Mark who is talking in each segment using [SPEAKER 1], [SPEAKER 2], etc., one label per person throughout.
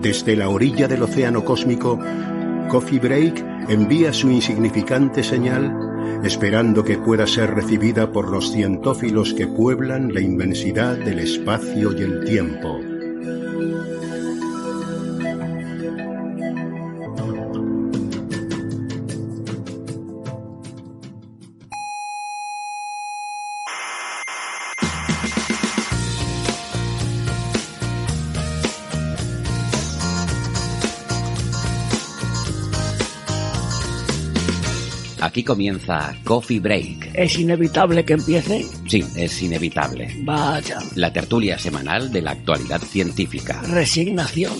[SPEAKER 1] Desde la orilla del océano cósmico, Coffee Break envía su insignificante señal esperando que pueda ser recibida por los cientófilos que pueblan la inmensidad del espacio y el tiempo.
[SPEAKER 2] Aquí comienza Coffee Break.
[SPEAKER 3] ¿Es inevitable que empiece?
[SPEAKER 2] Sí, es inevitable.
[SPEAKER 3] Vaya.
[SPEAKER 2] La tertulia semanal de la actualidad científica.
[SPEAKER 3] Resignación.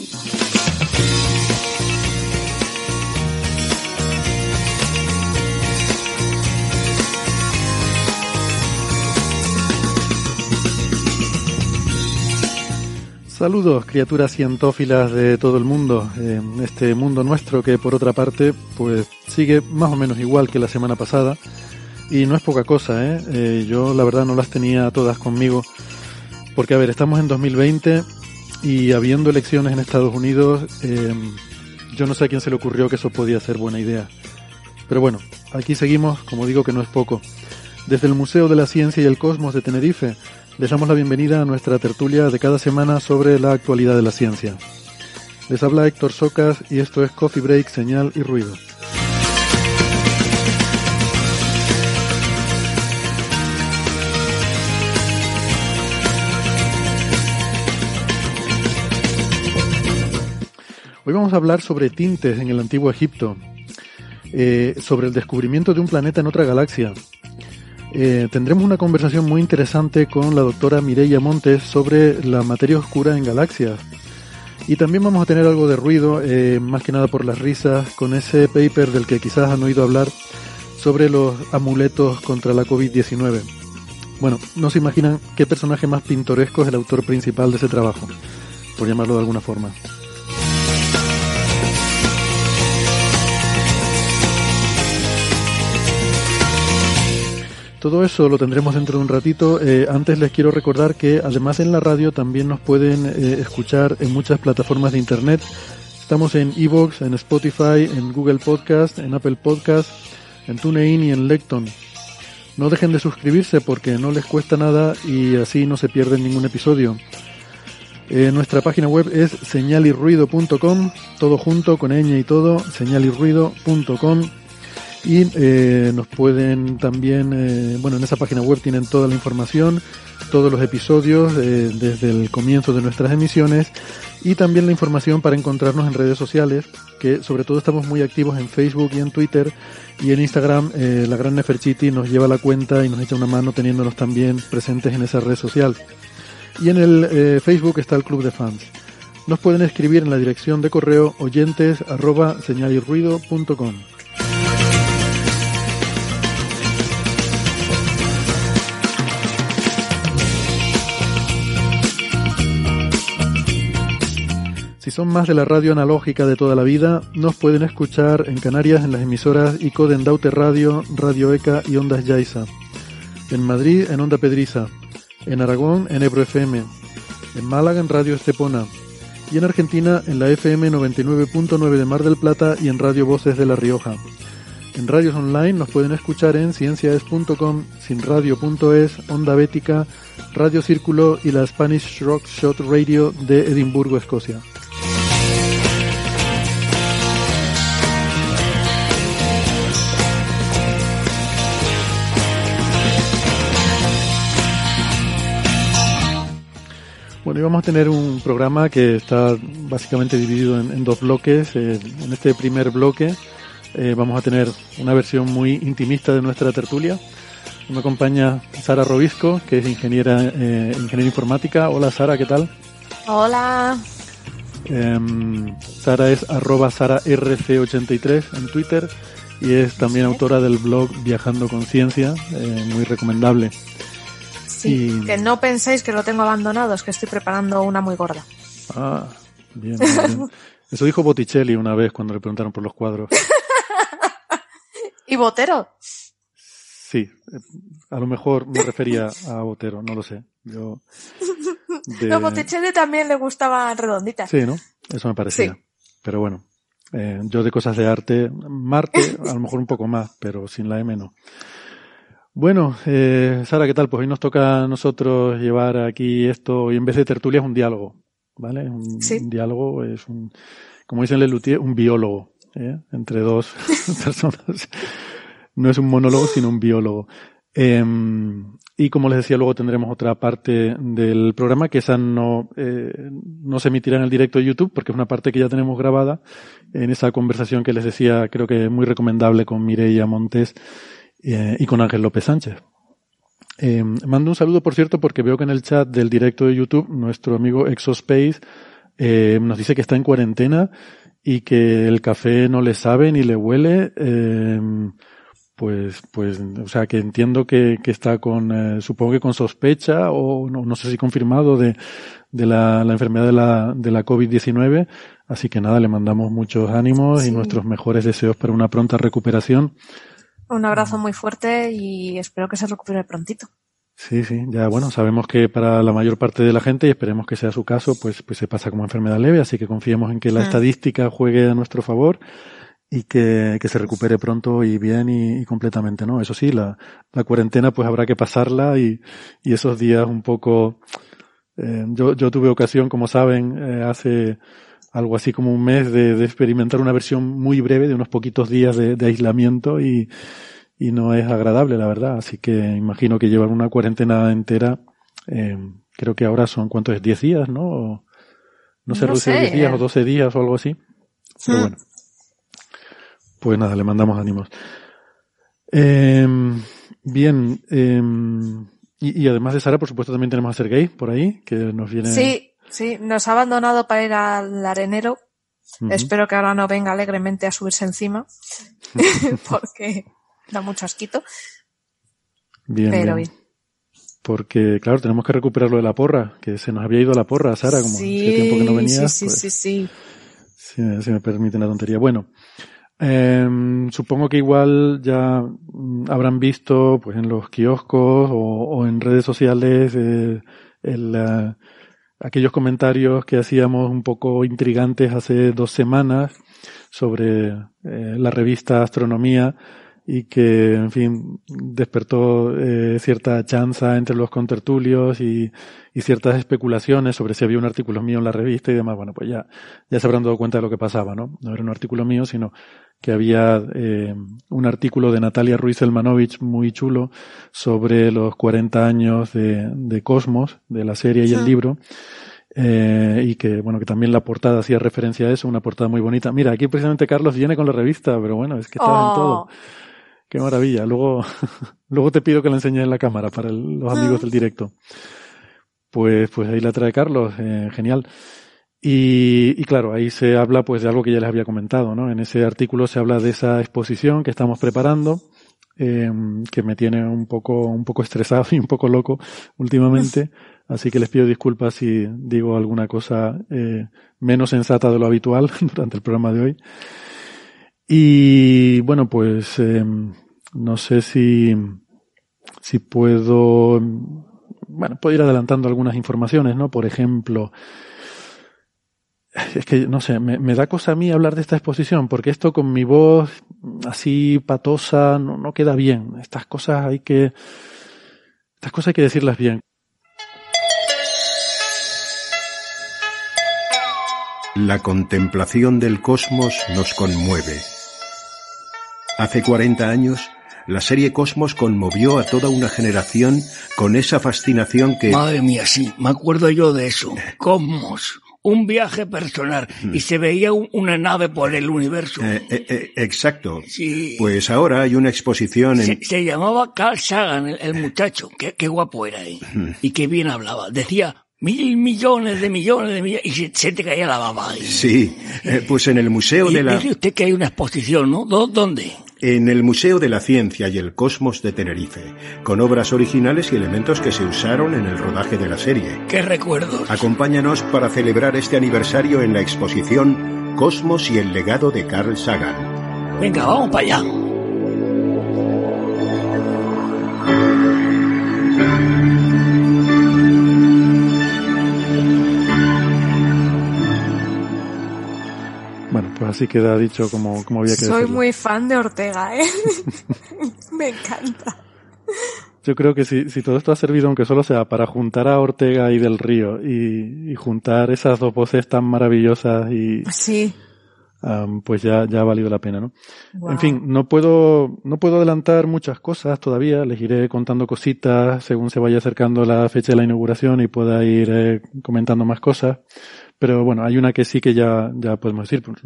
[SPEAKER 4] Saludos, criaturas cientófilas de todo el mundo. En este mundo nuestro que, por otra parte, pues sigue más o menos igual que la semana pasada. Y no es poca cosa, ¿eh? Eh, yo la verdad no las tenía todas conmigo. Porque, a ver, estamos en 2020 y habiendo elecciones en Estados Unidos, eh, yo no sé a quién se le ocurrió que eso podía ser buena idea. Pero bueno, aquí seguimos, como digo que no es poco. Desde el Museo de la Ciencia y el Cosmos de Tenerife, les damos la bienvenida a nuestra tertulia de cada semana sobre la actualidad de la ciencia. Les habla Héctor Socas y esto es Coffee Break, Señal y Ruido. Hoy vamos a hablar sobre tintes en el antiguo Egipto, eh, sobre el descubrimiento de un planeta en otra galaxia, eh, tendremos una conversación muy interesante con la doctora Mireia Montes sobre la materia oscura en galaxias. Y también vamos a tener algo de ruido, eh, más que nada por las risas, con ese paper del que quizás han oído hablar sobre los amuletos contra la COVID-19. Bueno, no se imaginan qué personaje más pintoresco es el autor principal de ese trabajo, por llamarlo de alguna forma. Todo eso lo tendremos dentro de un ratito. Eh, antes les quiero recordar que además en la radio también nos pueden eh, escuchar en muchas plataformas de internet. Estamos en Evox, en Spotify, en Google Podcast, en Apple Podcast, en TuneIn y en Lecton. No dejen de suscribirse porque no les cuesta nada y así no se pierden ningún episodio. Eh, nuestra página web es señalirruido.com, todo junto con ñ y todo, señalirruido.com y eh, nos pueden también, eh, bueno, en esa página web tienen toda la información, todos los episodios eh, desde el comienzo de nuestras emisiones y también la información para encontrarnos en redes sociales, que sobre todo estamos muy activos en Facebook y en Twitter y en Instagram. la gran Neferchiti nos lleva la cuenta y nos echa una mano teniéndonos también presentes en esa red social. Y en el Facebook está el Club de Fans. Nos pueden escribir en la dirección de correo oyentes arroba señalirruido.com. son más de la radio analógica de toda la vida, nos pueden escuchar en Canarias en las emisoras ICO de Radio, Radio ECA y Ondas Yaiza. En Madrid en Onda Pedriza. En Aragón en Ebro FM. En Málaga en Radio Estepona. Y en Argentina en la FM 99.9 de Mar del Plata y en Radio Voces de La Rioja. En radios online nos pueden escuchar en ciencias.com, sinradio.es, Onda Bética, Radio Círculo y la Spanish Rock Shot Radio de Edimburgo, Escocia. Bueno, y vamos a tener un programa que está básicamente dividido en, dos bloques. Eh, en este primer bloque eh, vamos a tener una versión muy intimista de nuestra tertulia. Me acompaña Sara Robisco, que es ingeniera, eh, ingeniera informática. Hola Sara, ¿qué tal?
[SPEAKER 5] Hola.
[SPEAKER 4] Em, Sara es arroba SaraRC83 en Twitter y es también autora del blog Viajando con Ciencia, eh, muy recomendable.
[SPEAKER 5] Sí, que no penséis que lo tengo abandonado, es que estoy preparando una muy gorda.
[SPEAKER 4] Ah, bien, bien. Eso dijo Botticelli una vez cuando le preguntaron por los cuadros.
[SPEAKER 5] ¿Y Botero?
[SPEAKER 4] Sí, a lo mejor me refería a Botero, no lo sé. Yo
[SPEAKER 5] de... Botticelli también le gustaban redonditas.
[SPEAKER 4] Sí, ¿no? Eso me parecía. Pero bueno, eh, yo de cosas de arte, Marte, a lo mejor un poco más, pero sin la M no. Bueno, eh, Sara, ¿qué tal? Pues hoy nos toca a nosotros llevar aquí esto, y en vez de tertulia es un diálogo, ¿vale? Un, un diálogo es un, como dicen Lelutier, un biólogo, ¿eh? entre dos personas. No es un monólogo, sino un biólogo. Eh, y como les decía, luego tendremos otra parte del programa que esa no, eh, no se emitirá en el directo de YouTube porque es una parte que ya tenemos grabada en esa conversación que les decía, creo que muy recomendable con Mireia Montes eh, y con Ángel López Sánchez. Eh, mando un saludo, por cierto, porque veo que en el chat del directo de YouTube nuestro amigo Exospace eh, nos dice que está en cuarentena y que el café no le sabe ni le huele. Eh, pues, pues, o sea, que entiendo que, que está con, supongo que con sospecha o no, no sé si confirmado de, de la, la enfermedad de la, de la COVID-19. Así que nada, le mandamos muchos ánimos sí. y nuestros mejores deseos para una pronta recuperación.
[SPEAKER 5] Un abrazo muy fuerte y espero que se recupere prontito.
[SPEAKER 4] Sí, sí, ya bueno, sabemos que para la mayor parte de la gente, y esperemos que sea su caso, pues, pues se pasa como enfermedad leve, así que confiemos en que la mm. estadística juegue a nuestro favor y que, que se recupere pronto y bien y, y completamente, ¿no? Eso sí, la, la, cuarentena pues habrá que pasarla y, y esos días un poco, eh, yo, yo tuve ocasión, como saben, eh, hace algo así como un mes de, de, experimentar una versión muy breve de unos poquitos días de, de aislamiento y, y no es agradable, la verdad. Así que imagino que llevar una cuarentena entera, eh, creo que ahora son, ¿cuántos es? ¿10 días, no? O, no se no sé, 10 días o 12 días o algo así. Pero bueno. Pues nada, le mandamos ánimos. Eh, bien, eh, y, y, además de Sara, por supuesto, también tenemos a Sergei por ahí, que nos viene.
[SPEAKER 5] Sí, sí, nos ha abandonado para ir al arenero. Uh -huh. Espero que ahora no venga alegremente a subirse encima, porque da mucho asquito.
[SPEAKER 4] Bien,
[SPEAKER 5] Pero
[SPEAKER 4] bien. Porque, claro, tenemos que recuperar lo de la porra, que se nos había ido la porra, Sara, como
[SPEAKER 5] sí,
[SPEAKER 4] hace tiempo que no venía.
[SPEAKER 5] Sí,
[SPEAKER 4] pues,
[SPEAKER 5] sí, sí,
[SPEAKER 4] sí. Si me permite la tontería. Bueno, eh, supongo que igual ya habrán visto pues en los kioscos o, o en redes sociales eh, el, uh, aquellos comentarios que hacíamos un poco intrigantes hace dos semanas sobre eh, la revista Astronomía y que, en fin, despertó eh, cierta chanza entre los contertulios y, y, ciertas especulaciones sobre si había un artículo mío en la revista y demás. Bueno, pues ya, ya se habrán dado cuenta de lo que pasaba, ¿no? No era un artículo mío, sino que había eh, un artículo de Natalia Ruiz Elmanovich muy chulo sobre los 40 años de, de Cosmos, de la serie y el libro. Eh, y que, bueno, que también la portada hacía referencia a eso, una portada muy bonita. Mira, aquí precisamente Carlos viene con la revista, pero bueno, es que está oh. en todo. Qué maravilla. Luego, luego te pido que la enseñes en la cámara para el, los amigos del directo. Pues, pues ahí la trae Carlos. Eh, genial. Y, y, claro, ahí se habla pues de algo que ya les había comentado, ¿no? En ese artículo se habla de esa exposición que estamos preparando, eh, que me tiene un poco, un poco estresado y un poco loco últimamente. Así que les pido disculpas si digo alguna cosa eh, menos sensata de lo habitual durante el programa de hoy. Y bueno, pues eh, no sé si, si puedo, bueno, puedo ir adelantando algunas informaciones, ¿no? Por ejemplo, es que no sé, me, me, da cosa a mí hablar de esta exposición, porque esto con mi voz así patosa no, no queda bien. Estas cosas hay que, estas cosas hay que decirlas bien.
[SPEAKER 1] La contemplación del cosmos nos conmueve. Hace 40 años, la serie Cosmos conmovió a toda una generación con esa fascinación que...
[SPEAKER 3] Madre mía, sí, me acuerdo yo de eso. Cosmos. Un viaje personal
[SPEAKER 1] Mm.
[SPEAKER 3] y se veía un- una nave por el universo.
[SPEAKER 1] Eh, eh, eh, exacto.
[SPEAKER 3] Sí.
[SPEAKER 1] Pues ahora hay una exposición en...
[SPEAKER 3] se llamaba Carl Sagan, el, el muchacho. Qué, qué guapo era ahí. Y qué bien hablaba. Decía mil millones de millones de millones y se, se te caía la baba.
[SPEAKER 1] Sí, eh, pues en el Museo
[SPEAKER 3] Y
[SPEAKER 1] de la...
[SPEAKER 3] dice usted que hay una exposición, ¿no? ¿Dó- ¿Dónde?
[SPEAKER 1] En el Museo de la Ciencia y el Cosmos de Tenerife, con obras originales y elementos que se usaron en el rodaje de la serie.
[SPEAKER 3] ¿Qué recuerdos?
[SPEAKER 1] Acompáñanos para celebrar este aniversario en la exposición Cosmos y el legado de Carl Sagan.
[SPEAKER 3] Venga, vamos para allá.
[SPEAKER 4] Así queda dicho como, como había que
[SPEAKER 5] Soy
[SPEAKER 4] decirlo.
[SPEAKER 5] muy fan de Ortega, ¿eh? Me encanta.
[SPEAKER 4] Yo creo que si, si todo esto ha servido, aunque solo sea para juntar a Ortega y del Río y, y juntar esas dos voces tan maravillosas y
[SPEAKER 5] Sí.
[SPEAKER 4] pues ya, ya ha valido la pena, ¿no? En fin, no puedo, no puedo adelantar muchas cosas todavía. Les iré contando cositas según se vaya acercando la fecha de la inauguración y pueda ir eh, comentando más cosas. Pero bueno, hay una que sí que ya, ya podemos decir. pues,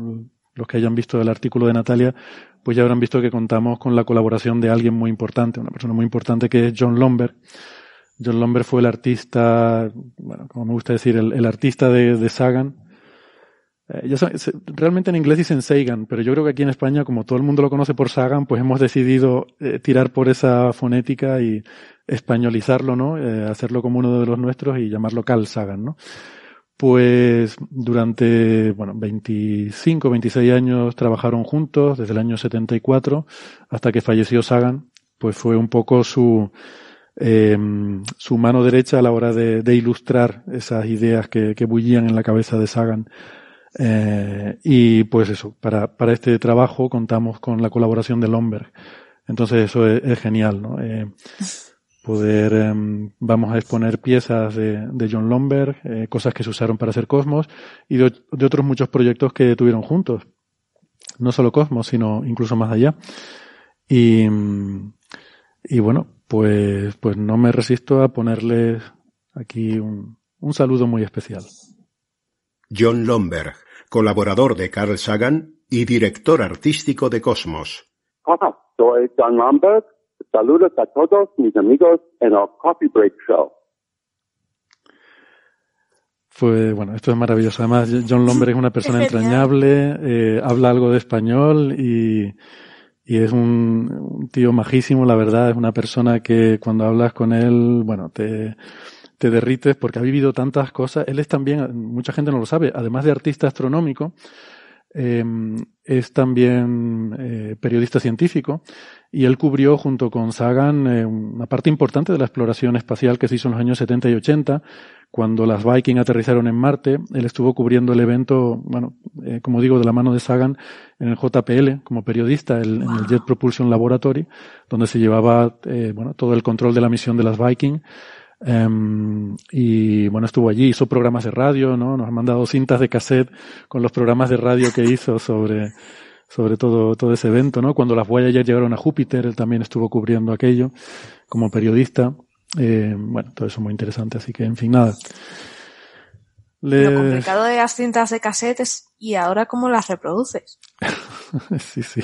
[SPEAKER 4] Los que hayan visto el artículo de Natalia, pues ya habrán visto que contamos con la colaboración de alguien muy importante, una persona muy importante que es John Lomberg. John Lomberg fue el artista, bueno, como me gusta decir, el, artista de, Sagan. Eh, ya saben, se- realmente en inglés dicen Sagan, pero yo creo que aquí en España, como todo el mundo lo conoce por Sagan, pues hemos decidido eh, tirar por esa fonética y españolizarlo, ¿no? Eh, hacerlo como uno de los nuestros y llamarlo Carl Sagan, ¿no? Pues durante, bueno, 25, 26 años trabajaron juntos, desde el año 74 hasta que falleció Sagan, pues fue un poco su, eh, su mano derecha a la hora de, de ilustrar esas ideas que, que bullían en la cabeza de Sagan. Eh, y pues eso, para, para este trabajo contamos con la colaboración de Lomberg. Entonces eso es, genial, ¿no? Eh, poder, em, vamos a exponer piezas de, de John Lomberg, eh, cosas que se usaron para hacer Cosmos y de, de otros muchos proyectos que tuvieron juntos. No solo Cosmos, sino incluso más allá. Y, mm, y bueno, pues, pues no me resisto a ponerles aquí un, un saludo muy especial.
[SPEAKER 1] John Lomberg, colaborador de Carl Sagan y director artístico de Cosmos.
[SPEAKER 6] Hola, soy John Lambert. Saludos a todos mis amigos en el Coffee Break Show.
[SPEAKER 4] Fue, bueno, esto es maravilloso. Además, John Lomberg es una persona entrañable, eh, habla algo de español y, y es un, un tío majísimo, la verdad. Es una persona que cuando hablas con él, bueno, te, te derrites porque ha vivido tantas cosas. Él es también, mucha gente no lo sabe, además de artista astronómico, eh, es también eh, periodista científico y él cubrió junto con Sagan eh, una parte importante de la exploración espacial que se hizo en los años 70 y 80 cuando las Viking aterrizaron en Marte. Él estuvo cubriendo el evento, bueno, eh, como digo, de la mano de Sagan en el JPL como periodista el- en el Jet Propulsion Laboratory, donde se llevaba eh, bueno todo el control de la misión de las Viking. Em, y bueno, estuvo allí, hizo programas de radio, ¿no? Nos ha mandado cintas de cassette con los programas de radio que hizo sobre, sobre todo, todo ese evento, ¿no? Cuando las Voyager llegaron a Júpiter, él también estuvo cubriendo aquello como periodista. Eh, bueno, todo eso muy interesante, así que en fin, nada. Les-
[SPEAKER 5] Lo complicado de las cintas de cassette es ¿y ahora cómo las reproduces?
[SPEAKER 4] sí, sí.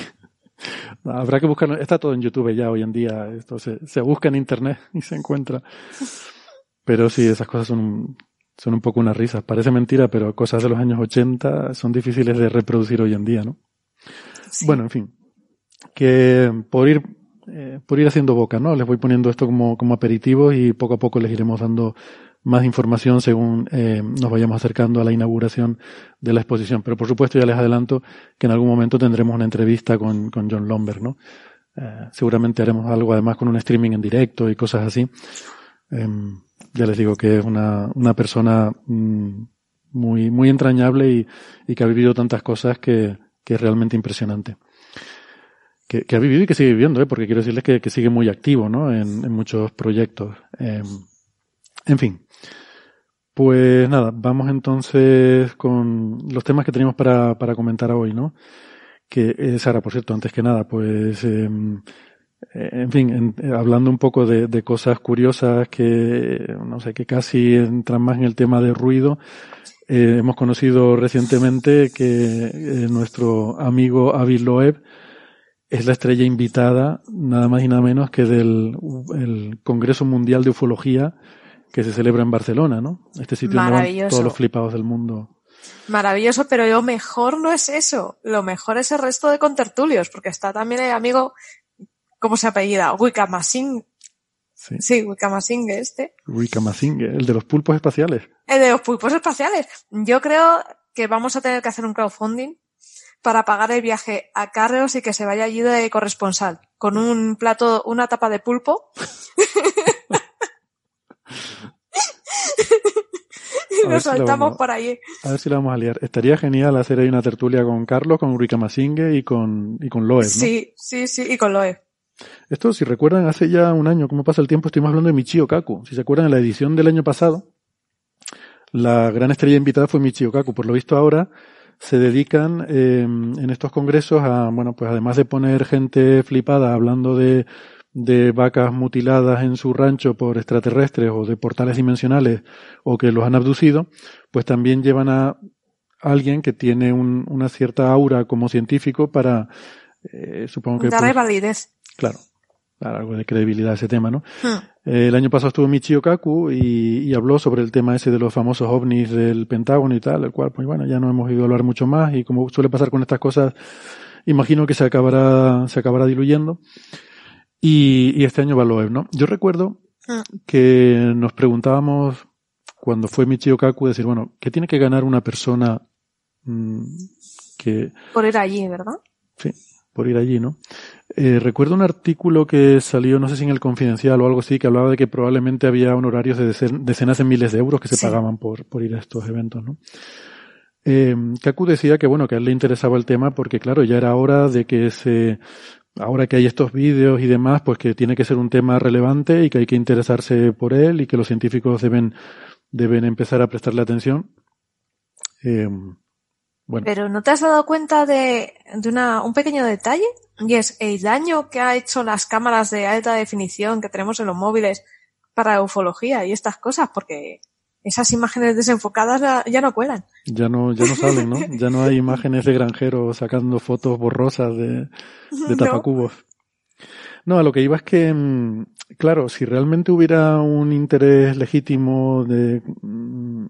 [SPEAKER 4] Habrá que buscar, está todo en YouTube ya hoy en día, esto se, se busca en internet y se encuentra. Pero sí, esas cosas son, un- son un poco unas risas. Parece mentira, pero cosas de los años 80 son difíciles de reproducir hoy en día, ¿no? Bueno, en fin. Que por ir, eh, por ir haciendo boca, ¿no? Les voy poniendo esto como, como aperitivo y poco a poco les iremos dando más información según eh, nos vayamos acercando a la inauguración de la exposición. Pero por supuesto ya les adelanto que en algún momento tendremos una entrevista con, con John Lomberg, ¿no? Eh, seguramente haremos algo además con un streaming en directo y cosas así. Em, ya les digo que es una, una persona mm, muy, muy entrañable y, y que ha vivido tantas cosas que, que es realmente impresionante. Que, ha vivido y que sigue viviendo, ¿eh? porque quiero decirles que, que sigue muy activo ¿no? en, muchos proyectos. Em, en fin. Pues nada, vamos entonces con los temas que teníamos para, para comentar hoy, ¿no? Que, eh, Sara, por cierto, antes que nada, pues, em, eh, en fin, en- eh, hablando un poco de, de cosas curiosas que, no sé, que casi entran más en el tema de ruido, eh, hemos conocido recientemente que eh, nuestro amigo Avi Loeb es la estrella invitada, nada más y nada menos que del el Congreso Mundial de Ufología que se celebra en Barcelona, ¿no? Este sitio donde van todos los flipados del mundo.
[SPEAKER 5] Maravilloso, pero lo mejor no es eso. Lo mejor es el resto de contertulios, porque está también el amigo, ¿cómo se apellida? Wikamasing.
[SPEAKER 4] Sí.
[SPEAKER 5] Sí, este.
[SPEAKER 4] Rika Mazingue, el de los pulpos espaciales.
[SPEAKER 5] El de los pulpos espaciales. Yo creo que vamos a tener que hacer un crowdfunding para pagar el viaje a Carreos y que se vaya allí de corresponsal, con un plato, una tapa de pulpo. y nos
[SPEAKER 4] si
[SPEAKER 5] saltamos
[SPEAKER 4] vamos-
[SPEAKER 5] por ahí.
[SPEAKER 4] A ver si la vamos a liar. Estaría genial hacer ahí una tertulia con Carlos, con Rika Mazingue y con, y con Loeb, ¿no?
[SPEAKER 5] Sí, sí, sí, y con Loe.
[SPEAKER 4] Esto, si recuerdan, hace ya un año, cómo pasa el tiempo, estuvimos hablando de Michio Kaku. Si se acuerdan, en la edición del año pasado, la gran estrella invitada fue Michio Kaku. Por lo visto ahora se dedican eh, en estos congresos a, bueno, pues además de poner gente flipada hablando de, de vacas mutiladas en su rancho por extraterrestres o de portales dimensionales o que los han abducido, pues también llevan a alguien que tiene un- una cierta aura como científico para, eh, supongo que...
[SPEAKER 5] Darle
[SPEAKER 4] pues,
[SPEAKER 5] validez.
[SPEAKER 4] Claro, dar algo de credibilidad a ese tema, ¿no?
[SPEAKER 5] Hmm.
[SPEAKER 4] Eh, el año pasado estuvo Michio Kaku y, y habló sobre el tema ese de los famosos ovnis del Pentágono y tal, el cual, pues bueno, ya no hemos ido a hablar mucho más y como suele pasar con estas cosas, imagino que se acabará, se acabará diluyendo. Y, y este año va Loeb, ¿no? Yo recuerdo
[SPEAKER 5] Hmm.
[SPEAKER 4] que nos preguntábamos cuando fue Michio Kaku decir, bueno, ¿qué tiene que ganar una persona mm, que,
[SPEAKER 5] Por ir allí, ¿verdad?
[SPEAKER 4] Sí, por ir allí, ¿no? Eh, recuerdo un artículo que salió, no sé si en el Confidencial o algo así, que hablaba de que probablemente había honorarios de decen- decenas de miles de euros que se
[SPEAKER 5] Sí.
[SPEAKER 4] pagaban por, por ir a estos eventos, ¿no? Eh, Kaku decía que, bueno, que a él le interesaba el tema porque, claro, ya era hora de que se, ahora que hay estos vídeos y demás, pues que tiene que ser un tema relevante y que hay que interesarse por él y que los científicos deben, deben empezar a prestarle atención. Eh, bueno.
[SPEAKER 5] Pero ¿no te has dado cuenta de, de una, un pequeño detalle? Y es el daño que ha hecho las cámaras de alta definición que tenemos en los móviles para ufología y estas cosas, porque esas imágenes desenfocadas ya, no cuelan.
[SPEAKER 4] Ya no, ya no salen, ¿no? Ya no hay imágenes de granjeros sacando fotos borrosas de, de
[SPEAKER 5] No.
[SPEAKER 4] tapacubos. No, a lo que iba es que, mm, claro, si realmente hubiera un interés legítimo de, mm,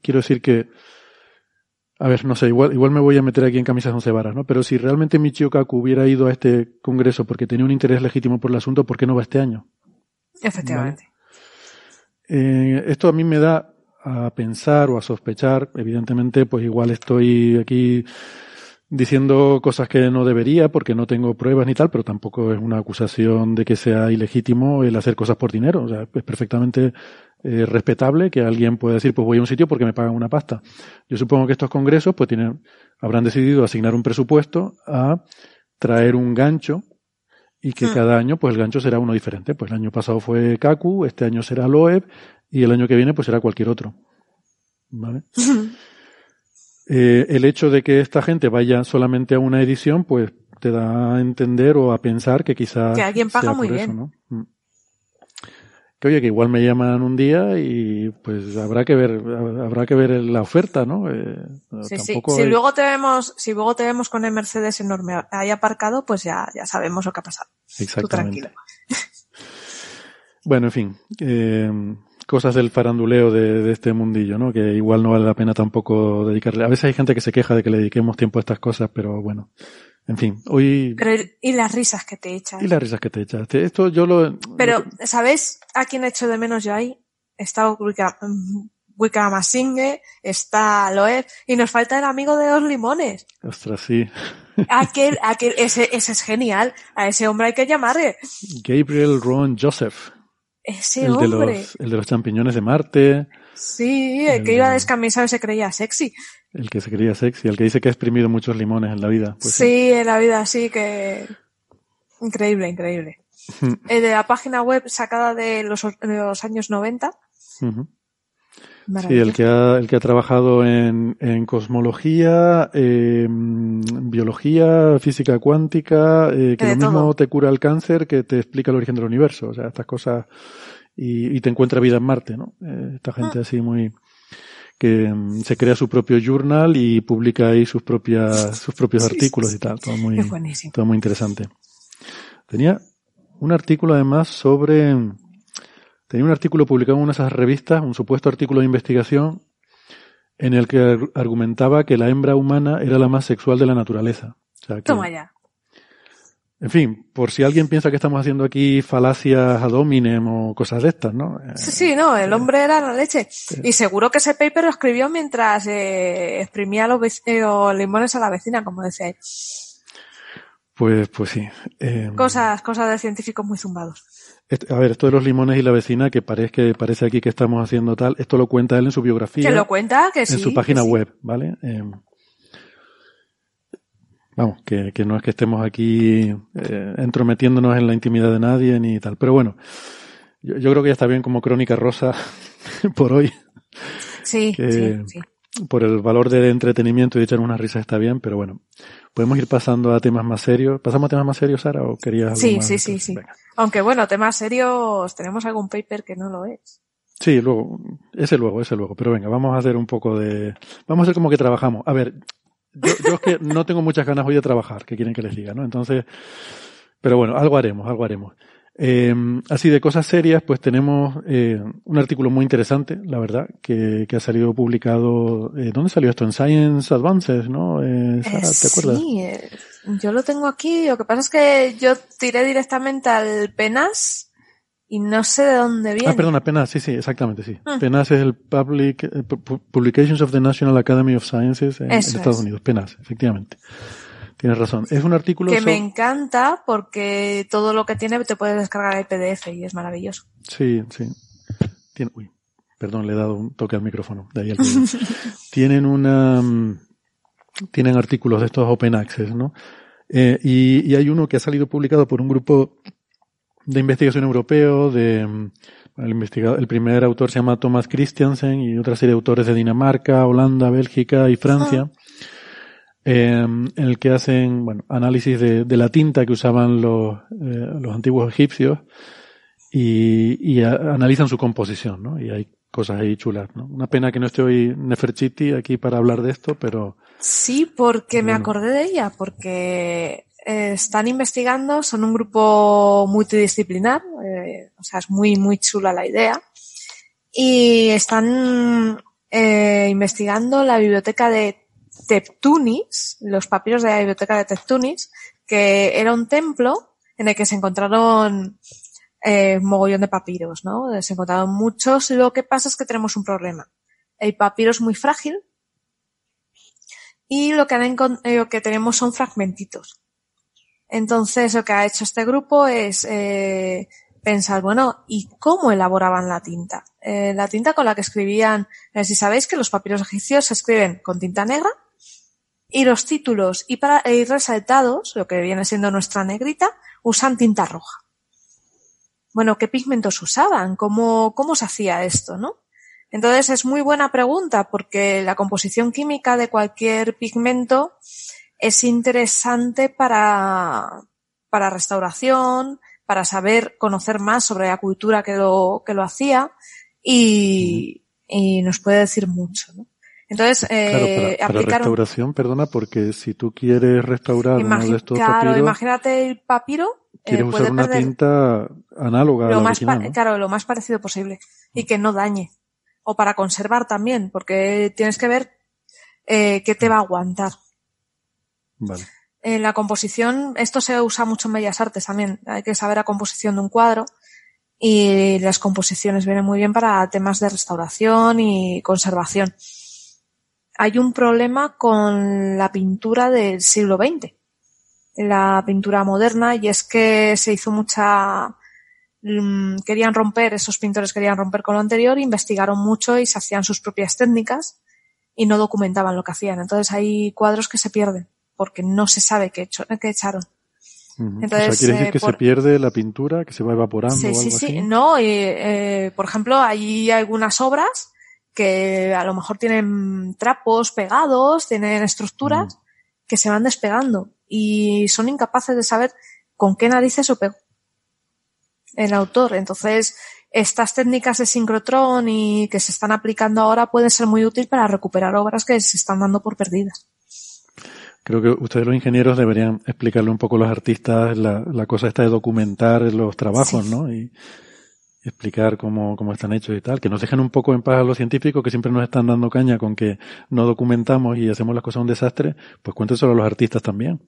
[SPEAKER 4] quiero decir que, a ver, no sé, igual, igual me voy a meter aquí en camisas once varas, ¿no? Pero si realmente Michio Kaku hubiera ido a este congreso porque tenía un interés legítimo por el asunto, ¿por qué no va este año?
[SPEAKER 5] Efectivamente.
[SPEAKER 4] Eh, esto a mí me da a pensar o a sospechar, evidentemente, pues igual estoy aquí diciendo cosas que no debería porque no tengo pruebas ni tal, pero tampoco es una acusación de que sea ilegítimo el hacer cosas por dinero. O sea, es perfectamente eh, respetable que alguien pueda decir, pues voy a un sitio porque me pagan una pasta. Yo supongo que estos congresos, pues tienen, habrán decidido asignar un presupuesto a traer un gancho y que
[SPEAKER 5] Hmm.
[SPEAKER 4] cada año pues el gancho será uno diferente. Pues el año pasado fue Kaku, este año será Loeb y el año que viene pues será cualquier otro. ¿Vale? Eh, el hecho de que esta gente vaya solamente a una edición pues te da a entender o a pensar que quizás
[SPEAKER 5] Que alguien paga
[SPEAKER 4] sea
[SPEAKER 5] muy
[SPEAKER 4] por eso,
[SPEAKER 5] bien.
[SPEAKER 4] ¿no? Mm. Que oye, que igual me llaman un día y pues habrá que ver, habrá que ver la oferta, ¿no? Eh,
[SPEAKER 5] Sí, sí. Si
[SPEAKER 4] hay-
[SPEAKER 5] luego te vemos, si luego te vemos con el Mercedes enorme ahí aparcado, pues ya, ya sabemos lo que ha pasado. Tú
[SPEAKER 4] Exactamente.
[SPEAKER 5] tranquilo.
[SPEAKER 4] Bueno, en fin, eh, cosas del faranduleo de, de este mundillo, ¿no? Que igual no vale la pena tampoco dedicarle. A veces hay gente que se queja de que le dediquemos tiempo a estas cosas, pero bueno, en fin, hoy
[SPEAKER 5] Pero, y las risas que te echas.
[SPEAKER 4] y las risas que te echaste. Esto yo lo.
[SPEAKER 5] Pero,
[SPEAKER 4] lo
[SPEAKER 5] ¿sabes a quién echo de menos yo ahí? Está Wicamasingue, está Loeb, y nos falta el amigo de los limones.
[SPEAKER 4] ostras, sí.
[SPEAKER 5] Aquel, aquel, ese, ese es genial. A ese hombre hay que llamarle.
[SPEAKER 4] Gabriel Ron Joseph,
[SPEAKER 5] Ese
[SPEAKER 4] el de los, el de los champiñones de Marte,
[SPEAKER 5] Sí, el que iba a descamisar y se creía sexy.
[SPEAKER 4] el que se creía sexy, el que dice que ha exprimido muchos limones en la vida. Pues
[SPEAKER 5] sí, en la vida sí que... Increíble, increíble. El de la página web sacada de los, de los años 90.
[SPEAKER 4] Ujú. Sí, el que ha, el que ha trabajado en, en cosmología, eh, biología, física cuántica, eh, que
[SPEAKER 5] De
[SPEAKER 4] lo mismo
[SPEAKER 5] todo.
[SPEAKER 4] te cura el cáncer que te explica el origen del universo, o sea, estas cosas, y, y te encuentra vida en Marte, ¿no? Eh, esta gente
[SPEAKER 5] Ah.
[SPEAKER 4] así muy... que mm, se crea su propio journal y publica ahí sus propias, sus propios artículos y tal. Todo muy, todo muy interesante. Tenía un artículo además sobre, tenía un artículo publicado en una de esas revistas, un supuesto artículo de investigación, en el que ar- argumentaba que la hembra humana era la más sexual de la naturaleza. O sea, que-
[SPEAKER 5] Toma ya.
[SPEAKER 4] en fin, por si alguien piensa que estamos haciendo aquí falacias ad hominem o cosas de estas, ¿no? Eh,
[SPEAKER 5] Sí, sí, no, el hombre era la leche. Y seguro que ese paper lo escribió mientras eh, exprimía los, eh, los limones a la vecina, como decía él.
[SPEAKER 4] Pues, pues sí. Eh,
[SPEAKER 5] Cosas, cosas de científicos muy zumbados.
[SPEAKER 4] A ver, esto de los limones y la vecina, que parece que parece aquí que estamos haciendo tal, esto lo cuenta él en su biografía.
[SPEAKER 5] Que lo cuenta, que sí.
[SPEAKER 4] en su página
[SPEAKER 5] sí.
[SPEAKER 4] web, ¿vale? Eh, vamos, que, que no es que estemos aquí eh, entrometiéndonos en la intimidad de nadie ni tal. Pero bueno, yo, yo creo que ya está bien como crónica rosa por hoy.
[SPEAKER 5] Sí,
[SPEAKER 4] que-
[SPEAKER 5] sí, sí.
[SPEAKER 4] Por el valor de entretenimiento y de echar unas risas está bien, pero bueno, podemos ir pasando a temas más serios. ¿Pasamos a temas más serios, Sara, o querías algo
[SPEAKER 5] Sí,
[SPEAKER 4] más?
[SPEAKER 5] sí, sí,
[SPEAKER 4] Entonces,
[SPEAKER 5] sí.
[SPEAKER 4] venga.
[SPEAKER 5] Aunque bueno, temas serios, tenemos algún paper que no lo es.
[SPEAKER 4] Sí, luego, ese luego, ese luego. Pero venga, vamos a hacer un poco de, vamos a hacer como que trabajamos. A ver, yo, yo es que no tengo muchas ganas hoy de trabajar, que quieren que les diga, ¿no? Entonces, pero bueno, algo haremos, algo haremos. Eh, así de cosas serias, pues tenemos eh, un artículo muy interesante, la verdad, que, que ha salido publicado. Eh, ¿Dónde salió esto? En Science Advances, ¿no? Eh, Sara,
[SPEAKER 5] Eh,
[SPEAKER 4] ¿Te acuerdas?
[SPEAKER 5] Sí, eh, yo lo tengo aquí. Lo que pasa es que yo tiré directamente al Penas y no sé de dónde viene.
[SPEAKER 4] Ah, perdona, PENAS, sí, sí, exactamente, sí.
[SPEAKER 5] Ah.
[SPEAKER 4] PENAS es el Public eh, Pu- Pu- Publications of the National Academy of Sciences en, Estados
[SPEAKER 5] es.
[SPEAKER 4] Unidos. PENAS, efectivamente. Tienes razón. Es un artículo
[SPEAKER 5] que me encanta porque todo lo que tiene te puedes descargar el PDF y es maravilloso.
[SPEAKER 4] Sí, sí. Tiene... Uy, perdón, le he dado un toque al micrófono. De ahí ruido. Tienen una... mm, Tienen artículos de estos open access, ¿no? Eh, y, y hay uno que ha salido publicado por un grupo de investigación europeo, de mm, el, investigador, el primer autor se llama Thomas Christiansen y otra serie de autores de Dinamarca, Holanda, Bélgica y Francia, eh, en el que hacen bueno, análisis de, de la tinta que usaban los, eh, los antiguos egipcios y, y a- analizan su composición, ¿no? Y hay cosas ahí chulas, ¿no? Una pena que no esté hoy Neferchiti aquí para hablar de esto, pero
[SPEAKER 5] Sí, porque me acordé de ella, porque eh, están investigando, son un grupo multidisciplinar, eh, o sea, es muy, muy chula la idea, y están eh, investigando la biblioteca de Teptunis, los papiros de la biblioteca de Teptunis, que era un templo en el que se encontraron eh, mogollón de papiros, ¿no? Se encontraron muchos, lo que pasa es que tenemos un problema. El papiro es muy frágil, y lo que, han eh, que tenemos son fragmentitos. Entonces, lo que ha hecho este grupo es eh, pensar, bueno, ¿y cómo elaboraban la tinta? Eh, la tinta con la que escribían, eh, si sabéis que los papiros egipcios se escriben con tinta negra y los títulos y para ir resaltados, lo que viene siendo nuestra negrita, usan tinta roja. Bueno, ¿qué pigmentos usaban? ¿Cómo, cómo se hacía esto, no? Entonces es muy buena pregunta porque la composición química de cualquier pigmento es interesante para, para restauración, para saber conocer más sobre la cultura que lo, que lo hacía y, y nos puede decir mucho. ¿no? Entonces,
[SPEAKER 4] claro,
[SPEAKER 5] eh,
[SPEAKER 4] para, para
[SPEAKER 5] aplicaron-
[SPEAKER 4] restauración, perdona, porque si tú quieres restaurar uno de estos
[SPEAKER 5] claro,
[SPEAKER 4] papiros,
[SPEAKER 5] imagínate el papiro. eh,
[SPEAKER 4] quieres
[SPEAKER 5] puede
[SPEAKER 4] usar una
[SPEAKER 5] perder
[SPEAKER 4] tinta análoga a
[SPEAKER 5] lo
[SPEAKER 4] la
[SPEAKER 5] más
[SPEAKER 4] original,
[SPEAKER 5] pa-
[SPEAKER 4] ¿no?
[SPEAKER 5] claro, lo más parecido posible y que no dañe. O para conservar también, porque tienes que ver eh, qué te va a aguantar.
[SPEAKER 4] Vale.
[SPEAKER 5] En la composición, esto se usa mucho en Bellas Artes también. Hay que saber la composición de un cuadro y las composiciones vienen muy bien para temas de restauración y conservación. Hay un problema con la pintura del siglo XX, la pintura moderna, y es que se hizo mucha mm, querían romper, esos pintores querían romper con lo anterior, investigaron mucho y se hacían sus propias técnicas y no documentaban lo que hacían. Entonces hay cuadros que se pierden porque no se sabe qué, hecho- qué echaron. Entonces,
[SPEAKER 4] o sea, quiere decir
[SPEAKER 5] eh,
[SPEAKER 4] que
[SPEAKER 5] por-
[SPEAKER 4] se pierde la pintura, que se va evaporando
[SPEAKER 5] Sí,
[SPEAKER 4] o
[SPEAKER 5] sí, sí.
[SPEAKER 4] así.
[SPEAKER 5] No, y, eh, por ejemplo, hay algunas obras que a lo mejor tienen trapos pegados, tienen estructuras que se van despegando y son incapaces de saber con qué narices lo pegó. el autor. Entonces, estas técnicas de sincrotrón y que se están aplicando ahora pueden ser muy útiles para recuperar obras que se están dando por perdidas.
[SPEAKER 4] Creo que ustedes los ingenieros deberían explicarle un poco a los artistas la, la cosa esta de documentar los trabajos,
[SPEAKER 5] Sí.
[SPEAKER 4] ¿no? Y explicar cómo, cómo están hechos y tal. Que nos dejen un poco en paz a los científicos que siempre nos están dando caña con que no documentamos y hacemos las cosas un desastre. Pues cuéntenselo a los artistas también.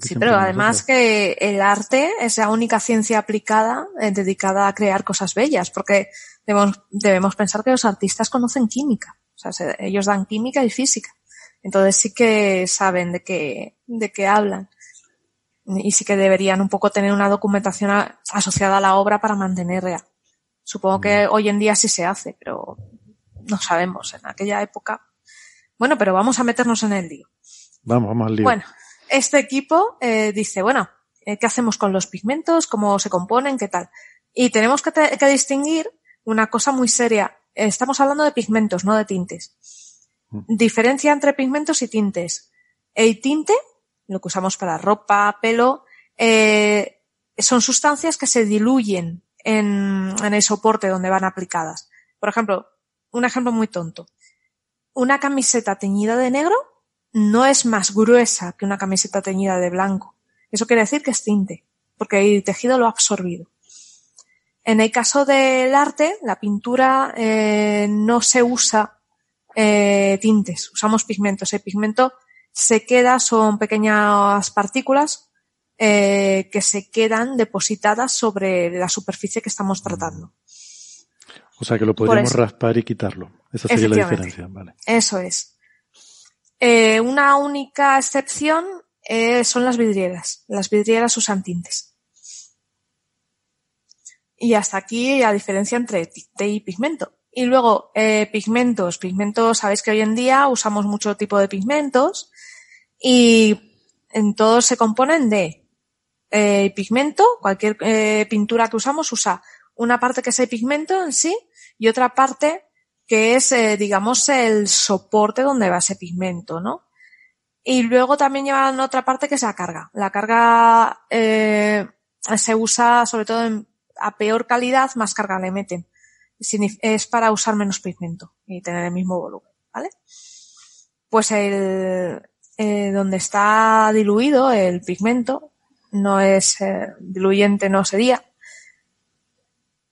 [SPEAKER 5] Sí, pero además que el arte es la única ciencia aplicada eh, dedicada a crear cosas bellas, porque debemos, debemos pensar que los artistas conocen química. O sea, se- ellos dan química y física. Entonces sí que saben de qué, de qué hablan. Y sí que deberían un poco tener una documentación a- asociada a la obra para mantenerla. Supongo que hoy en día sí se hace, pero no sabemos. En aquella época. Bueno, pero vamos a meternos en el lío.
[SPEAKER 4] Vamos, vamos al lío.
[SPEAKER 5] Bueno, este equipo eh, dice, bueno, eh, ¿qué hacemos con los pigmentos? ¿Cómo se componen? ¿Qué tal? Y tenemos que, te- que distinguir una cosa muy seria. Estamos hablando de pigmentos, no de tintes. Diferencia entre pigmentos y tintes. El tinte, lo que usamos para ropa, pelo, eh, son sustancias que se diluyen en, en el soporte donde van aplicadas. Por ejemplo, un ejemplo muy tonto. Una camiseta teñida de negro no es más gruesa que una camiseta teñida de blanco. Eso quiere decir que es tinte, porque el tejido lo ha absorbido. En el caso del arte, la pintura eh, no se usa eh, tintes, usamos pigmentos. El pigmento se queda, son pequeñas partículas eh, que se quedan depositadas sobre la superficie que estamos tratando.
[SPEAKER 4] o sea que lo podríamos raspar y quitarlo. Esa sería la diferencia, vale.
[SPEAKER 5] Eso es. Eh, una única excepción eh, son las vidrieras. Las vidrieras usan tintes. Y hasta aquí la diferencia entre tinte y pigmento. Y luego, eh, pigmentos. Pigmentos, sabéis que hoy en día usamos mucho tipo de pigmentos y en todos se componen de eh, pigmento. Cualquier eh, pintura que usamos usa una parte que es el pigmento en sí y otra parte que es, eh, digamos, el soporte donde va ese pigmento, ¿no? Y luego también llevan otra parte que es la carga. La carga eh, se usa sobre todo en- a peor calidad, más carga le meten. Es para usar menos pigmento y tener el mismo volumen, ¿vale? Pues el, eh, donde está diluido el pigmento, no es eh, diluyente, no sería,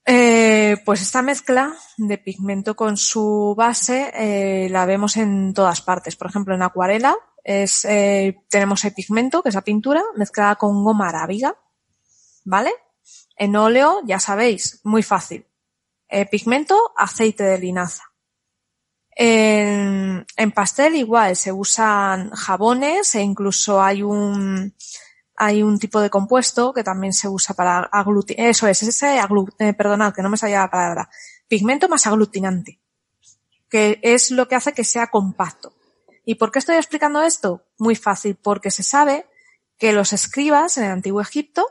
[SPEAKER 5] eh, pues esta mezcla de pigmento con su base eh, la vemos en todas partes. Por ejemplo, en acuarela es, eh, tenemos el pigmento, que es la pintura, mezclada con goma arábiga, ¿vale? En óleo, ya sabéis, muy fácil. Eh, pigmento, aceite de linaza. En, en pastel igual, se usan jabones e incluso hay un, hay un tipo de compuesto que también se usa para aglutinar. Eso es, ese eh, perdonad, que no me salía la palabra. Pigmento más aglutinante. Que es lo que hace que sea compacto. ¿Y por qué estoy explicando esto? Muy fácil, porque se sabe que los escribas en el antiguo Egipto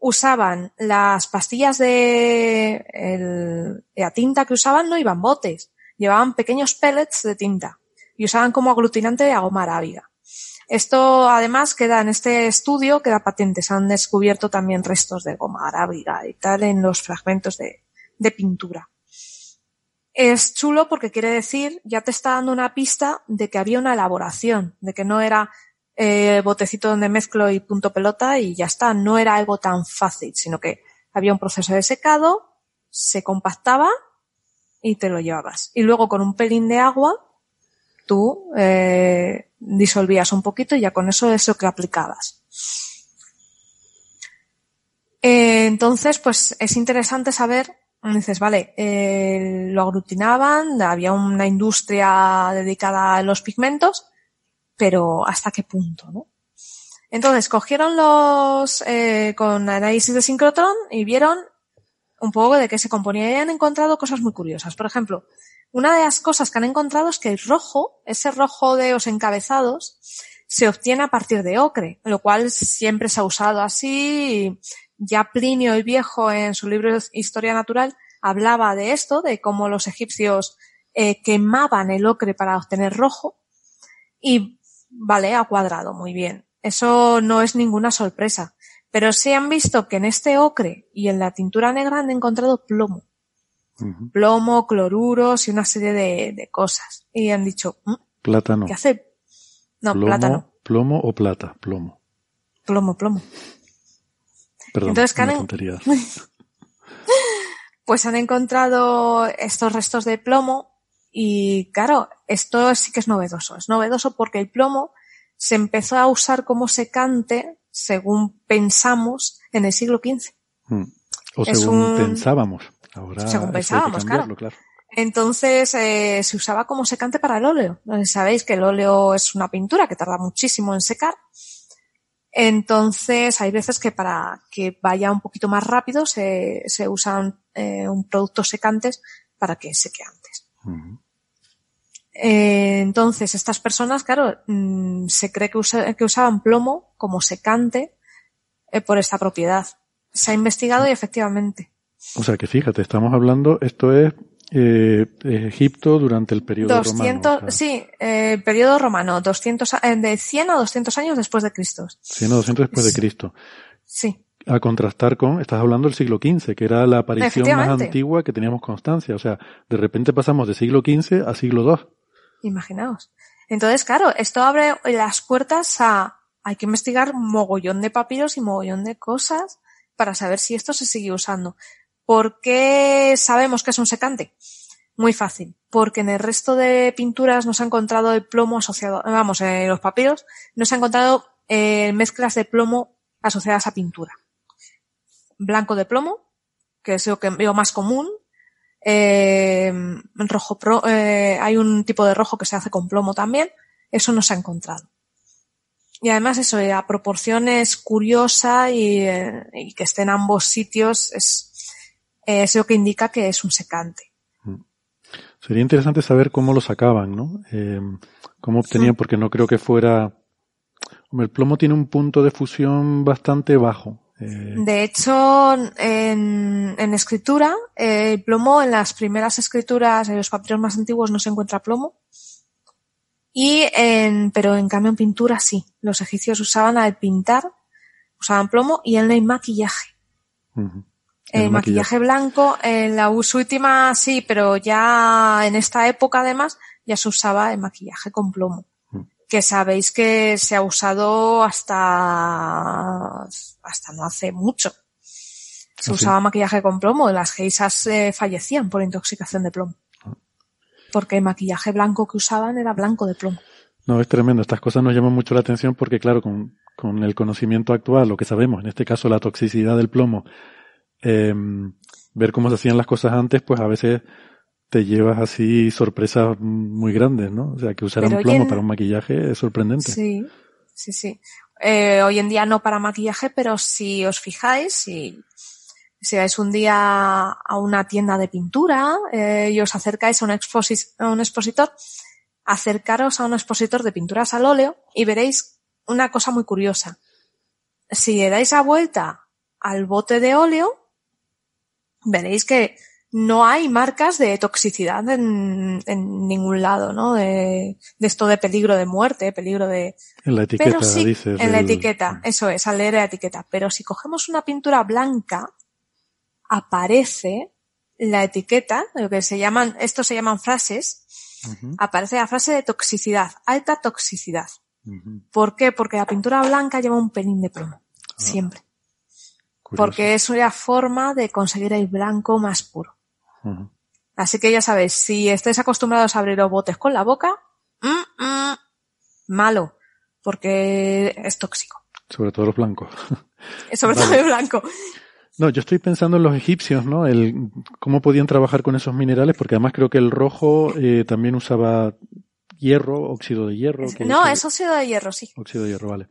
[SPEAKER 5] usaban las pastillas de el- la tinta que usaban no iban botes, llevaban pequeños pellets de tinta y usaban como aglutinante la goma arábiga. Esto además queda en este estudio, queda patente, se han descubierto también restos de goma arábiga y tal en los fragmentos de, de pintura. Es chulo porque quiere decir, ya te está dando una pista de que había una elaboración, de que no era eh, botecito donde mezclo y punto pelota y ya está, no era algo tan fácil, sino que había un proceso de secado, se compactaba y te lo llevabas. Y luego con un pelín de agua, tú eh, disolvías un poquito y ya con eso es que aplicabas. Eh, entonces, pues es interesante saber, dices, vale, eh, lo aglutinaban, había una industria dedicada a los pigmentos, pero ¿hasta qué punto, no? Entonces, cogieron los, eh, con análisis de sincrotrón y vieron un poco de qué se componía y han encontrado cosas muy curiosas. Por ejemplo, una de las cosas que han encontrado es que el rojo, ese rojo de los encabezados, se obtiene a partir de ocre, lo cual siempre se ha usado así. Ya Plinio el Viejo en su libro Historia Natural hablaba de esto, de cómo los egipcios eh, quemaban el ocre para obtener rojo. Y vale, ha cuadrado muy bien. Eso no es ninguna sorpresa. Pero se han visto que en este ocre y en la tintura negra han encontrado plomo. Plomo, cloruros y una serie de, de cosas. Y han dicho, "Mm,
[SPEAKER 4] Plátano.
[SPEAKER 5] ¿qué hace? No,
[SPEAKER 4] plomo,
[SPEAKER 5] plátano.
[SPEAKER 4] plomo o plata, plomo.
[SPEAKER 5] Plomo, plomo.
[SPEAKER 4] Perdón,
[SPEAKER 5] Entonces. Pues han encontrado estos restos de plomo y claro, esto sí que es novedoso. Es novedoso porque el plomo se empezó a usar como secante, según pensamos, en el siglo XV.
[SPEAKER 4] Mm. O
[SPEAKER 5] Es
[SPEAKER 4] según
[SPEAKER 5] un-
[SPEAKER 4] pensábamos. Ahora
[SPEAKER 5] Según pensábamos,
[SPEAKER 4] claro.
[SPEAKER 5] Entonces eh, se usaba como secante para el óleo. Eh, Sabéis que el óleo es una pintura que tarda muchísimo en secar. Entonces hay veces que para que vaya un poquito más rápido se, se usan eh, un productos secantes para que seque antes. Eh, entonces estas personas, claro, mm, se cree que, usa- que usaban plomo como secante eh, por esta propiedad. Se ha investigado y efectivamente.
[SPEAKER 4] O sea que fíjate, estamos hablando, esto es eh, Egipto durante el periodo
[SPEAKER 5] 200,
[SPEAKER 4] romano. o sea,
[SPEAKER 5] sí, eh, periodo romano, 200, a- eh, de 100 a 200 años después de Cristo.
[SPEAKER 4] 100 o 200 después de Cristo.
[SPEAKER 5] Sí,
[SPEAKER 4] A contrastar con, estás hablando del siglo XV, que era la aparición más antigua que teníamos constancia. O sea, de repente pasamos de siglo XV a siglo II.
[SPEAKER 5] Imaginaos. Entonces, claro, esto abre las puertas a, hay que investigar mogollón de papiros y mogollón de cosas para saber si esto se sigue usando. ¿Por qué sabemos que es un secante? Muy fácil, porque en el resto de pinturas no se ha encontrado el plomo asociado, vamos, en los papiros no se ha encontrado eh, mezclas de plomo asociadas a pintura. Blanco de plomo, que es lo que veo más común, eh, rojo pro- eh, hay un tipo de rojo que se hace con plomo también, eso no se ha encontrado. Y además eso, eh, la proporción es curiosa y, eh, y que esté en ambos sitios es, es lo que indica que es un secante.
[SPEAKER 4] Sería interesante saber cómo lo sacaban, ¿no? Eh, cómo obtenían, porque no creo que fuera... Hombre, el plomo tiene un punto de fusión bastante bajo. Eh,
[SPEAKER 5] De hecho, en, en escritura, eh, el plomo en las primeras escrituras, en los papiros más antiguos no se encuentra plomo. Y en, pero en cambio en pintura sí. Los egipcios usaban al pintar, usaban plomo y en el maquillaje.
[SPEAKER 4] ujú.
[SPEAKER 5] El,
[SPEAKER 4] El
[SPEAKER 5] maquillaje, blanco, en la última sí, pero ya en esta época además ya se usaba el maquillaje con plomo. Que sabéis que se ha usado hasta, hasta no hace mucho. Se usaba maquillaje con plomo y las geisas eh, fallecían por intoxicación de plomo. Porque el maquillaje blanco que usaban era blanco de plomo.
[SPEAKER 4] No, es tremendo. Estas cosas nos llaman mucho la atención porque, claro, con, con el conocimiento actual, lo que sabemos, en este caso la toxicidad del plomo, eh, ver cómo se hacían las cosas antes, pues a veces te llevas así sorpresas muy grandes, ¿no? O sea, que usar un plomo para un maquillaje es sorprendente.
[SPEAKER 5] Sí, sí, sí. Eh, hoy en día no para maquillaje, pero si os fijáis, si, si vais un día a una tienda de pintura eh, y os acercáis a un, a un expositor, acercaros a un expositor de pinturas al óleo y veréis una cosa muy curiosa. Si le dais la vuelta al bote de óleo, veréis que no hay marcas de toxicidad en, en ningún lado, ¿no? De, de esto de peligro de muerte, peligro de,
[SPEAKER 4] En la etiqueta,
[SPEAKER 5] pero sí,
[SPEAKER 4] dices.
[SPEAKER 5] en la etiqueta, eso es, al leer la etiqueta. Pero si cogemos una pintura blanca, aparece la etiqueta, lo que se llaman, estos se llaman frases, aparece la frase de toxicidad, alta toxicidad. ¿Por qué? Porque la pintura blanca lleva un pelín de plomo, siempre.
[SPEAKER 4] Curioso.
[SPEAKER 5] Porque es una forma de conseguir el blanco más puro. Así que ya sabéis, si estáis acostumbrados a abrir los botes con la boca, mm, mm, malo, porque es tóxico.
[SPEAKER 4] Sobre todo los blancos.
[SPEAKER 5] Sobre
[SPEAKER 4] Vale.
[SPEAKER 5] todo el blanco.
[SPEAKER 4] No, yo estoy pensando en los egipcios, ¿no? El cómo podían trabajar con esos minerales, porque además creo que el rojo eh, también usaba hierro, óxido de hierro. que
[SPEAKER 5] No,
[SPEAKER 4] eso-
[SPEAKER 5] es óxido de hierro, sí.
[SPEAKER 4] Óxido de hierro, vale.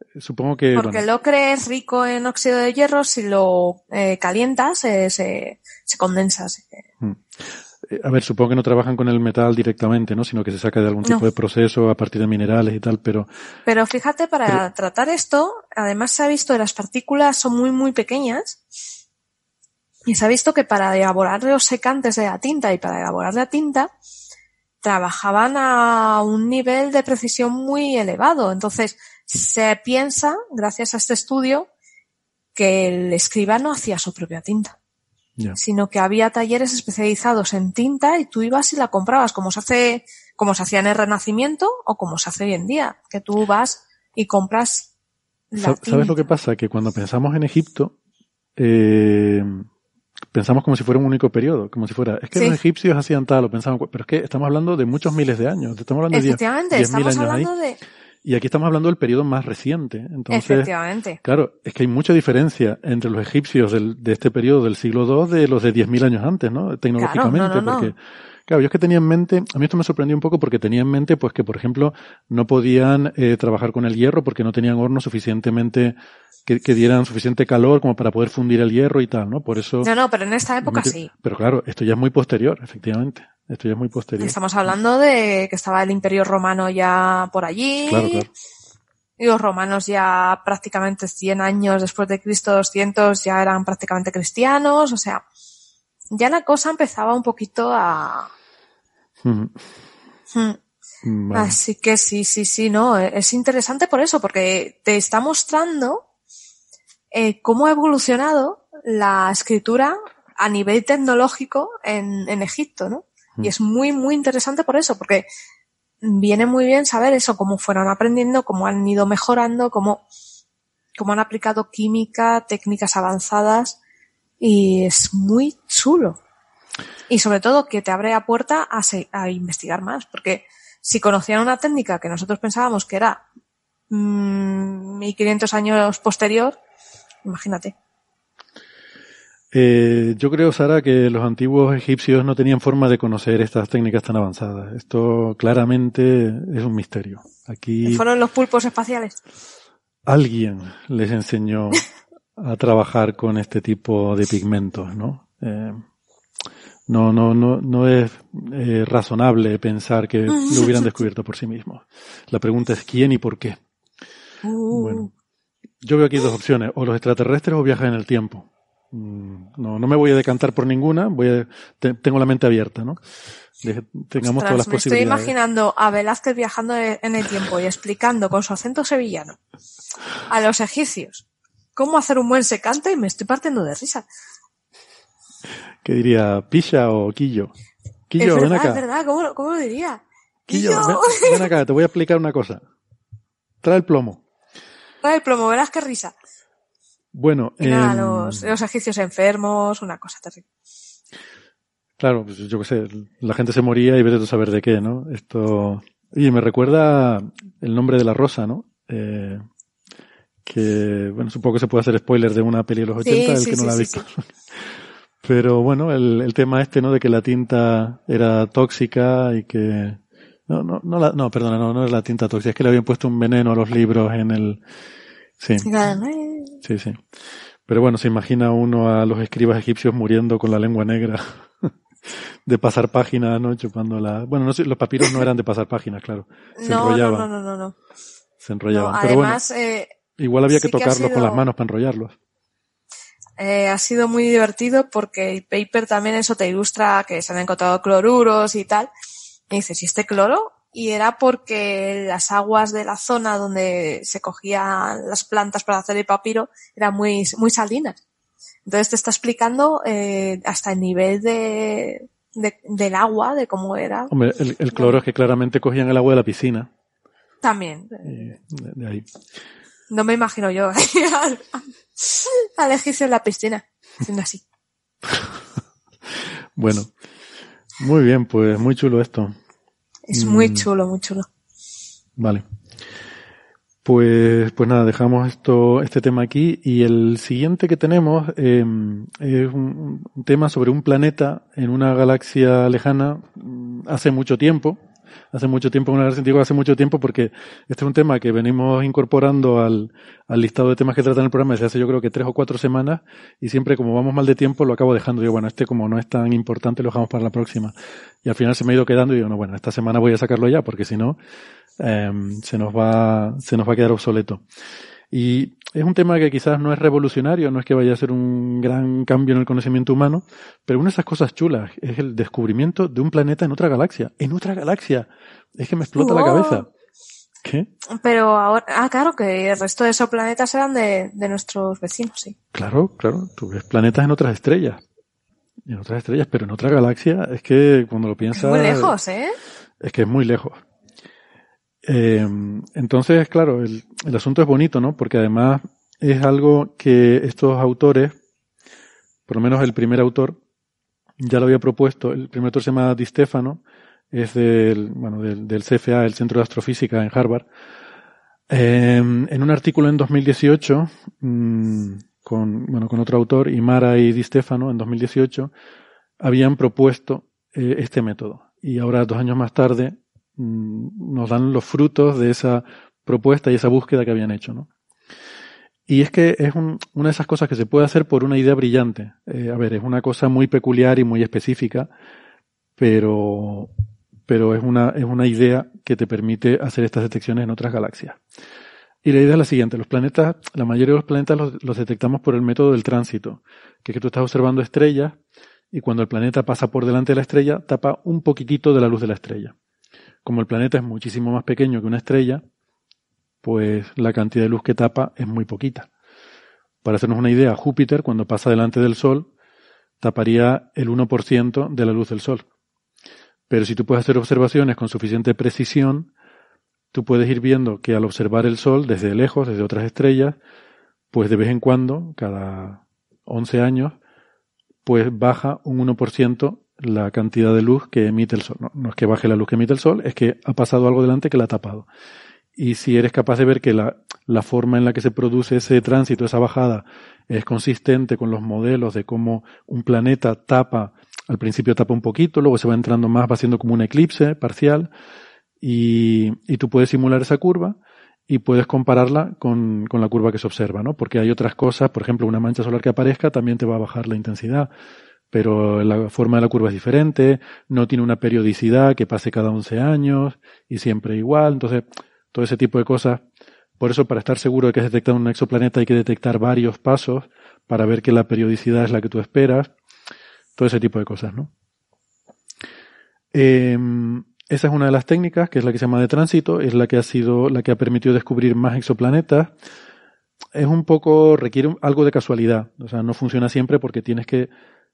[SPEAKER 4] Eh, Supongo que,
[SPEAKER 5] Porque
[SPEAKER 4] bueno,
[SPEAKER 5] el ocre es rico en óxido de hierro, si lo eh, calientas se, se, se condensa. se-
[SPEAKER 4] eh, a ver, supongo que no trabajan con el metal directamente, ¿no? Sino que se saca de algún
[SPEAKER 5] No.
[SPEAKER 4] tipo de proceso a partir de minerales y tal, pero
[SPEAKER 5] Pero fíjate, para
[SPEAKER 4] Pero-
[SPEAKER 5] tratar esto, además se ha visto que las partículas son muy, muy pequeñas. Y se ha visto que para elaborar los secantes de la tinta y para elaborar la tinta, trabajaban a un nivel de precisión muy elevado. Entonces, se piensa, gracias a este estudio, que el escriba no hacía su propia tinta, sino que había talleres especializados en tinta y tú ibas y la comprabas, como se hace, como se hacía en el Renacimiento o como se hace hoy en día, que tú vas y compras la tinta.
[SPEAKER 4] ¿Sabes lo que pasa? Que cuando pensamos en Egipto, eh, pensamos como si fuera un único periodo, como si fuera, es que
[SPEAKER 5] Sí.
[SPEAKER 4] los egipcios hacían tal, o pensamos, pero es que estamos hablando de muchos miles de años, estamos hablando de diez-
[SPEAKER 5] Efectivamente,
[SPEAKER 4] 10.000
[SPEAKER 5] estamos
[SPEAKER 4] años ahí,
[SPEAKER 5] de...
[SPEAKER 4] y aquí estamos hablando del periodo más reciente. Entonces,
[SPEAKER 5] Efectivamente.
[SPEAKER 4] claro, es que hay mucha diferencia entre los egipcios del- de este periodo del siglo II de los de 10.000 años antes, ¿no? Tecnológicamente,
[SPEAKER 5] no, no, no.
[SPEAKER 4] porque Claro, yo es que tenía en mente, a mí esto me sorprendió un poco porque tenía en mente, pues que por ejemplo no podían eh, trabajar con el hierro porque no tenían hornos suficientemente que, que dieran suficiente calor como para poder fundir el hierro y tal, ¿no? Por eso.
[SPEAKER 5] No, no, pero en esta época sí.
[SPEAKER 4] Pero claro, esto ya es muy posterior, efectivamente. Esto ya es muy posterior.
[SPEAKER 5] Estamos hablando de que estaba el Imperio Romano ya por allí.
[SPEAKER 4] Claro, claro.
[SPEAKER 5] Y los romanos ya prácticamente 100 años después de Cristo, 200, ya eran prácticamente cristianos. O sea, ya la cosa empezaba un poquito a...
[SPEAKER 4] Mm.
[SPEAKER 5] Así que sí, sí, sí, no, es interesante por eso, porque te está mostrando eh, cómo ha evolucionado la escritura a nivel tecnológico en, en Egipto, ¿no? Y es muy, muy interesante por eso, porque viene muy bien saber eso, cómo fueron aprendiendo, cómo han ido mejorando, cómo, cómo han aplicado química, técnicas avanzadas, y es muy chulo. Y sobre todo que te abre la puerta a, se- a investigar más, porque si conocían una técnica que nosotros pensábamos que era mm, 1500 años posterior, imagínate.
[SPEAKER 4] Eh, yo creo, Sara, que los antiguos egipcios no tenían forma de conocer estas técnicas tan avanzadas. Esto claramente es un misterio. Aquí
[SPEAKER 5] Fueron los pulpos espaciales.
[SPEAKER 4] alguien les enseñó a trabajar con este tipo de pigmentos, ¿no? Eh, no, no, no, no es eh, razonable pensar que lo hubieran descubierto por sí mismos. La pregunta es quién y por qué.
[SPEAKER 5] Uh,
[SPEAKER 4] Bueno, yo veo aquí dos opciones, o los extraterrestres o viajes en el tiempo. Mm, No, no me voy a decantar por ninguna, voy a, te- tengo la mente abierta, ¿no? De- tengamos
[SPEAKER 5] ostras,
[SPEAKER 4] todas las
[SPEAKER 5] me estoy imaginando a Velázquez viajando e- en el tiempo y explicando con su acento sevillano a los egipcios cómo hacer un buen secante y me estoy partiendo de risa.
[SPEAKER 4] ¿Qué diría? ¿Pisha o Quillo?
[SPEAKER 5] es
[SPEAKER 4] Quillo,
[SPEAKER 5] verdad,
[SPEAKER 4] ven acá.
[SPEAKER 5] es verdad, ¿cómo, lo- cómo lo diría?
[SPEAKER 4] Quillo,
[SPEAKER 5] Quillo.
[SPEAKER 4] ven, ven acá, te voy a explicar una cosa. Trae el plomo.
[SPEAKER 5] Trae el plomo, verás qué risa.
[SPEAKER 4] Bueno,
[SPEAKER 5] Y nada,
[SPEAKER 4] em,
[SPEAKER 5] los, los egipcios enfermos, una cosa terrible.
[SPEAKER 4] claro, pues yo qué sé, la gente se moría y vete a saber de qué, ¿no? Esto, y me recuerda el nombre de la rosa, ¿no? Eh, que, bueno, supongo que se puede hacer spoiler de una peli de los
[SPEAKER 5] Sí,
[SPEAKER 4] 80, el
[SPEAKER 5] sí,
[SPEAKER 4] que no
[SPEAKER 5] sí,
[SPEAKER 4] la ha visto. Pero bueno, el, el tema este, ¿no? De que la tinta era tóxica y que, no, no, no, la- no, perdona, no, no es la tinta tóxica, es que le habían puesto un veneno a los libros en el, sí. Sí, sí. Pero bueno, se imagina uno a los escribas egipcios muriendo con la lengua negra de pasar páginas, ¿no? Chupando la... Bueno, no sé, los papiros no eran de pasar páginas, claro. Se
[SPEAKER 5] No,
[SPEAKER 4] enrollaban.
[SPEAKER 5] no, no, no, no.
[SPEAKER 4] Se enrollaban.
[SPEAKER 5] No,
[SPEAKER 4] Pero bueno,
[SPEAKER 5] además, eh,
[SPEAKER 4] igual había que
[SPEAKER 5] sí que ha
[SPEAKER 4] tocarlos con las manos para enrollarlos.
[SPEAKER 5] Eh, ha sido muy divertido porque el paper también eso te ilustra que se han encontrado cloruros y tal. Y dices, ¿y este cloro? Y era porque las aguas de la zona donde se cogían las plantas para hacer el papiro eran muy, muy salinas. Entonces te está explicando eh, hasta el nivel de, de- del agua, de cómo era.
[SPEAKER 4] Hombre, el, el cloro es que claramente cogían el agua de la piscina.
[SPEAKER 5] También.
[SPEAKER 4] de, de ahí.
[SPEAKER 5] No me imagino yo al, al egipcio en la piscina, haciendo así.
[SPEAKER 4] Bueno. Muy bien, pues muy chulo esto.
[SPEAKER 5] Es muy
[SPEAKER 4] Mm.
[SPEAKER 5] chulo, muy chulo.
[SPEAKER 4] Vale. Pues, pues nada, dejamos esto, este tema aquí y el siguiente que tenemos eh, es un, un tema sobre un planeta en una galaxia lejana mm, hace mucho tiempo. Hace mucho tiempo, una galaxia antigua hace mucho tiempo porque este es un tema que venimos incorporando al, al listado de temas que tratan el programa desde hace yo creo que tres o cuatro semanas y siempre como vamos mal de tiempo lo acabo dejando. Yo, bueno, este como no es tan importante lo dejamos para la próxima. Y al final se me ha ido quedando y digo, no, bueno, esta semana voy a sacarlo ya porque si no, eh, se nos va, se nos va a quedar obsoleto. Y es un tema que quizás no es revolucionario, no es que vaya a ser un gran cambio en el conocimiento humano, pero una de esas cosas chulas es el descubrimiento de un planeta en otra galaxia. En otra galaxia. Es que me explota la cabeza. ¿Qué?
[SPEAKER 5] Pero ahora, ah, claro, que el resto de esos planetas eran de, de nuestros vecinos, sí.
[SPEAKER 4] Claro, claro. Tú ves planetas en otras estrellas. En otras estrellas, pero en otra galaxia es que cuando lo piensas...
[SPEAKER 5] Muy lejos, ¿eh?
[SPEAKER 4] Es que es muy lejos. Eh, entonces, claro, el, asunto es bonito, ¿no? Porque además es algo que estos autores, por lo menos el primer autor, ya lo había propuesto. El primer autor se llama Di Stefano, es del, bueno, del, CFA, el Centro de Astrofísica en Harvard. Eh, en un artículo en 2018, mmm, con, bueno, con otro autor, Imara y Di Stefano, en 2018, habían propuesto eh, este método. Y ahora, dos años más tarde, nos dan los frutos de esa propuesta y esa búsqueda que habían hecho, ¿no? Y es que es un, una de esas cosas que se puede hacer por una idea brillante. Eh, a ver, es una cosa muy peculiar y muy específica, pero, pero es una, es una idea que te permite hacer estas detecciones en otras galaxias. Y la idea es la siguiente, los planetas, la mayoría de los planetas los, los, detectamos por el método del tránsito, que es que tú estás observando estrellas y cuando el planeta pasa por delante de la estrella, tapa un poquitito de la luz de la estrella. Como el planeta es muchísimo más pequeño que una estrella, pues la cantidad de luz que tapa es muy poquita. Para hacernos una idea, Júpiter, cuando pasa delante del Sol, taparía el 1% de la luz del Sol. Pero si tú puedes hacer observaciones con suficiente precisión, tú puedes ir viendo que al observar el Sol desde lejos, desde otras estrellas, pues de vez en cuando, cada 11 años, pues baja un 1% la cantidad de luz que emite el Sol. No, es que baje la luz que emite el Sol, es que ha pasado algo delante que la ha tapado. Y si eres capaz de ver que la, la forma en la que se produce ese tránsito, esa bajada, es consistente con los modelos de cómo un planeta tapa, al principio tapa un poquito, luego se va entrando más, va haciendo como un eclipse parcial, y, y tú puedes simular esa curva y puedes compararla con, con, la curva que se observa, ¿no? Porque hay otras cosas, por ejemplo, una mancha solar que aparezca también te va a bajar la intensidad, pero la forma de la curva es diferente, no tiene una periodicidad que pase cada 11 años y siempre igual, entonces todo ese tipo de cosas. Por eso, para estar seguro de que has detectado un exoplaneta hay que detectar varios pasos para ver que la periodicidad es la que tú esperas, todo ese tipo de cosas, ¿no? Eh, esa es una de las técnicas, que es la que se llama de tránsito, es la que ha sido, la que ha permitido descubrir más exoplanetas. Es un poco, requiere algo de casualidad. O sea, no funciona siempre porque tienes que,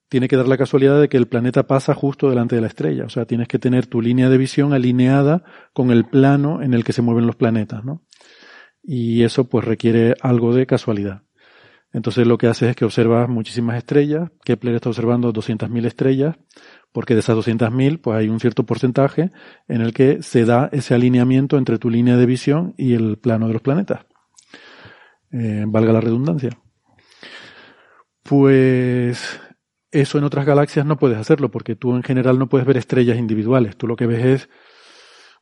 [SPEAKER 4] tiene que dar la casualidad de que el planeta pasa justo delante de la estrella. O sea, tienes que tener tu línea de visión alineada con el plano en el que se mueven los planetas, ¿no? Y eso pues requiere algo de casualidad. Entonces lo que haces es que observas muchísimas estrellas. Kepler está observando 200.000 estrellas porque de esas 200.000 pues hay un cierto porcentaje en el que se da ese alineamiento entre tu línea de visión y el plano de los planetas. Eh, valga la redundancia. Pues eso en otras galaxias no puedes hacerlo porque tú en general no puedes ver estrellas individuales. Tú lo que ves es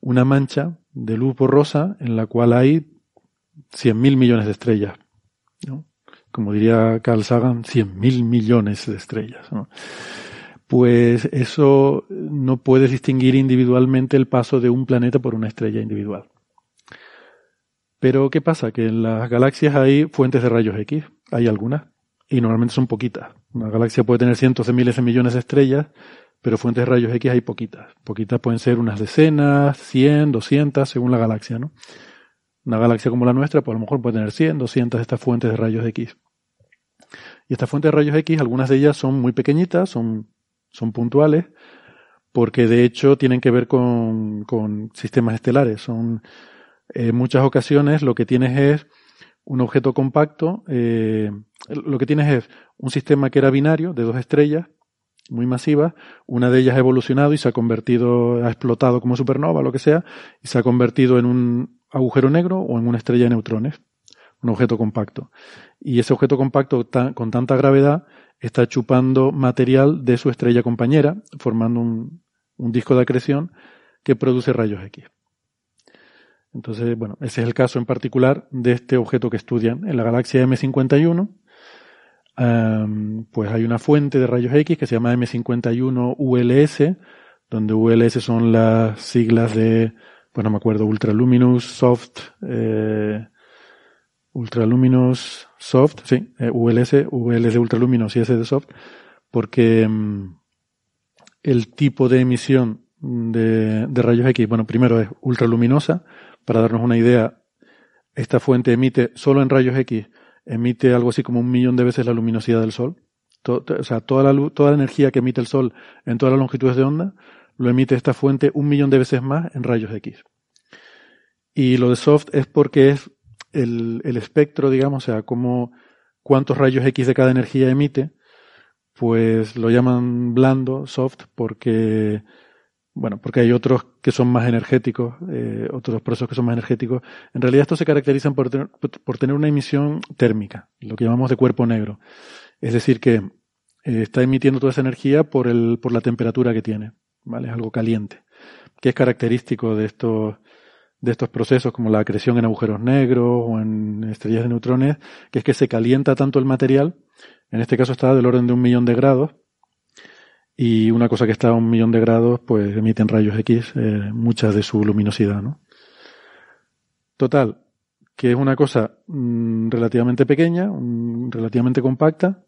[SPEAKER 4] una mancha de luz borrosa en la cual hay 100.000 millones de estrellas. Como diría Carl Sagan, 100.000 millones de estrellas. pues eso no puedes distinguir individualmente el paso de un planeta por una estrella individual. Pero ¿qué pasa? Que en las galaxias hay fuentes de rayos X, hay algunas, y normalmente son poquitas. Una galaxia puede tener cientos de miles de millones de estrellas, pero fuentes de rayos X hay poquitas. Poquitas pueden ser unas decenas, 100, 200, según la galaxia, ¿no? Una galaxia como la nuestra, pues a lo mejor puede tener 100, 200 de estas fuentes de rayos X. Y estas fuentes de rayos X, algunas de ellas son muy pequeñitas, son son puntuales, porque de hecho tienen que ver con, con sistemas estelares. Son en muchas ocasiones lo que tienes es un objeto compacto, eh, lo que tienes es un sistema que era binario de dos estrellas muy masivas, una de ellas ha evolucionado y se ha convertido, ha explotado como supernova, lo que sea, y se ha convertido en un agujero negro o en una estrella de neutrones, un objeto compacto. Y ese objeto compacto con tanta gravedad está chupando material de su estrella compañera, formando un, un disco de acreción que produce rayos X. Entonces, bueno, ese es el caso en particular de este objeto que estudian en la galaxia M51. Um, pues hay una fuente de rayos X que se llama M51 ULS, donde ULS son las siglas de, pues no me acuerdo, Ultraluminous Soft, eh, Ultraluminous Soft, sí, eh, ULS, UL de Ultraluminous y S de Soft, porque um, el tipo de emisión de, de, rayos X, bueno, primero es ultraluminosa, para darnos una idea, esta fuente emite, solo en rayos X, emite algo así como un millón de veces la luminosidad del Sol. o sea, toda la, toda la energía que emite el Sol en todas las longitudes de onda, lo emite esta fuente un millón de veces más en rayos X. Y lo de soft es porque es el, el espectro, digamos, o sea, como cuántos rayos X de cada energía emite, pues lo llaman blando, soft, porque bueno, porque hay otros que son más energéticos, eh, otros procesos que son más energéticos. En realidad estos se caracterizan por tener, por tener una emisión térmica, lo que llamamos de cuerpo negro. Es decir, que eh, está emitiendo toda esa energía por, el, por la temperatura que tiene, ¿vale? Es algo caliente, que es característico de estos, de estos procesos como la acreción en agujeros negros o en estrellas de neutrones, que es que se calienta tanto el material, en este caso está del orden de un millón de grados, y una cosa que está a un millón de grados, pues emiten rayos X, eh, mucha de su luminosidad, ¿no? Total, que es una cosa mm, relativamente pequeña, mm, relativamente compacta,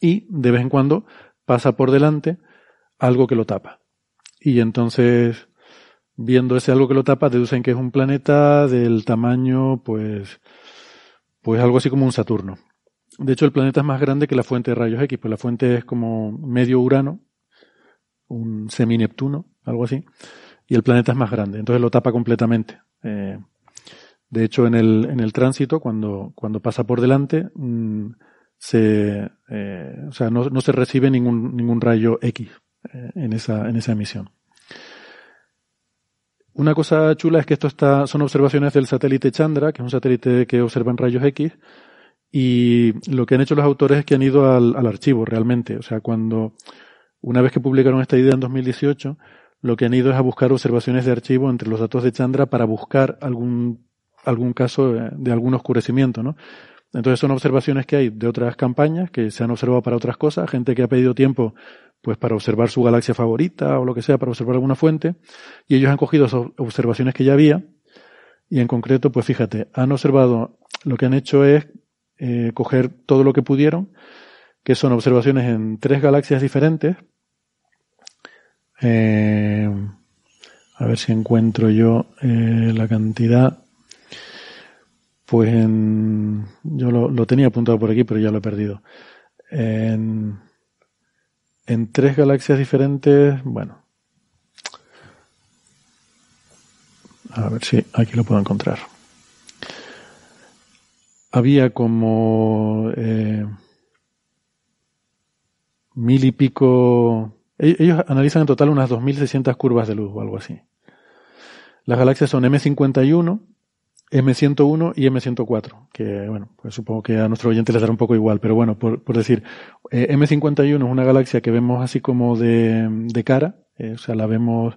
[SPEAKER 4] y de vez en cuando pasa por delante algo que lo tapa. Y entonces, viendo ese algo que lo tapa, deducen que es un planeta del tamaño, pues, pues algo así como un Saturno. De hecho, el planeta es más grande que la fuente de rayos X, pues la fuente es como medio Urano, un semi-Neptuno, algo así, y el planeta es más grande, entonces lo tapa completamente. Eh, de hecho, en el, en el tránsito, cuando, cuando pasa por delante, mm, se, eh, o sea, no, no, se recibe ningún, ningún rayo X eh, en, esa, en esa emisión. Una cosa chula es que esto está, son observaciones del satélite Chandra, que es un satélite que observa en rayos X, y lo que han hecho los autores es que han ido al, al archivo realmente. O sea, cuando, una vez que publicaron esta idea en 2018, lo que han ido es a buscar observaciones de archivo entre los datos de Chandra para buscar algún, algún caso de, algún oscurecimiento, ¿no? Entonces son observaciones que hay de otras campañas que se han observado para otras cosas, gente que ha pedido tiempo pues para observar su galaxia favorita o lo que sea, para observar alguna fuente, y ellos han cogido esas observaciones que ya había, y en concreto, pues fíjate, han observado, lo que han hecho es eh, coger todo lo que pudieron, que son observaciones en tres galaxias diferentes. Eh, a ver si encuentro yo eh, la cantidad. Pues en, yo lo, lo, tenía apuntado por aquí, pero ya lo he perdido. En, en tres galaxias diferentes, bueno. A ver si aquí lo puedo encontrar había como eh, mil y pico. E-, ellos analizan en total unas 2.600 curvas de luz o algo así. Las galaxias son M51, M101 y M104, que bueno, pues supongo que a nuestro oyente les dará un poco igual, pero bueno, por, decir, eh, M51 es una galaxia que vemos así como de, de cara, eh, o sea, la vemos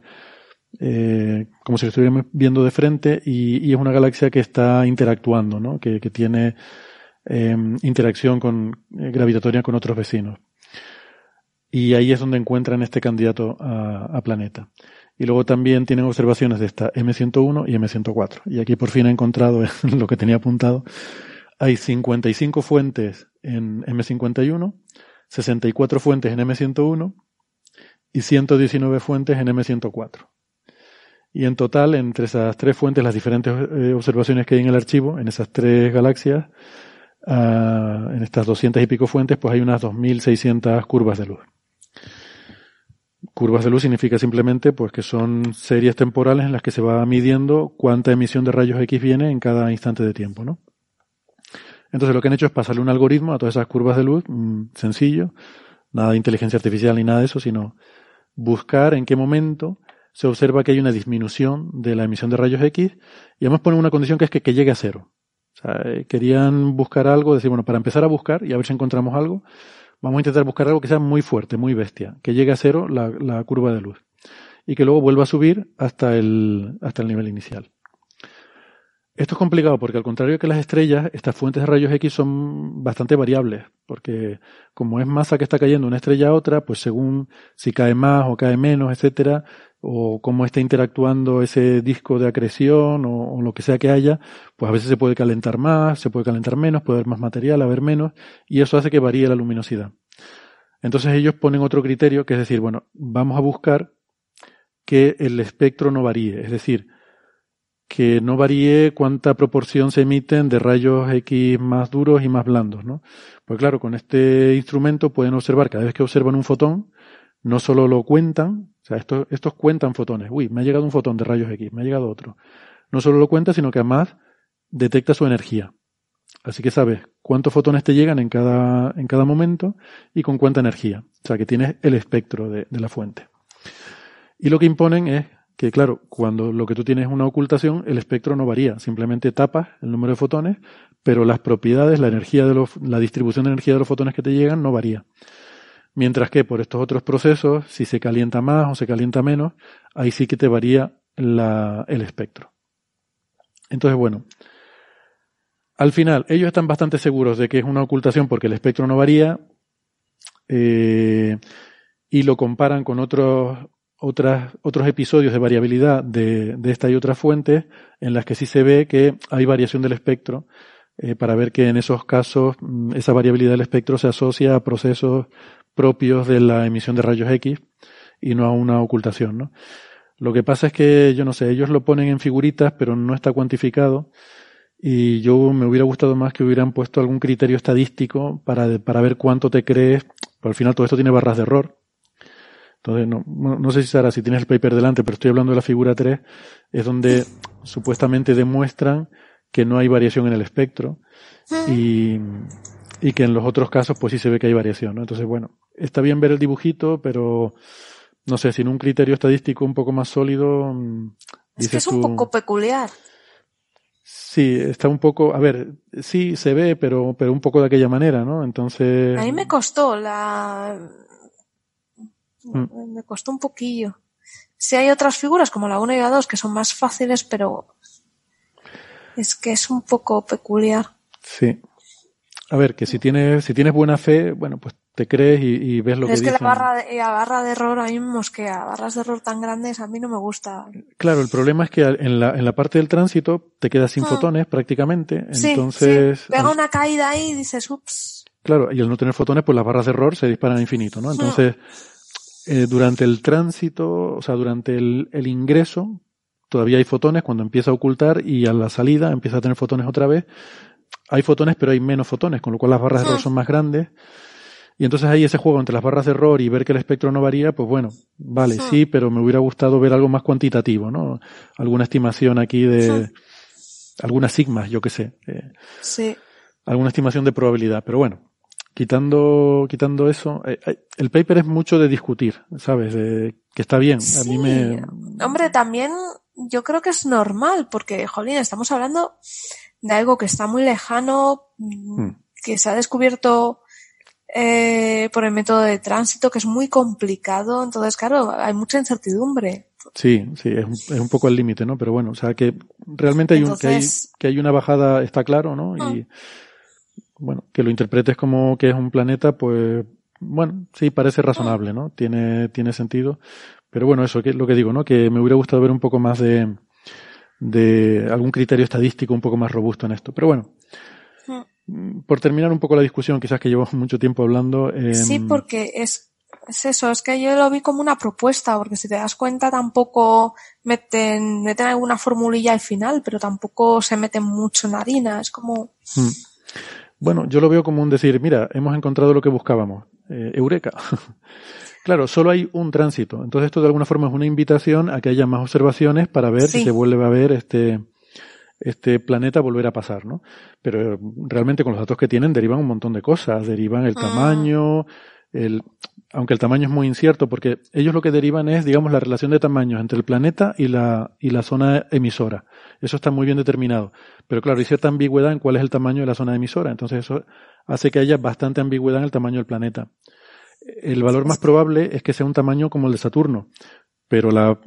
[SPEAKER 4] eh, como si estuviéramos viendo de frente y, y, es una galaxia que está interactuando, ¿no? que, que tiene eh, interacción con, eh, gravitatoria con otros vecinos. Y ahí es donde encuentran este candidato a, a, planeta. Y luego también tienen observaciones de esta M101 y M104. Y aquí por fin he encontrado lo que tenía apuntado. Hay 55 fuentes en M51, 64 fuentes en M101 y 119 fuentes en M104. Y en total, entre esas tres fuentes, las diferentes eh, observaciones que hay en el archivo, en esas tres galaxias, uh, en estas doscientas y pico fuentes, pues hay unas 2.600 curvas de luz. Curvas de luz significa simplemente pues que son series temporales en las que se va midiendo cuánta emisión de rayos X viene en cada instante de tiempo, ¿no? Entonces lo que han hecho es pasarle un algoritmo a todas esas curvas de luz, mmm, sencillo, nada de inteligencia artificial ni nada de eso, sino buscar en qué momento se observa que hay una disminución de la emisión de rayos X y además ponen una condición que es que, que llegue a cero. O sea, eh, querían buscar algo, decir, bueno, para empezar a buscar y a ver si encontramos algo, vamos a intentar buscar algo que sea muy fuerte, muy bestia, que llegue a cero la, la curva de luz y que luego vuelva a subir hasta el, hasta el nivel inicial. Esto es complicado porque al contrario que las estrellas, estas fuentes de rayos X son bastante variables, porque como es masa que está cayendo una estrella a otra, pues según si cae más o cae menos, etcétera, o cómo está interactuando ese disco de acreción o, lo que sea que haya, pues a veces se puede calentar más, se puede calentar menos, puede haber más material, haber menos, y eso hace que varíe la luminosidad. Entonces ellos ponen otro criterio, que es decir, bueno, vamos a buscar que el espectro no varíe, es decir, que no varíe cuánta proporción se emiten de rayos X más duros y más blandos, ¿no? Pues claro, con este instrumento pueden observar, cada vez que observan un fotón, no solo lo cuentan, sea, estos, cuentan fotones. Uy, me ha llegado un fotón de rayos X, me ha llegado otro. No solo lo cuenta, sino que además detecta su energía. Así que sabes cuántos fotones te llegan en cada, en cada momento y con cuánta energía. O sea, que tienes el espectro de, de la fuente. Y lo que imponen es que claro, cuando lo que tú tienes es una ocultación, el espectro no varía, simplemente tapas el número de fotones, pero las propiedades, la energía de los, la distribución de energía de los fotones que te llegan no varía. Mientras que por estos otros procesos, si se calienta más o se calienta menos, ahí sí que te varía la, el espectro. Entonces, bueno, al final, ellos están bastante seguros de que es una ocultación porque el espectro no varía eh, y lo comparan con otros otras, otros episodios de variabilidad de, de, esta y otras fuentes en las que sí se ve que hay variación del espectro eh, para ver que en esos casos mm, esa variabilidad del espectro se asocia a procesos propios de la emisión de rayos X y no a una ocultación, ¿no? Lo que pasa es que, yo no sé, ellos lo ponen en figuritas, pero no está cuantificado. Y yo me hubiera gustado más que hubieran puesto algún criterio estadístico para, para ver cuánto te crees. Pero al final todo esto tiene barras de error. Entonces, no, no sé si Sara, si tienes el paper delante, pero estoy hablando de la figura 3, es donde supuestamente demuestran que no hay variación en el espectro y, y que en los otros casos pues sí se ve que hay variación, ¿no? Entonces, bueno, está bien ver el dibujito, pero no sé, sin un criterio estadístico un poco más sólido.
[SPEAKER 5] Mm, es que es un tú, poco peculiar.
[SPEAKER 4] Sí, está un poco, a ver, sí se ve, pero, pero un poco de aquella manera, ¿no? Entonces.
[SPEAKER 5] A mí me costó la, Mm. Me costó un poquillo. Si hay otras figuras como la 1 y la 2 que son más fáciles, pero es que es un poco peculiar.
[SPEAKER 4] Sí. A ver, que si tienes, si tienes buena fe, bueno, pues te crees y, y ves lo
[SPEAKER 5] pero
[SPEAKER 4] que
[SPEAKER 5] es que
[SPEAKER 4] dicen.
[SPEAKER 5] la barra, de, la barra de error a mí me mosquea. Barras de error tan grandes a mí no me gusta.
[SPEAKER 4] Claro, el problema es que en la, en la parte del tránsito te quedas sin
[SPEAKER 5] Ah.
[SPEAKER 4] fotones prácticamente.
[SPEAKER 5] Sí,
[SPEAKER 4] entonces.
[SPEAKER 5] sí. Pega una caída ahí y dices, ups.
[SPEAKER 4] Claro, y al no tener fotones, pues las barras de error se disparan a infinito, ¿no? Entonces, eh, durante el tránsito, o sea, durante el, el, ingreso, todavía hay fotones cuando empieza a ocultar y a la salida empieza a tener fotones otra vez. Hay fotones, pero hay menos fotones, con lo cual las barras de error son más grandes. Y entonces ahí ese juego entre las barras de error y ver que el espectro no varía, pues bueno, vale, sí, pero me hubiera gustado ver algo más cuantitativo, ¿no? Alguna estimación aquí de algunas sigmas, yo qué sé. Eh,
[SPEAKER 5] sí.
[SPEAKER 4] Alguna estimación de probabilidad, pero bueno, quitando quitando eso eh, el paper es mucho de discutir sabes que está bien
[SPEAKER 5] sí.
[SPEAKER 4] a mí me
[SPEAKER 5] hombre también yo creo que es normal porque jolín estamos hablando de algo que está muy lejano hmm. que se ha descubierto eh, por el método de tránsito que es muy complicado entonces claro hay mucha incertidumbre
[SPEAKER 4] Sí, sí, es un, es un poco al límite, ¿no? Pero bueno, o sea que realmente hay, entonces, un, que hay, que hay una bajada, está claro, ¿no?
[SPEAKER 5] Ah.
[SPEAKER 4] Y, bueno, que lo interpretes como que es un planeta, pues, bueno, sí, parece razonable, ¿no? Tiene, tiene sentido. Pero bueno, eso que lo que digo, ¿no? Que me hubiera gustado ver un poco más de, de algún criterio estadístico un poco más robusto en esto. Pero bueno,
[SPEAKER 5] mm.
[SPEAKER 4] por terminar un poco la discusión, quizás que llevo mucho tiempo hablando. Eh,
[SPEAKER 5] sí, porque es, es eso, es que yo lo vi como una propuesta, porque si te das cuenta tampoco meten, meten alguna formulilla al final, pero tampoco se meten mucho en harina, es como...
[SPEAKER 4] Mm. Bueno, yo lo veo como un decir, mira, hemos encontrado lo que buscábamos. Eh, eureka. claro, solo hay un tránsito. Entonces esto de alguna forma es una invitación a que haya más observaciones para ver
[SPEAKER 5] Sí.
[SPEAKER 4] si se vuelve a ver este, este planeta volver a pasar, ¿no? Pero eh, realmente con los datos que tienen derivan un montón de cosas. Derivan el
[SPEAKER 5] Ah.
[SPEAKER 4] tamaño, el, aunque el tamaño es muy incierto, porque ellos lo que derivan es, digamos, la relación de tamaños entre el planeta y la, y la zona emisora. Eso está muy bien determinado. Pero claro, hay cierta ambigüedad en cuál es el tamaño de la zona emisora. Entonces eso hace que haya bastante ambigüedad en el tamaño del planeta. El valor más probable es que sea un tamaño como el de Saturno, pero la,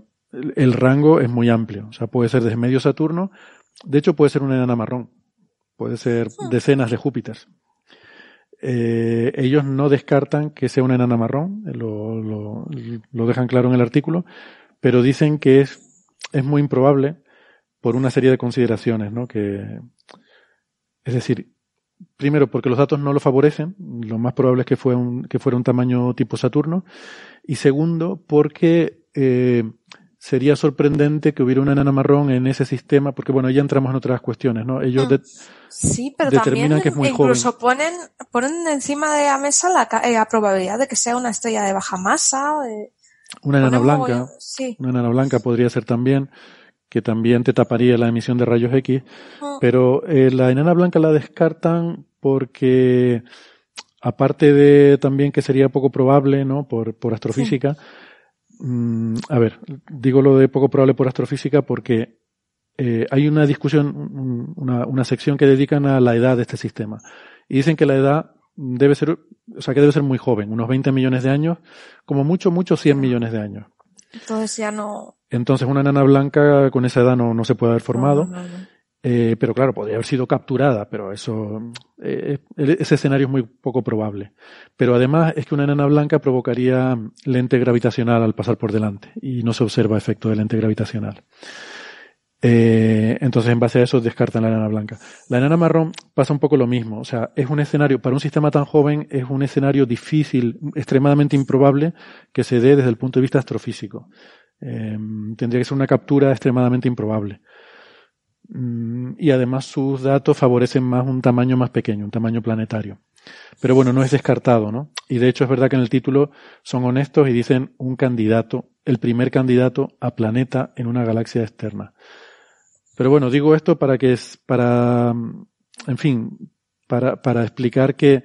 [SPEAKER 4] el rango es muy amplio. O sea, puede ser desde medio Saturno, de hecho puede ser una enana marrón, puede ser decenas de Júpiter. Eh, ellos no descartan que sea una enana marrón, lo, lo, lo, dejan claro en el artículo, pero dicen que es, es muy improbable por una serie de consideraciones, ¿no? Que, es decir, primero porque los datos no lo favorecen, lo más probable es que, fue un, que fuera un tamaño tipo Saturno, y segundo porque eh, sería sorprendente que hubiera una enana marrón en ese sistema, porque bueno, ya entramos en otras cuestiones, ¿no? Ellos de-
[SPEAKER 5] Sí, pero
[SPEAKER 4] determinan
[SPEAKER 5] también
[SPEAKER 4] que es muy
[SPEAKER 5] incluso ponen, ponen encima de la mesa la, eh, la probabilidad de que sea una estrella de baja masa. eh,
[SPEAKER 4] una enana blanca,
[SPEAKER 5] Sí.
[SPEAKER 4] una enana blanca podría ser también, que también te taparía la emisión de rayos X,
[SPEAKER 5] Mm.
[SPEAKER 4] pero eh, la enana blanca la descartan porque aparte de también que sería poco probable, ¿no? Por, por astrofísica, mm, a ver, digo lo de poco probable por astrofísica porque eh, hay una discusión, un- una, una sección que dedican a la edad de este sistema. Y dicen que la edad debe ser, o sea, que debe ser muy joven, unos 20 millones de años, como mucho, mucho 100 millones de años.
[SPEAKER 5] Entonces ya no.
[SPEAKER 4] Entonces una enana blanca con esa edad no, no se puede haber formado.
[SPEAKER 5] no, no, no.
[SPEAKER 4] Eh, pero claro, podría haber sido capturada, pero eso, eh, ese escenario es muy poco probable. Pero además es que una enana blanca provocaría lente gravitacional al pasar por delante y no se observa efecto de lente gravitacional. Eh, entonces, en base a eso, descartan la enana blanca. La enana marrón pasa un poco lo mismo. O sea, es un escenario, para un sistema tan joven, es un escenario difícil, extremadamente improbable que se dé desde el punto de vista astrofísico. Eh, tendría que ser una captura extremadamente improbable. Mm, y además sus datos favorecen más un tamaño más pequeño, un tamaño planetario. Pero bueno, no es descartado, ¿no? Y de hecho es verdad que en el título son honestos y dicen un candidato, el primer candidato a planeta en una galaxia externa. Pero bueno, digo esto para que es, para, mm, en fin, para, para explicar que,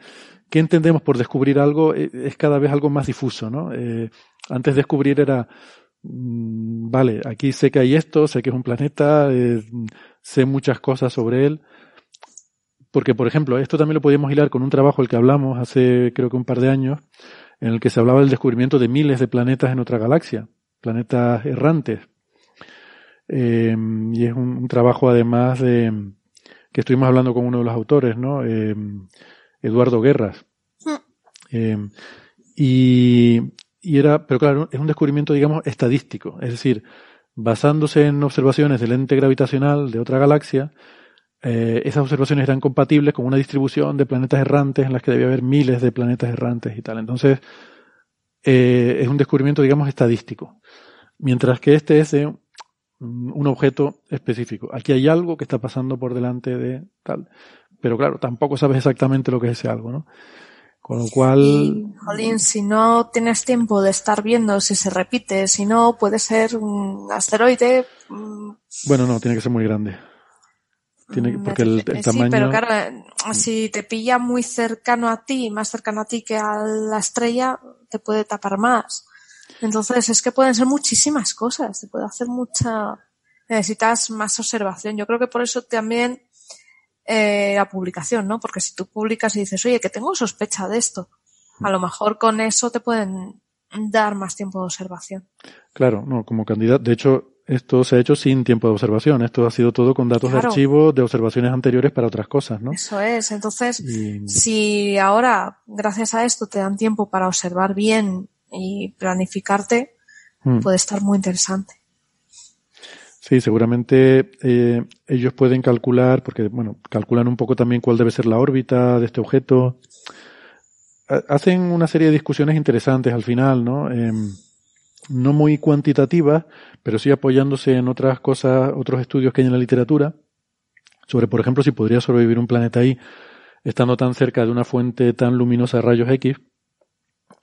[SPEAKER 4] qué entendemos por descubrir algo eh, es cada vez algo más difuso, ¿no? Eh, antes descubrir era, vale, aquí sé que hay esto, sé que es un planeta, eh, sé muchas cosas sobre él. Porque, por ejemplo, esto también lo podíamos hilar con un trabajo el que hablamos hace creo que un par de años, en el que se hablaba del descubrimiento de miles de planetas en otra galaxia, planetas errantes. Eh, y es un, un trabajo además de que estuvimos hablando con uno de los autores, ¿no? Eh, Eduardo Guerras. Eh, y, y era, pero claro, es un descubrimiento, digamos, estadístico. Es decir, basándose en observaciones del ente gravitacional de otra galaxia, eh, esas observaciones eran compatibles con una distribución de planetas errantes en las que debía haber miles de planetas errantes y tal. Entonces, eh, es un descubrimiento, digamos, estadístico. Mientras que este es un objeto específico. Aquí hay algo que está pasando por delante de tal. Pero claro, tampoco sabes exactamente lo que es ese algo, ¿no? Con lo cual,
[SPEAKER 5] Y, jolín, si no tienes tiempo de estar viendo si se repite, si no, puede ser un asteroide. mm,
[SPEAKER 4] bueno, no, tiene que ser muy grande. Tiene,
[SPEAKER 5] mm,
[SPEAKER 4] porque el, el
[SPEAKER 5] sí,
[SPEAKER 4] tamaño.
[SPEAKER 5] pero claro, eh, si te pilla muy cercano a ti, más cercano a ti que a la estrella, te puede tapar más. Entonces es que pueden ser muchísimas cosas, te puede hacer mucha, necesitas más observación. Yo creo que por eso también eh, la publicación, ¿no? Porque si tú publicas y dices, oye, que tengo sospecha de esto, a lo mejor con eso te pueden dar más tiempo de observación.
[SPEAKER 4] Claro, no, como candidato. De hecho, esto se ha hecho sin tiempo de observación. Esto ha sido todo con datos
[SPEAKER 5] Claro.
[SPEAKER 4] de archivo de observaciones anteriores para otras cosas, ¿no?
[SPEAKER 5] Eso es. Entonces,
[SPEAKER 4] Y-
[SPEAKER 5] si ahora, gracias a esto, te dan tiempo para observar bien y planificarte,
[SPEAKER 4] Mm.
[SPEAKER 5] puede estar muy interesante.
[SPEAKER 4] Sí, seguramente eh, ellos pueden calcular, porque bueno, calculan un poco también cuál debe ser la órbita de este objeto. Ha- Hacen una serie de discusiones interesantes al final, ¿no? Em, no muy cuantitativas, pero sí apoyándose en otras cosas, otros estudios que hay en la literatura, sobre, por ejemplo, si podría sobrevivir un planeta ahí, estando tan cerca de una fuente tan luminosa de rayos X.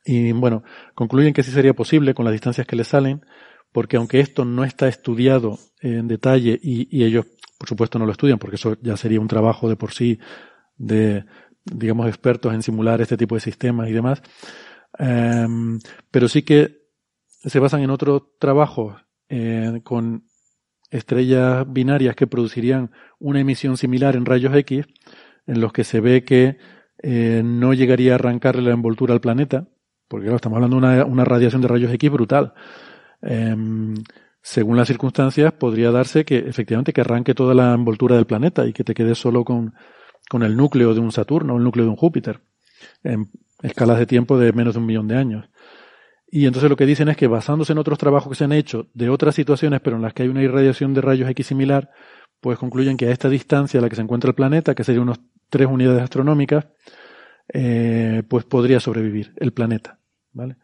[SPEAKER 4] Y bueno, concluyen que sí sería posible con las distancias que le salen, porque aunque esto no está estudiado en detalle y, y ellos, por supuesto, no lo estudian, porque eso ya sería un trabajo de por sí de, digamos, expertos en simular este tipo de sistemas y demás, em, pero sí que se basan en otros trabajos eh, con estrellas binarias que producirían una emisión similar en rayos X, en los que se ve que eh, no llegaría a arrancarle la envoltura al planeta, porque claro, estamos hablando de una radiación de rayos X brutal. Em, según las circunstancias, podría darse que efectivamente que arranque toda la envoltura del planeta y que te quedes solo con, con el núcleo de un Saturno o el núcleo de un Júpiter, en escalas de tiempo de menos de un millón de años. Y entonces lo que dicen es que basándose en otros trabajos que se han hecho de otras situaciones, pero en las que hay una irradiación de rayos X similar, pues concluyen que a esta distancia a la que se encuentra el planeta, que sería unos tres unidades astronómicas, eh, pues podría sobrevivir el planeta, ¿vale?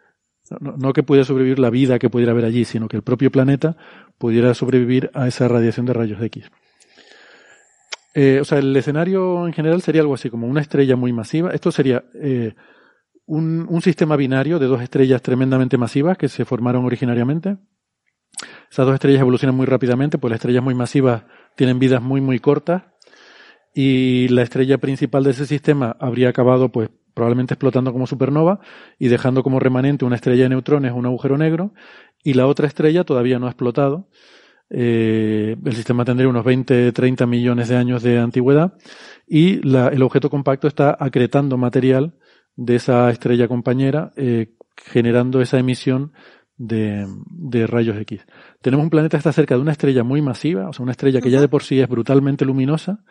[SPEAKER 4] No, que pudiera sobrevivir la vida que pudiera haber allí, sino que el propio planeta pudiera sobrevivir a esa radiación de rayos X. Eh, o sea, el escenario en general sería algo así, como una estrella muy masiva. Esto sería eh, un, un sistema binario de dos estrellas tremendamente masivas que se formaron originariamente. Esas dos estrellas evolucionan muy rápidamente, pues las estrellas muy masivas tienen vidas muy, muy cortas. Y la estrella principal de ese sistema habría acabado, pues, probablemente explotando como supernova y dejando como remanente una estrella de neutrones, un agujero negro, y la otra estrella todavía no ha explotado. Eh, el sistema tendría unos 20, 30 millones de años de antigüedad y la, el objeto compacto está acretando material de esa estrella compañera, eh, generando esa emisión de, de, rayos X. Tenemos un planeta que está cerca de una estrella muy masiva, o sea, una estrella que ya de por sí es brutalmente luminosa,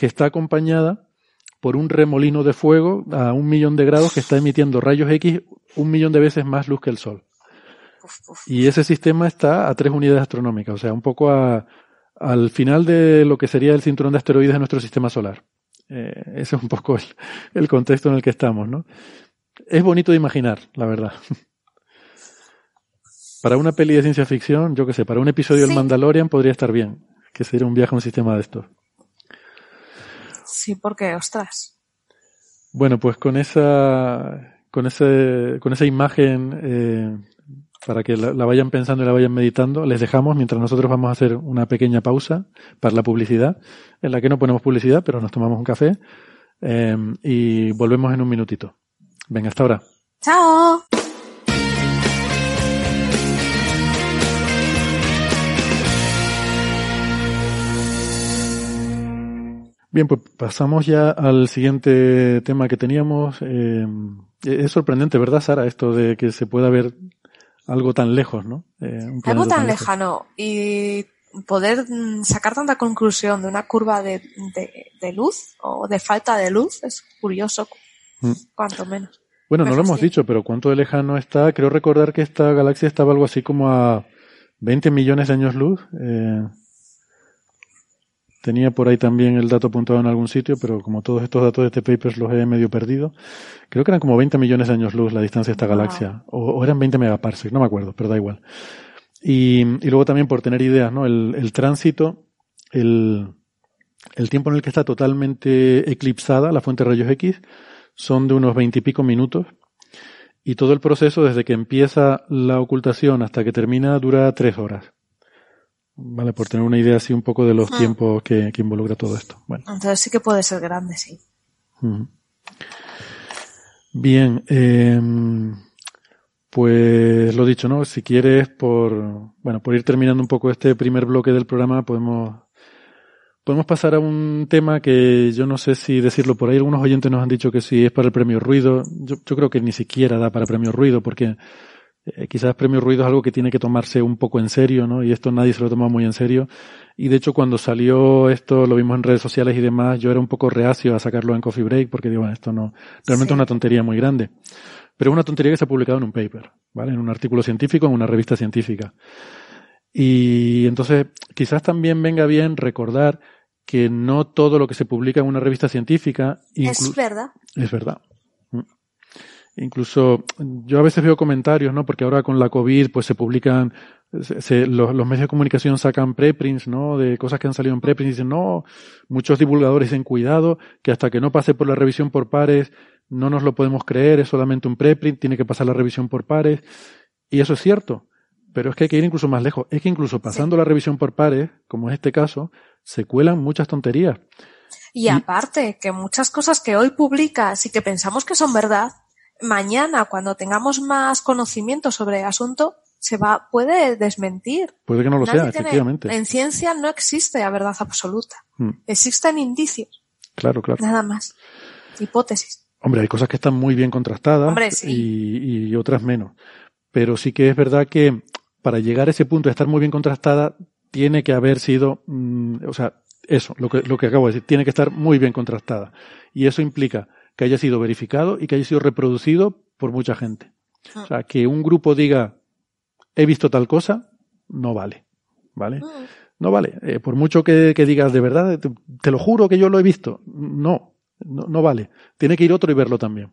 [SPEAKER 4] que está acompañada por un remolino de fuego a un millón de grados que está emitiendo rayos X un millón de veces más luz que el Sol. Y ese sistema está a tres unidades astronómicas, o sea, un poco a, al final de lo que sería el cinturón de asteroides de nuestro sistema solar. Eh, ese es un poco el, el, contexto en el que estamos, ¿no? Es bonito de imaginar, la verdad. Para una peli de ciencia ficción, yo qué sé, para un episodio del Mandalorian podría estar bien, que sería un viaje a un sistema de estos.
[SPEAKER 5] Sí, porque, ostras.
[SPEAKER 4] Bueno, pues con esa, con ese, con esa imagen, eh, para que la, la, vayan pensando y la vayan meditando, les dejamos mientras nosotros vamos a hacer una pequeña pausa para la publicidad, en la que no ponemos publicidad, pero nos tomamos un café, eh, y volvemos en un minutito. Venga, hasta ahora.
[SPEAKER 5] Chao.
[SPEAKER 4] Bien, pues pasamos ya al siguiente tema que teníamos. Eh, es sorprendente, ¿verdad, Sara? Esto de que se pueda ver algo tan lejos, ¿no?
[SPEAKER 5] Eh, algo tan, tan lejano y poder sacar tanta conclusión de una curva de, de, de, luz o de falta de luz es curioso, mm. cuanto menos.
[SPEAKER 4] Bueno, no lo hemos dicho, pero cuánto de lejano está. Creo recordar que esta galaxia estaba algo así como a 20 millones de años luz. Eh, Tenía por ahí también el dato apuntado en algún sitio, pero como todos estos datos de este paper los he medio perdido, creo que eran como 20 millones de años luz la distancia de esta galaxia, o, o, eran 20 megaparsecs, no me acuerdo, pero da igual. Y, y luego también por tener ideas, ¿no? El, el tránsito, el, el tiempo en el que está totalmente eclipsada la fuente de rayos X son de unos 20 y pico minutos, y todo el proceso desde que empieza la ocultación hasta que termina dura tres horas. Vale, por tener una idea así un poco de los ah. tiempos que, que, involucra todo esto. Bueno.
[SPEAKER 5] Entonces sí que puede ser grande, sí.
[SPEAKER 4] Bien, eh, pues lo dicho, ¿no? Si quieres, por, bueno, por ir terminando un poco este primer bloque del programa, podemos, podemos pasar a un tema que yo no sé si decirlo por ahí. Algunos oyentes nos han dicho que si es para el premio ruido. Yo, yo creo que ni siquiera da para premio ruido porque eh, quizás Premio Ruido es algo que tiene que tomarse un poco en serio, ¿no? Y esto nadie se lo toma muy en serio. Y de hecho cuando salió esto, lo vimos en redes sociales y demás, yo era un poco reacio a sacarlo en Coffee Break porque digo, bueno, esto no, realmente sí. es una tontería muy grande. Pero es una tontería que se ha publicado en un paper, ¿vale? En un artículo científico, en una revista científica. Y entonces quizás también venga bien recordar que no todo lo que se publica en una revista científica
[SPEAKER 5] es verdad.
[SPEAKER 4] Es verdad. Incluso yo a veces veo comentarios, ¿no? Porque ahora con la COVID, pues se publican, se, los, los, medios de comunicación sacan preprints, ¿no? De cosas que han salido en preprints y dicen, no, muchos divulgadores dicen cuidado, que hasta que no pase por la revisión por pares, no nos lo podemos creer, es solamente un preprint, tiene que pasar la revisión por pares. Y eso es cierto. Pero es que hay que ir incluso más lejos. Es que incluso pasando sí. la revisión por pares, como es este caso, se cuelan muchas tonterías.
[SPEAKER 5] Y, y aparte, que muchas cosas que hoy publicas y que pensamos que son verdad, mañana, cuando tengamos más conocimiento sobre el asunto, se va, puede desmentir.
[SPEAKER 4] Puede que no lo Nadie sea, tiene, efectivamente.
[SPEAKER 5] En ciencia no existe la verdad absoluta. Hmm. Existen indicios.
[SPEAKER 4] Claro, claro.
[SPEAKER 5] Nada más. Hipótesis.
[SPEAKER 4] Hombre, hay cosas que están muy bien contrastadas
[SPEAKER 5] Hombre, sí.
[SPEAKER 4] y, y, otras menos. Pero sí que es verdad que para llegar a ese punto de estar muy bien contrastada, tiene que haber sido, mmm, o sea, eso, lo que, lo que acabo de decir, tiene que estar muy bien contrastada. Y eso implica que haya sido verificado y que haya sido reproducido por mucha gente. O sea, que un grupo diga, he visto tal cosa, no vale. ¿Vale? No vale. Eh, por mucho que, que, digas de verdad, te, te, lo juro que yo lo he visto. No, no, no vale. Tiene que ir otro y verlo también.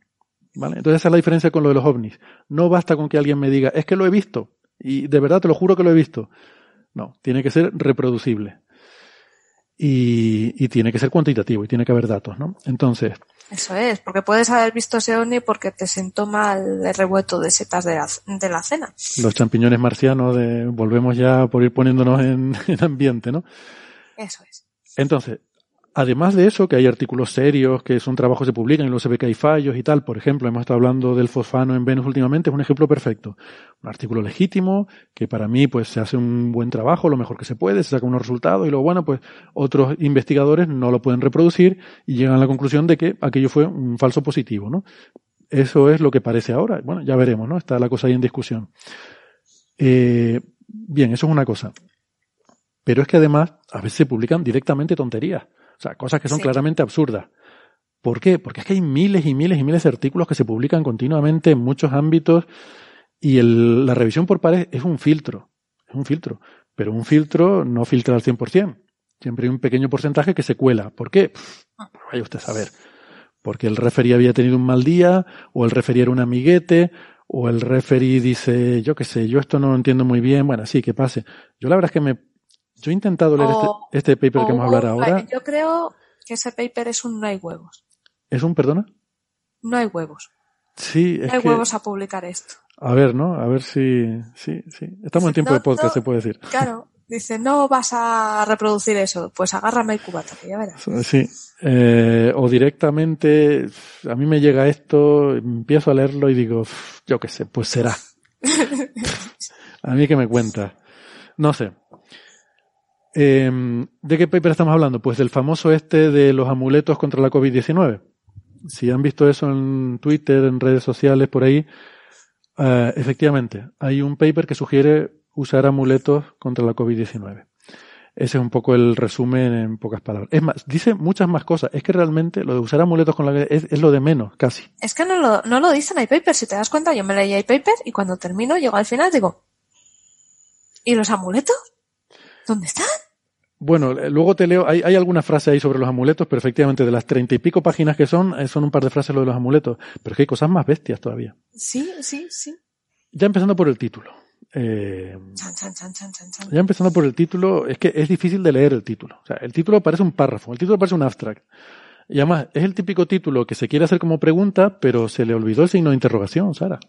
[SPEAKER 4] ¿Vale? Entonces esa es la diferencia con lo de los ovnis. No basta con que alguien me diga, es que lo he visto. Y de verdad te lo juro que lo he visto. No, tiene que ser reproducible. Y, y tiene que ser cuantitativo y tiene que haber datos, ¿no? Entonces,
[SPEAKER 5] Eso es, porque puedes haber visto ese ovni porque te sentó mal el revuelto de setas de la, de la cena.
[SPEAKER 4] los champiñones marcianos, de, volvemos ya por ir poniéndonos en, en ambiente, ¿no?
[SPEAKER 5] Eso es.
[SPEAKER 4] Entonces, además de eso, que hay artículos serios, que son trabajos que se publican y luego se ve que hay fallos y tal, por ejemplo, hemos estado hablando del fosfano en Venus últimamente, es un ejemplo perfecto. Un artículo legítimo, que para mí pues se hace un buen trabajo, lo mejor que se puede, se saca unos resultados y luego, bueno, pues otros investigadores no lo pueden reproducir y llegan a la conclusión de que aquello fue un falso positivo, ¿no? Eso es lo que parece ahora. Bueno, ya veremos, ¿no? Está la cosa ahí en discusión. Eh, bien, eso es una cosa. Pero es que además a veces se publican directamente tonterías. O sea, cosas que son
[SPEAKER 5] Sí.
[SPEAKER 4] claramente absurdas. ¿Por qué? Porque es que hay miles y miles y miles de artículos que se publican continuamente en muchos ámbitos y el- la revisión por pares es un filtro. Es un filtro. Pero un filtro no filtra al 100%. Siempre hay un pequeño porcentaje que se cuela. ¿Por qué? Pff, Vaya usted a saber. Porque el referee había tenido un mal día, o el referee era un amiguete, o el referee dice, yo qué sé, yo esto no lo entiendo muy bien, bueno, sí, que pase. Yo la verdad es que me, yo he intentado leer
[SPEAKER 5] O-
[SPEAKER 4] este, este paper que vamos a hablar ahora.
[SPEAKER 5] Yo creo que ese paper es un no hay huevos.
[SPEAKER 4] ¿Es un perdona?
[SPEAKER 5] No hay huevos.
[SPEAKER 4] Sí,
[SPEAKER 5] No
[SPEAKER 4] es
[SPEAKER 5] hay
[SPEAKER 4] que,
[SPEAKER 5] huevos a publicar esto.
[SPEAKER 4] a ver, ¿no? A ver si, sí, sí. Estamos en tiempo
[SPEAKER 5] No,
[SPEAKER 4] de podcast,
[SPEAKER 5] no.
[SPEAKER 4] se puede decir.
[SPEAKER 5] Claro. Dice, no vas a reproducir eso. Pues agárrame el cubata, que ya verás.
[SPEAKER 4] Sí. Eh, o directamente, a mí me llega esto, empiezo a leerlo y digo, "Uf, yo qué sé, pues será. a mí que me cuenta. No sé. Eh, ¿De qué paper estamos hablando? Pues del famoso este de los amuletos contra la COVID-19. Si han visto eso en Twitter, en redes sociales, por ahí, eh, efectivamente, hay un paper que sugiere usar amuletos contra la COVID-19. Ese es un poco el resumen en pocas palabras. Es más, dice muchas más cosas. Es que realmente lo de usar amuletos con la es, es lo de menos, casi.
[SPEAKER 5] Es que no lo, no lo dicen hay paper. Si te das cuenta, yo me leí hay paper y cuando termino, llego al final, digo, ¿y los amuletos? ¿Dónde están?
[SPEAKER 4] Bueno, eh, luego te leo, hay, hay alguna frase ahí sobre los amuletos, pero efectivamente de las treinta y pico páginas que son, eh, son un par de frases lo de los amuletos. Pero es que hay cosas más bestias todavía.
[SPEAKER 5] Sí, sí, sí.
[SPEAKER 4] Ya empezando por el título. Eh,
[SPEAKER 5] Chan, chan, chan, chan, chan, chan.
[SPEAKER 4] ya empezando por el título, es que es difícil de leer el título. O sea, el título parece un párrafo, el título parece un abstract. Y además, es el típico título que se quiere hacer como pregunta, pero se le olvidó el signo de interrogación, Sara.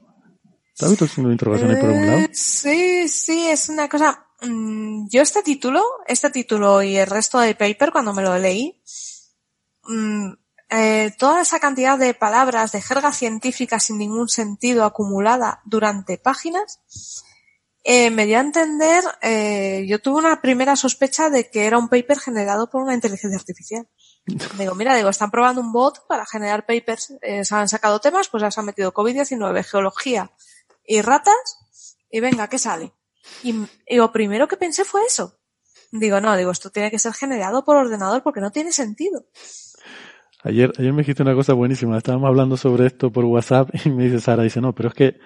[SPEAKER 4] ¿Te visto el signo de interrogación ahí por algún lado?
[SPEAKER 5] Eh, Sí, sí, es una cosa. mm, Yo este título, este título y el resto del paper, cuando me lo leí, mm, eh, toda esa cantidad de palabras, de jerga científica sin ningún sentido acumulada durante páginas, eh, me dio a entender, eh, yo tuve una primera sospecha de que era un paper generado por una inteligencia artificial. Digo, mira, digo, están probando un bot para generar papers, eh, se han sacado temas, pues ya se han metido COVID-19, geología y ratas, y venga, ¿qué sale? Y, y lo primero que pensé fue eso. Digo, no, digo, esto tiene que ser generado por ordenador porque no tiene sentido.
[SPEAKER 4] Ayer, ayer me dijiste una cosa buenísima. Estábamos hablando sobre esto por WhatsApp y me dice Sara, dice, no, pero es que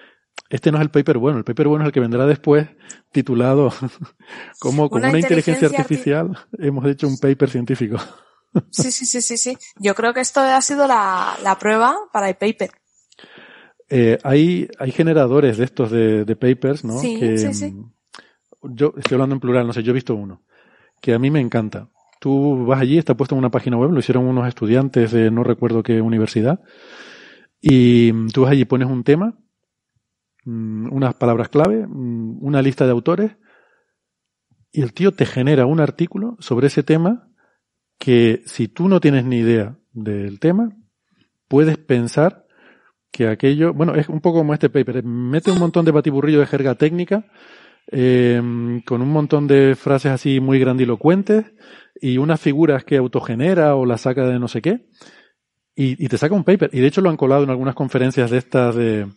[SPEAKER 4] este no es el paper bueno. El paper bueno es el que vendrá después, titulado como con
[SPEAKER 5] Una
[SPEAKER 4] una, inteligencia,
[SPEAKER 5] inteligencia
[SPEAKER 4] artificial hemos hecho un paper científico.
[SPEAKER 5] Sí, sí, sí, sí, sí. Yo creo que esto ha sido la, la prueba para el paper.
[SPEAKER 4] Eh, hay, hay generadores de estos de, de papers, ¿no?
[SPEAKER 5] Sí,
[SPEAKER 4] que,
[SPEAKER 5] sí, sí.
[SPEAKER 4] mm, Yo estoy hablando en plural, no sé, yo he visto uno, que a mí me encanta. Tú vas allí, está puesto en una página web, lo hicieron unos estudiantes de no recuerdo qué universidad, y mm, tú vas allí, pones un tema, mm, unas palabras clave, una lista de autores, y el tío te genera un artículo sobre ese tema que si tú no tienes ni idea del tema, puedes pensar que aquello, bueno, es un poco como este paper, mete un montón de batiburrillo de jerga técnica, eh, con un montón de frases así muy grandilocuentes y unas figuras que autogenera o las saca de no sé qué, y, te saca un paper. Y de hecho lo han colado en algunas conferencias de estas de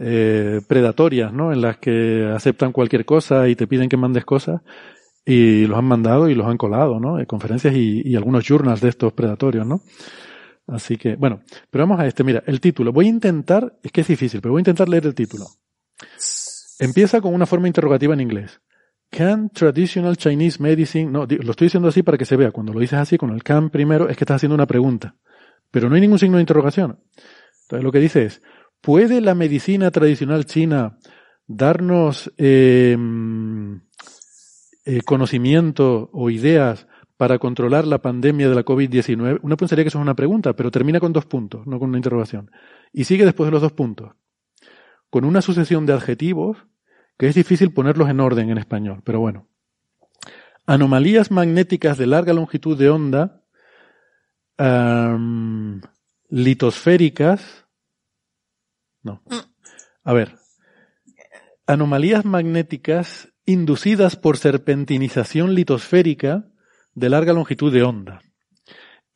[SPEAKER 4] eh, predatorias, ¿no? En las que aceptan cualquier cosa y te piden que mandes cosas. Y los han mandado y los han colado, ¿no? En conferencias y algunos journals de estos predatorios, ¿no? Así que, bueno, pero vamos a este. Mira, el título. Voy a intentar, es que es difícil, pero voy a intentar leer el título. Empieza con una forma interrogativa en inglés. Can traditional Chinese medicine, no, lo estoy diciendo así para que se vea. Cuando lo dices así con el can primero, es que estás haciendo una pregunta. Pero no hay ningún signo de interrogación. Entonces lo que dice es, ¿puede la medicina tradicional china darnos eh, eh, conocimiento o ideas para controlar la pandemia de la COVID-19? Uno pensaría que eso es una pregunta, pero termina con dos puntos, no con una interrogación. Y sigue después de los dos puntos, con una sucesión de adjetivos que es difícil ponerlos en orden en español, pero bueno. Anomalías magnéticas de larga longitud de onda, litosféricas, no. A ver, anomalías magnéticas inducidas por serpentinización litosférica de larga longitud de onda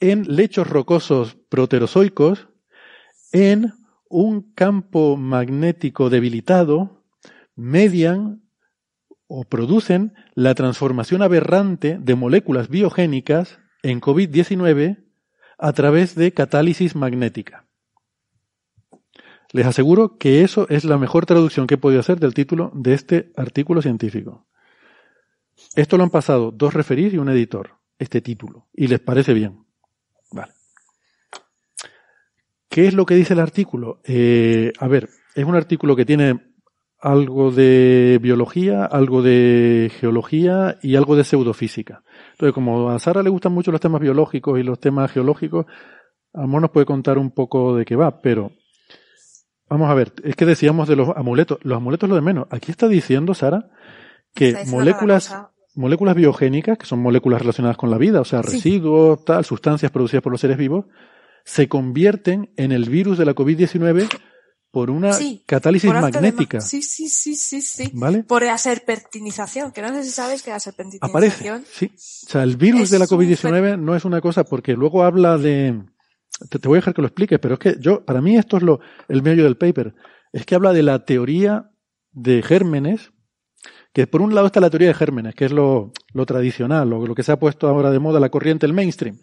[SPEAKER 4] en lechos rocosos proterozoicos en un campo magnético debilitado median o producen la transformación aberrante de moléculas biogénicas en COVID-19 a través de catálisis magnética. Les aseguro que eso es la mejor traducción que he podido hacer del título de este artículo científico. Esto lo han pasado dos referís y un editor, este título, y les parece bien. Vale. ¿Qué es lo que dice el artículo? Eh, a ver, es un artículo que tiene algo de biología, algo de geología y algo de pseudofísica. Entonces, como a Sara le gustan mucho los temas biológicos y los temas geológicos, a lo mejor nos puede contar un poco de qué va, pero vamos a ver, es que decíamos de los amuletos, los amuletos lo de menos. Aquí está diciendo Sara que moléculas. Moléculas biogénicas, que son moléculas relacionadas con la vida, o sea,
[SPEAKER 5] Sí.
[SPEAKER 4] residuos, tal, sustancias producidas por los seres vivos, se convierten en el virus de la COVID-19 por una
[SPEAKER 5] Sí,
[SPEAKER 4] catálisis
[SPEAKER 5] Por ma-
[SPEAKER 4] magnética.
[SPEAKER 5] Sí, sí, sí, sí, sí.
[SPEAKER 4] ¿Vale?
[SPEAKER 5] Por la serpentinización, que no sé si sabes que la serpentinización
[SPEAKER 4] Aparece, sí. O sea, el virus de la
[SPEAKER 5] un
[SPEAKER 4] COVID-19 no es una cosa porque luego habla de... Te, te voy a dejar que lo expliques, pero es que yo, para mí esto es lo, el medio del paper. Es que habla de la teoría de gérmenes, que por un lado está la teoría de gérmenes, que es lo, lo tradicional, lo, lo que se ha puesto ahora de moda, la corriente, el mainstream.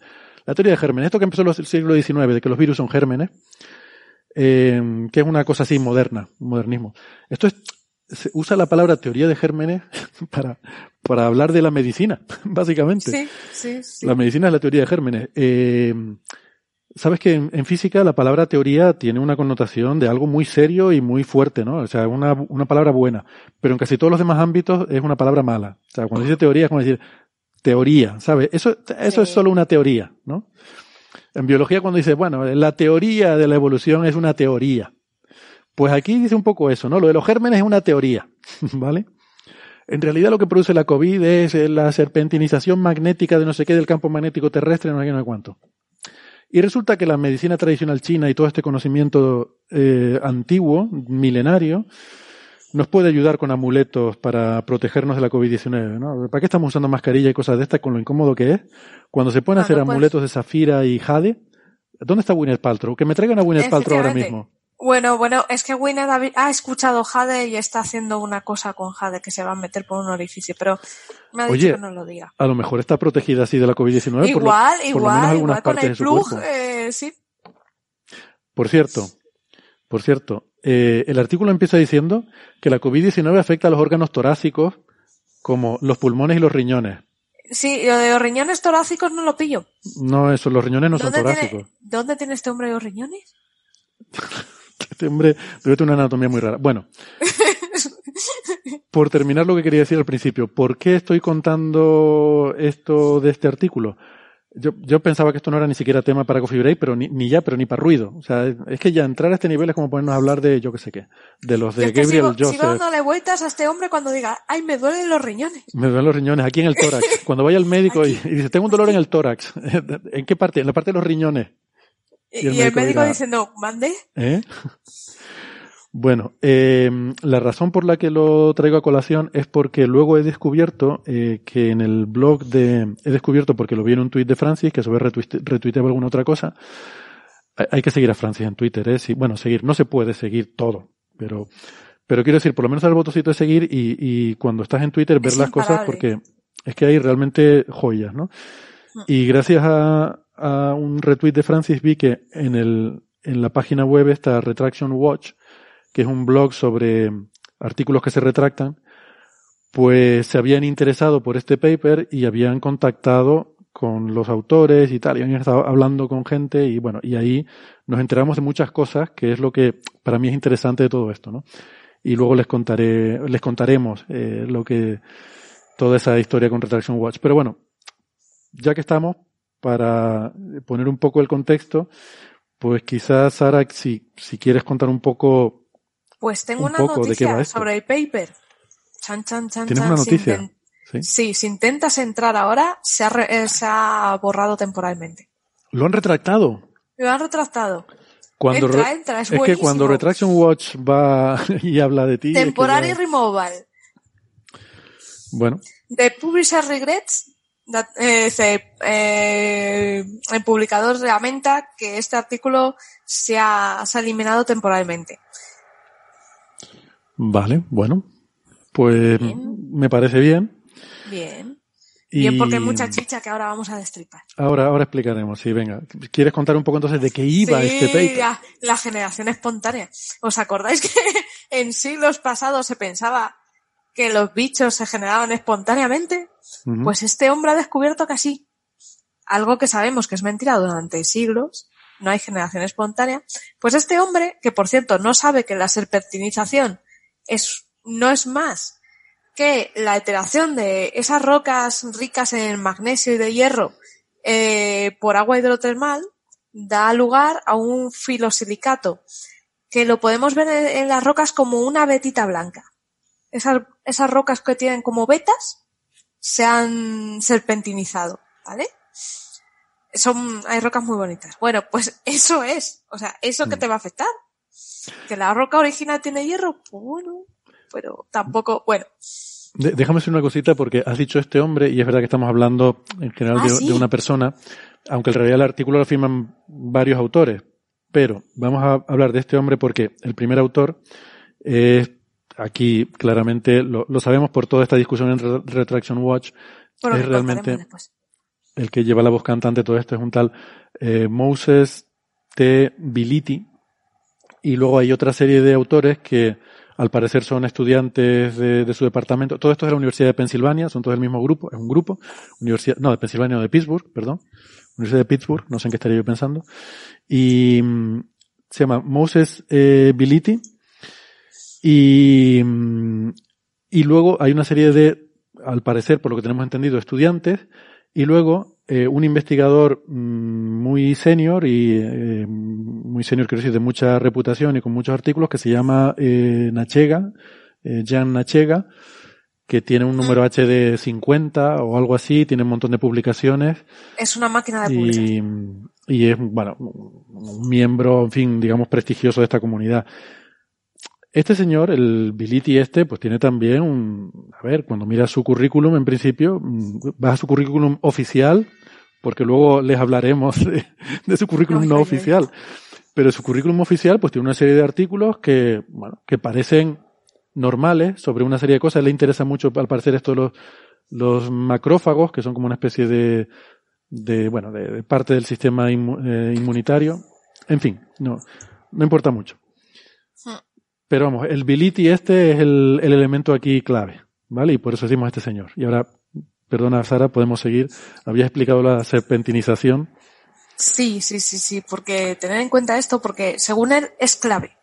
[SPEAKER 4] La teoría de gérmenes, esto que empezó en el siglo XIX, de que los virus son gérmenes, eh, que es una cosa así moderna, modernismo. Esto es, se usa la palabra teoría de gérmenes para, para hablar de la medicina, básicamente.
[SPEAKER 5] Sí, sí, sí.
[SPEAKER 4] La medicina es la teoría de gérmenes. Eh, Sabes que en, en, física la palabra teoría tiene una connotación de algo muy serio y muy fuerte, ¿no? O sea, una, una palabra buena. Pero en casi todos los demás ámbitos es una palabra mala. O sea, cuando dice teoría es como decir teoría, ¿sabes? Eso, eso
[SPEAKER 5] Sí.
[SPEAKER 4] es solo una teoría, ¿no? En biología cuando dice, bueno, la teoría de la evolución es una teoría. Pues aquí dice un poco eso, ¿no? Lo de los gérmenes es una teoría, ¿vale? En realidad lo que produce la COVID es la serpentinización magnética de no sé qué del campo magnético terrestre, no sé qué, no sé cuánto. Y resulta que la medicina tradicional china y todo este conocimiento eh, antiguo, milenario, nos puede ayudar con amuletos para protegernos de la COVID-19, ¿no? ¿Para qué estamos usando mascarilla y cosas de estas con lo incómodo que es? Cuando se pueden
[SPEAKER 5] Ah,
[SPEAKER 4] hacer
[SPEAKER 5] no,
[SPEAKER 4] amuletos de zafira y jade, ¿dónde está Gwyneth Paltrow? Que me traigan a Gwyneth Paltrow ahora mismo.
[SPEAKER 5] Bueno, bueno, es que Winner ha, ha escuchado Jade y está haciendo una cosa con Jade que se va a meter por un orificio, pero me ha dicho
[SPEAKER 4] Oye,
[SPEAKER 5] que no lo diga.
[SPEAKER 4] A lo mejor está protegida así de la COVID-19 por, lo-
[SPEAKER 5] Igual,
[SPEAKER 4] por lo menos
[SPEAKER 5] igual,
[SPEAKER 4] algunas
[SPEAKER 5] igual con el plug, eh, sí.
[SPEAKER 4] Por cierto, por cierto, eh, el artículo empieza diciendo que la COVID-19 afecta a los órganos torácicos como los pulmones y los riñones.
[SPEAKER 5] Sí, lo de los riñones torácicos no lo pillo.
[SPEAKER 4] No, eso, los riñones no son
[SPEAKER 5] ¿Dónde,
[SPEAKER 4] torácicos.
[SPEAKER 5] tiene, ¿Dónde tiene este hombre los riñones?
[SPEAKER 4] Este hombre debe tener una anatomía muy rara. Bueno, por terminar lo que quería decir al principio, ¿por qué estoy contando esto de este artículo? Yo, yo pensaba que esto no era ni siquiera tema para Coffee Break, pero ni, ni ya, pero ni para ruido. O sea, es que ya entrar a este nivel es como ponernos a hablar de, yo qué sé qué, de los
[SPEAKER 5] Yo
[SPEAKER 4] de
[SPEAKER 5] es que
[SPEAKER 4] Gabriel
[SPEAKER 5] sigo, sigo
[SPEAKER 4] Joseph.
[SPEAKER 5] dándole vueltas a este hombre cuando diga, ay, me duelen los riñones.
[SPEAKER 4] Me duelen los riñones, aquí en el tórax. Cuando vaya al médico y, y dice, tengo un dolor en el tórax. ¿En qué parte? En la parte de los riñones.
[SPEAKER 5] Y,
[SPEAKER 4] el
[SPEAKER 5] y el
[SPEAKER 4] médico
[SPEAKER 5] médico
[SPEAKER 4] dirá-
[SPEAKER 5] diciendo, mande.
[SPEAKER 4] ¿Eh? Bueno, eh, la razón por la que lo traigo a colación es porque luego he descubierto eh, que en el blog de... He descubierto porque lo vi en un tuit de Francis, que a su vez retuite- retuiteaba alguna otra cosa. Hay, que seguir a Francis en Twitter, ¿eh? Sí, bueno, seguir, no se puede seguir todo, pero... Pero quiero decir, por lo menos el botoncito de seguir y, y cuando estás en Twitter ver
[SPEAKER 5] Es
[SPEAKER 4] las cosas porque es que hay realmente joyas, ¿no?
[SPEAKER 5] Mm.
[SPEAKER 4] Y gracias a, a un retweet de Francis vi que en el, en la página web está Retraction Watch, que es un blog sobre artículos que se retractan, pues se habían interesado por este paper y habían contactado con los autores y tal, y han estado hablando con gente y bueno, y ahí nos enteramos de muchas cosas, que es lo que para mí es interesante de todo esto, ¿no? Y luego les contaré, les contaremos eh, lo que, toda esa historia con Retraction Watch. Pero bueno, ya que estamos, para poner un poco el contexto, pues quizás, Sara, si, si quieres contar un poco.
[SPEAKER 5] Pues tengo
[SPEAKER 4] un
[SPEAKER 5] una
[SPEAKER 4] poco de qué va
[SPEAKER 5] noticia
[SPEAKER 4] esto.
[SPEAKER 5] sobre el paper. Chan, chan, chan,
[SPEAKER 4] ¿Tienes
[SPEAKER 5] chan.
[SPEAKER 4] una
[SPEAKER 5] Si
[SPEAKER 4] noticia? ¿Sí?
[SPEAKER 5] Sí, si intentas entrar ahora, se ha, re- eh, se ha borrado temporalmente.
[SPEAKER 4] Lo han retractado.
[SPEAKER 5] Lo han retractado.
[SPEAKER 4] Cuando
[SPEAKER 5] Entra,
[SPEAKER 4] re-
[SPEAKER 5] entra, es
[SPEAKER 4] es que cuando. Retraction Watch va y habla de ti. es que
[SPEAKER 5] Temporary
[SPEAKER 4] ya-
[SPEAKER 5] removal.
[SPEAKER 4] Bueno,
[SPEAKER 5] The Publisher Regrets, dice, eh, el publicador lamenta que este artículo se ha, se ha eliminado temporalmente.
[SPEAKER 4] vale, bueno. Pues
[SPEAKER 5] Bien.
[SPEAKER 4] me parece bien.
[SPEAKER 5] Bien.
[SPEAKER 4] Y
[SPEAKER 5] Bien, porque hay mucha chicha que ahora vamos a destripar.
[SPEAKER 4] ahora, ahora explicaremos. Sí, venga. ¿Quieres contar un poco entonces de qué iba
[SPEAKER 5] sí,
[SPEAKER 4] este paper?
[SPEAKER 5] La, la generación espontánea. ¿Os acordáis que en siglos pasados se pensaba que los bichos se generaban espontáneamente? Pues este hombre ha descubierto que sí. Algo que sabemos que es mentira durante siglos. No hay generación espontánea. Pues este hombre, que por cierto no sabe que la serpentinización es, no es más que la alteración de esas rocas ricas en magnesio y de hierro eh, por agua hidrotermal, da lugar a un filosilicato que lo podemos ver en, en las rocas como una vetita blanca. Esas, esas rocas que tienen como vetas se han serpentinizado, ¿vale? Son, hay rocas muy bonitas. Bueno, pues eso es. O sea, ¿eso que te va a afectar? ¿Que la roca original tiene hierro? Pues bueno, pero tampoco, bueno.
[SPEAKER 4] De- déjame decir una cosita porque has dicho este hombre y es verdad que estamos hablando en general
[SPEAKER 5] Ah,
[SPEAKER 4] de,
[SPEAKER 5] sí.
[SPEAKER 4] de una persona, aunque en realidad el artículo lo firman varios autores, pero vamos a hablar de este hombre porque el primer autor es aquí claramente lo, lo sabemos por toda esta discusión en Re- Retraction Watch,
[SPEAKER 5] Por
[SPEAKER 4] es realmente el que lleva la voz cantante todo esto es un tal eh, Moses T. Biliti. Y luego hay otra serie de autores que al parecer son estudiantes de, de su departamento. Todo esto es de la Universidad de Pensilvania, son todos del mismo grupo, es un grupo. Universidad, no, de Pensilvania o de Pittsburgh, perdón. Universidad de Pittsburgh, no sé en qué estaría yo pensando. Y mm, se llama Moses eh, Biliti. Y, mm, y luego hay una serie de, al parecer, por lo que tenemos entendido, estudiantes y luego eh, un investigador mm, muy senior y eh, muy senior, quiero decir, de mucha reputación y con muchos artículos que se llama eh, Nachega, eh, Jan Nachega, que tiene un número H de 50 o algo así, tiene un montón de publicaciones
[SPEAKER 5] Es una máquina de publicidad.
[SPEAKER 4] y, y es, bueno, un miembro, en fin, digamos, prestigioso de esta comunidad. Este señor, el Biliti este, pues tiene también un, a ver, cuando miras su currículum, en principio, mm, vas a su currículum oficial, porque luego les hablaremos de, de su currículum no oficial. Pero su currículum oficial, pues tiene una serie de artículos que, bueno, que parecen normales sobre una serie de cosas. Le interesa mucho, al parecer, esto de los, los macrófagos, que son como una especie de, de bueno, de, de parte del sistema inmu- eh, inmunitario. En fin, no, no importa mucho. Pero vamos, el Biliti este es el, el elemento aquí clave, ¿vale? Y por eso decimos este señor. Y ahora, perdona Sara, podemos seguir. Había explicado la serpentinización.
[SPEAKER 5] Sí, sí, sí, sí, porque tener en cuenta esto, porque según él es clave.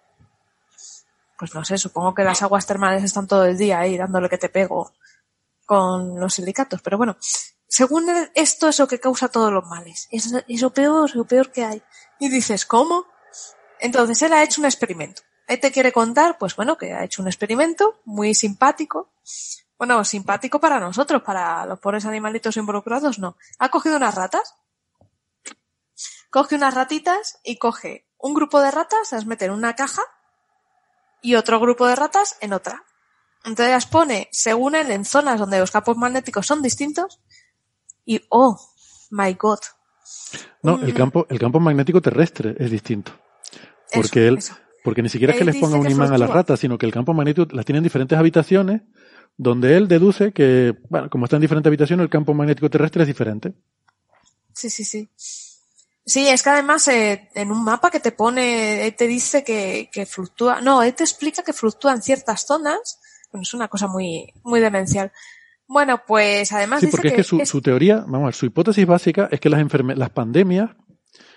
[SPEAKER 5] Pues no sé, supongo que las aguas termales están todo el día ahí dándole que te pego con los silicatos, pero bueno, según él, esto es lo que causa todos los males. Es, es lo peor, lo peor que hay. Y dices, ¿cómo? Entonces él ha hecho un experimento. Él te quiere contar, pues bueno, que ha hecho un experimento muy simpático. Bueno, simpático para nosotros, para los pobres animalitos involucrados, no. Ha cogido unas ratas coge unas ratitas y coge un grupo de ratas, las mete en una caja y otro grupo de ratas en otra. Entonces las pone, según él, en zonas donde los campos magnéticos son distintos y, oh, my god.
[SPEAKER 4] No, el campo, el campo magnético terrestre es distinto. Porque
[SPEAKER 5] Eso,
[SPEAKER 4] él,
[SPEAKER 5] eso.
[SPEAKER 4] Porque ni siquiera es que les ponga un imán a las ratas, sino que el campo magnético las tiene en diferentes habitaciones, donde él deduce que, bueno, como está en diferentes habitaciones, el campo magnético terrestre es diferente.
[SPEAKER 5] Sí, sí, sí. Sí, es que además eh, en un mapa que te pone, él te dice que, que fluctúa, no, él te explica que fluctúa en ciertas zonas, bueno, es una cosa muy, muy demencial. Bueno, pues además
[SPEAKER 4] Sí,
[SPEAKER 5] dice
[SPEAKER 4] porque es que su, su teoría, vamos a ver, su hipótesis básica es que las, enferme- las pandemias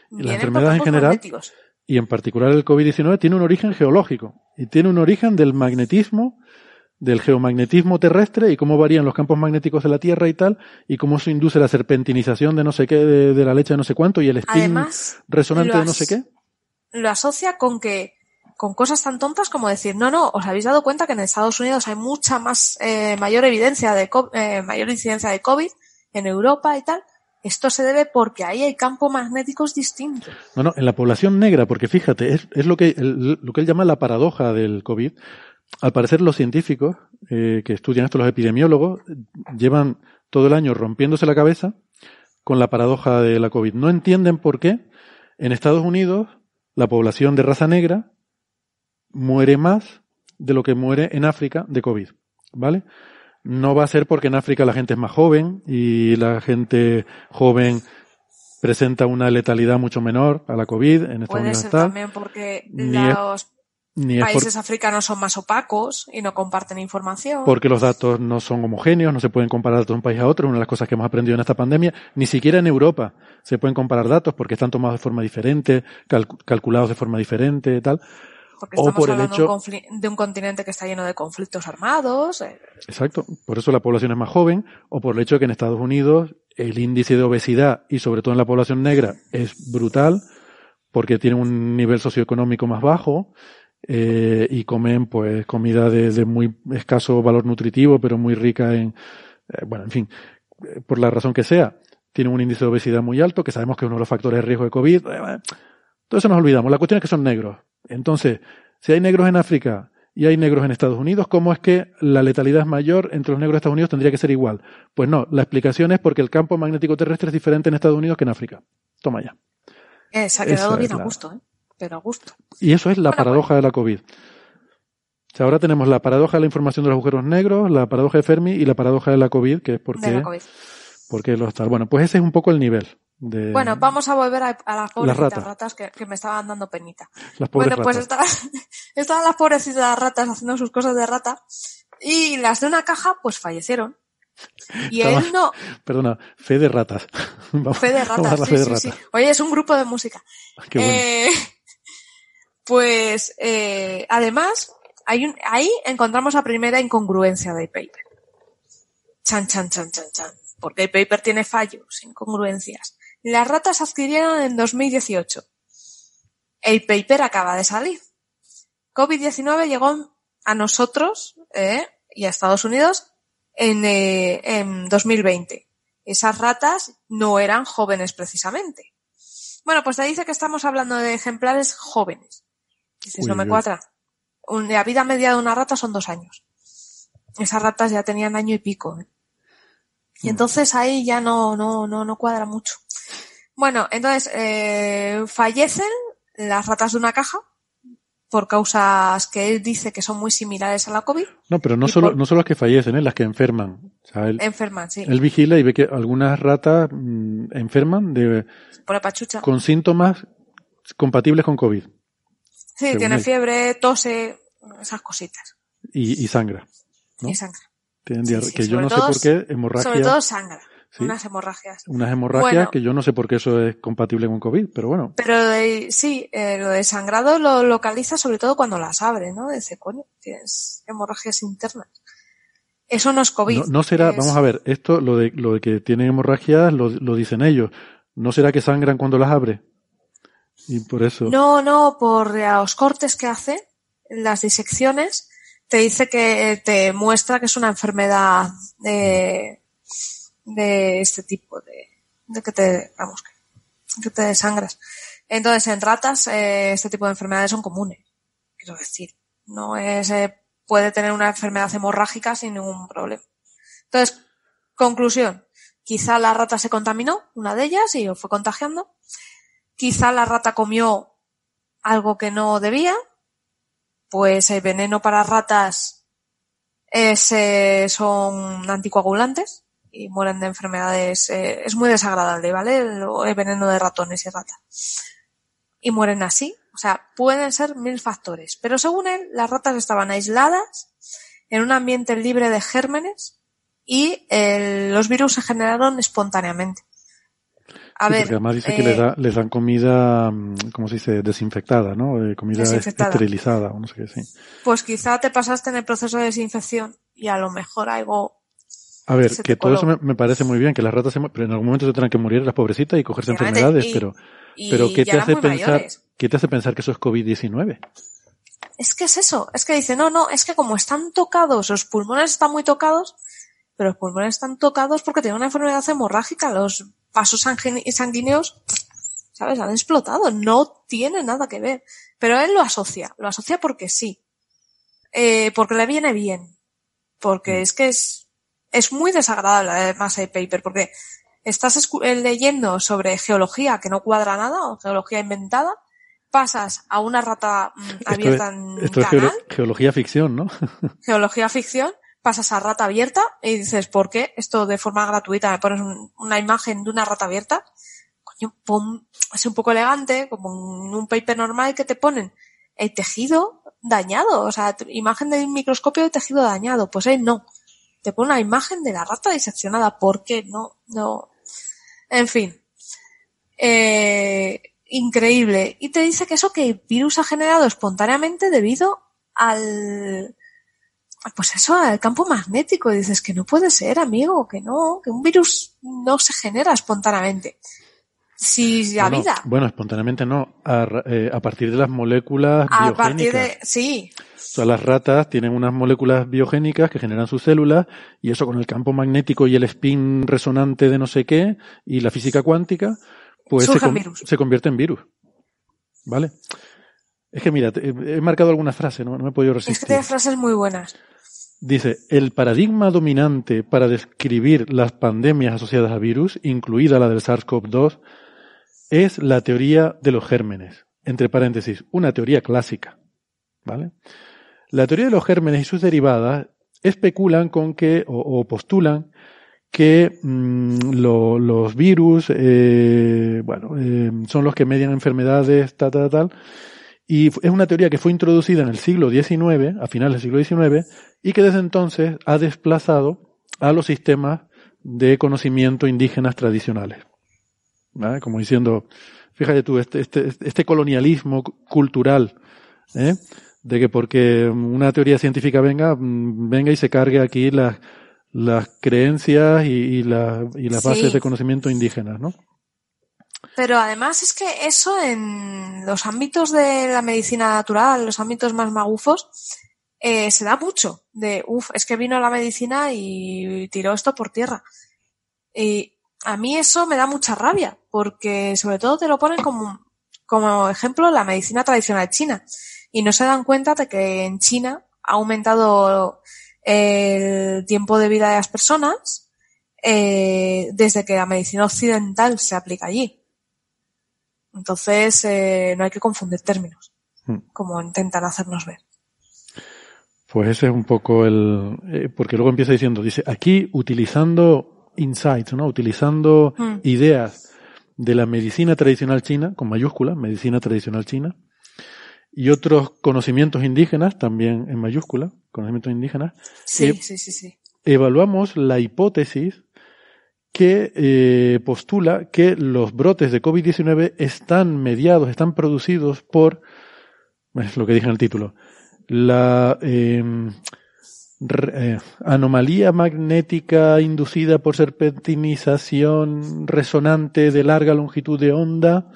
[SPEAKER 5] vienen
[SPEAKER 4] las enfermedades en general
[SPEAKER 5] magnéticos.
[SPEAKER 4] Y en particular el COVID-19 tiene un origen geológico y tiene un origen del magnetismo, del geomagnetismo terrestre y cómo varían los campos magnéticos de la Tierra y tal, y cómo eso induce la serpentinización de no sé qué, de, de la leche de no sé cuánto y el spin
[SPEAKER 5] Además,
[SPEAKER 4] resonante de no sé qué.
[SPEAKER 5] lo asocia con que con cosas tan tontas como decir, no, no, os habéis dado cuenta que en Estados Unidos hay mucha más, eh, mayor evidencia de, eh, mayor incidencia de COVID en Europa y tal. Esto se debe porque ahí hay campos magnéticos distintos.
[SPEAKER 4] No, no, en la población negra, porque fíjate, es, es lo, que, lo que él llama la paradoja del COVID. Al parecer los científicos eh, que estudian esto, los epidemiólogos, llevan todo el año rompiéndose la cabeza con la paradoja de la COVID. No entienden por qué en Estados Unidos la población de raza negra muere más de lo que muere en África de COVID. ¿Vale? No va a ser porque en África la gente es más joven y la gente joven presenta una letalidad mucho menor a la COVID. En Estados
[SPEAKER 5] Puede
[SPEAKER 4] Unidos
[SPEAKER 5] ser también porque
[SPEAKER 4] Ni es-
[SPEAKER 5] los
[SPEAKER 4] Ni es por-
[SPEAKER 5] países africanos son más opacos y no comparten información.
[SPEAKER 4] porque los datos no son homogéneos, no se pueden comparar datos de un país a otro, una de las cosas que hemos aprendido en esta pandemia, ni siquiera en Europa se pueden comparar datos porque están tomados de forma diferente, cal- calculados de forma diferente, tal.
[SPEAKER 5] Porque
[SPEAKER 4] o
[SPEAKER 5] estamos
[SPEAKER 4] por
[SPEAKER 5] hablando
[SPEAKER 4] hecho-
[SPEAKER 5] de, un confli- de un continente que está lleno de conflictos armados. eh,
[SPEAKER 4] Exacto. Por eso la población es más joven, o por el hecho de que en Estados Unidos el índice de obesidad, y sobre todo en la población negra, es brutal, porque tienen un nivel socioeconómico más bajo, eh, y comen pues comida de, de muy escaso valor nutritivo, pero muy rica en, eh, bueno, en fin, por la razón que sea, tienen un índice de obesidad muy alto, que sabemos que es uno de los factores de riesgo de COVID. Todo eso nos olvidamos. La cuestión es que son negros. Entonces, si hay negros en África y hay negros en Estados Unidos, ¿cómo es que la letalidad es mayor entre los negros de Estados Unidos? Tendría que ser igual. Pues no, la explicación es porque el campo magnético terrestre es diferente en Estados Unidos que en África. Toma ya.
[SPEAKER 5] eh, se ha quedado bien a gusto, ¿eh? pero a gusto.
[SPEAKER 4] Y eso es la
[SPEAKER 5] Bueno,
[SPEAKER 4] paradoja de la COVID. O sea, ahora tenemos la paradoja de la información de los agujeros negros, la paradoja de Fermi y la paradoja de la COVID, que es
[SPEAKER 5] de
[SPEAKER 4] porque,
[SPEAKER 5] la COVID.
[SPEAKER 4] porque los tal. Bueno, pues ese es un poco el nivel de
[SPEAKER 5] Bueno, vamos a volver a, a las pobrecitas
[SPEAKER 4] ratas.
[SPEAKER 5] ratas, que, que me estaban dando penita.
[SPEAKER 4] las pobres
[SPEAKER 5] Bueno, pues estaban, estaban las pobrecitas ratas haciendo sus cosas de rata y las de una caja pues fallecieron. Y
[SPEAKER 4] Estaba-
[SPEAKER 5] él no,
[SPEAKER 4] Perdona, fe de ratas. Vamos,
[SPEAKER 5] fe de ratas, sí,
[SPEAKER 4] fe de
[SPEAKER 5] sí,
[SPEAKER 4] ratas.
[SPEAKER 5] sí. Oye, es un grupo de música.
[SPEAKER 4] Qué bueno.
[SPEAKER 5] Eh, pues, eh, además, hay un, ahí encontramos la primera incongruencia del paper. Chan, chan, chan, chan, chan. Porque el paper tiene fallos, incongruencias. Las ratas adquirieron en 2018. El paper acaba de salir. COVID-19 llegó a nosotros eh, y a Estados Unidos en, eh, en 2020. Esas ratas no eran jóvenes precisamente. Bueno, pues te dice que estamos hablando de ejemplares jóvenes. Dices,
[SPEAKER 4] Uy,
[SPEAKER 5] no me cuadra. La vida media de una rata son dos años. Esas ratas ya tenían año y pico. ¿eh? Y entonces ahí ya no, no, no, no cuadra mucho. Bueno, entonces eh, fallecen las ratas de una caja por causas que él dice que son muy similares a la COVID.
[SPEAKER 4] No, pero no solo,
[SPEAKER 5] por-
[SPEAKER 4] no solo las que fallecen, ¿eh? las que enferman. O sea, él,
[SPEAKER 5] Enferman, sí.
[SPEAKER 4] él vigila y ve que algunas ratas mm, enferman de,
[SPEAKER 5] Por la pachucha.
[SPEAKER 4] con síntomas compatibles con COVID
[SPEAKER 5] Sí, tiene
[SPEAKER 4] él.
[SPEAKER 5] fiebre, tose, esas cositas.
[SPEAKER 4] y, y sangra. ¿no?
[SPEAKER 5] Y sangra.
[SPEAKER 4] Tienen
[SPEAKER 5] Sí, sí,
[SPEAKER 4] que yo no
[SPEAKER 5] todo-
[SPEAKER 4] sé por qué hemorragia,
[SPEAKER 5] Sobre todo sangra.
[SPEAKER 4] Sí.
[SPEAKER 5] Unas hemorragias.
[SPEAKER 4] unas hemorragias
[SPEAKER 5] Bueno.
[SPEAKER 4] que yo no sé por qué eso es compatible con COVID, pero bueno.
[SPEAKER 5] Pero eh, sí, eh, lo de sangrado lo localiza sobre todo cuando las abre, ¿no? Dice, coño, tienes hemorragias internas. Eso no es COVID.
[SPEAKER 4] No, no será,
[SPEAKER 5] es-
[SPEAKER 4] vamos a ver, esto, lo de, lo de que tienen hemorragias, lo, lo dicen ellos. ¿No será que sangran cuando las abre? Y por eso.
[SPEAKER 5] No, no, por los cortes que hace, las disecciones, te dice que te muestra que es una enfermedad de, de este tipo, de, de que te, vamos, que, te desangras. Entonces, en ratas, eh, este tipo de enfermedades son comunes. Quiero decir, no es, eh, puede tener una enfermedad hemorrágica sin ningún problema. Entonces, conclusión. Quizá la rata se contaminó, una de ellas, y fue contagiando. Quizá la rata comió algo que no debía. Pues el veneno para ratas es, eh, son anticoagulantes y mueren de enfermedades. eh, es muy desagradable, ¿vale? El, veneno de ratones y ratas. Y mueren así. O sea, pueden ser mil factores. Pero según él, las ratas estaban aisladas en un ambiente libre de gérmenes y los virus se generaron espontáneamente. A
[SPEAKER 4] Sí,
[SPEAKER 5] ver,
[SPEAKER 4] porque además dice que
[SPEAKER 5] eh,
[SPEAKER 4] les, da- les dan comida, mm, ¿cómo se dice? Desinfectada, ¿no? Eh, comida
[SPEAKER 5] Desinfectada.
[SPEAKER 4] esterilizada, o no sé qué, sí.
[SPEAKER 5] pues quizá te pasaste en el proceso de desinfección y a lo mejor algo
[SPEAKER 4] A ver, que todo eso me, me parece muy bien, que las ratas se, pero en algún momento se tendrán que morir las pobrecitas y cogerse enfermedades,
[SPEAKER 5] y-
[SPEAKER 4] pero,
[SPEAKER 5] y
[SPEAKER 4] pero ¿qué te hace pensar,
[SPEAKER 5] mayores.
[SPEAKER 4] qué te hace pensar que eso es COVID-19?
[SPEAKER 5] Es que es eso, es que dice, no, no, es que como están tocados, los pulmones están muy tocados, pero los pulmones están tocados porque tienen una enfermedad hemorrágica, los vasos sanguíneos, ¿sabes? Han explotado, no tiene nada que ver. Pero él lo asocia, lo asocia porque sí, eh, porque le viene bien, porque es que es, es muy desagradable además el paper, porque estás eh, leyendo sobre geología que no cuadra nada, o geología inventada, pasas a una rata mm,
[SPEAKER 4] Esto es,
[SPEAKER 5] abierta en
[SPEAKER 4] esto es
[SPEAKER 5] canal,
[SPEAKER 4] geolo- geología ficción, ¿no?
[SPEAKER 5] geología ficción, pasas a rata abierta y dices, ¿por qué? Esto de forma gratuita me pones un- una imagen de una rata abierta. Coño, es un poco elegante, como en un paper normal que te ponen el tejido dañado, o sea, imagen de un microscopio de tejido dañado. Pues él no. Te pone una imagen de la rata diseccionada. ¿Por qué? No, no. En fin. Eh, increíble. Y te dice que eso que el virus ha generado espontáneamente debido al, pues eso, al campo magnético. Y dices que no puede ser, amigo, que no, que un virus no se genera espontáneamente. Si la
[SPEAKER 4] Bueno,
[SPEAKER 5] vida,
[SPEAKER 4] Bueno, espontáneamente no, a, eh, a partir de las moléculas
[SPEAKER 5] a
[SPEAKER 4] biogénicas.
[SPEAKER 5] partir de, sí,
[SPEAKER 4] O sea, las ratas tienen unas moléculas biogénicas que generan sus células y eso con el campo magnético y el spin resonante de no sé qué y la física cuántica, pues se, se convierte en virus. ¿Vale? Es que mira, he marcado alguna frase, no, no me he podido
[SPEAKER 5] es que
[SPEAKER 4] resistir.
[SPEAKER 5] tiene frases muy buenas.
[SPEAKER 4] Dice, el paradigma dominante para describir las pandemias asociadas a virus, incluida la del SARS-CoV-2, es la teoría de los gérmenes. Entre paréntesis, una teoría clásica. ¿Vale? La teoría de los gérmenes y sus derivadas especulan con que, o, o postulan, que mm, lo- los virus, eh, bueno, eh, son los que median enfermedades, tal, tal, tal. Y es una teoría que fue introducida en el siglo XIX, a finales del siglo XIX, y que desde entonces ha desplazado a los sistemas de conocimiento indígenas tradicionales. ¿Vale? Como diciendo, fíjate tú, este, este, este colonialismo cu- cultural, ¿eh? de que porque una teoría científica venga, mm, venga y se cargue aquí las, las creencias y, y, la- y las
[SPEAKER 5] Sí.
[SPEAKER 4] bases de conocimiento indígenas, ¿no?
[SPEAKER 5] Pero además es que eso en los ámbitos de la medicina natural, los ámbitos más magufos, eh, se da mucho. De, uff, es que vino la medicina y tiró esto por tierra. Y a mí eso me da mucha rabia, porque sobre todo te lo ponen como, como ejemplo la medicina tradicional china. Y no se dan cuenta de que en China ha aumentado el tiempo de vida de las personas eh, desde que la medicina occidental se aplica allí. Entonces, eh, no hay que confundir términos,
[SPEAKER 4] Mm.
[SPEAKER 5] como intentan hacernos ver.
[SPEAKER 4] Pues ese es un poco el, eh, porque luego empieza diciendo, dice, aquí utilizando insights, ¿no? Utilizando
[SPEAKER 5] Mm.
[SPEAKER 4] ideas de la medicina tradicional china, con mayúscula, medicina tradicional china, y otros conocimientos indígenas, también en mayúscula, conocimientos indígenas,
[SPEAKER 5] Sí,
[SPEAKER 4] Eh,
[SPEAKER 5] sí, sí, sí.
[SPEAKER 4] evaluamos la hipótesis que eh, postula que los brotes de COVID-19 están mediados, están producidos por, es lo que dije en el título, la re- eh, anomalía magnética inducida por serpentinización resonante de larga longitud de onda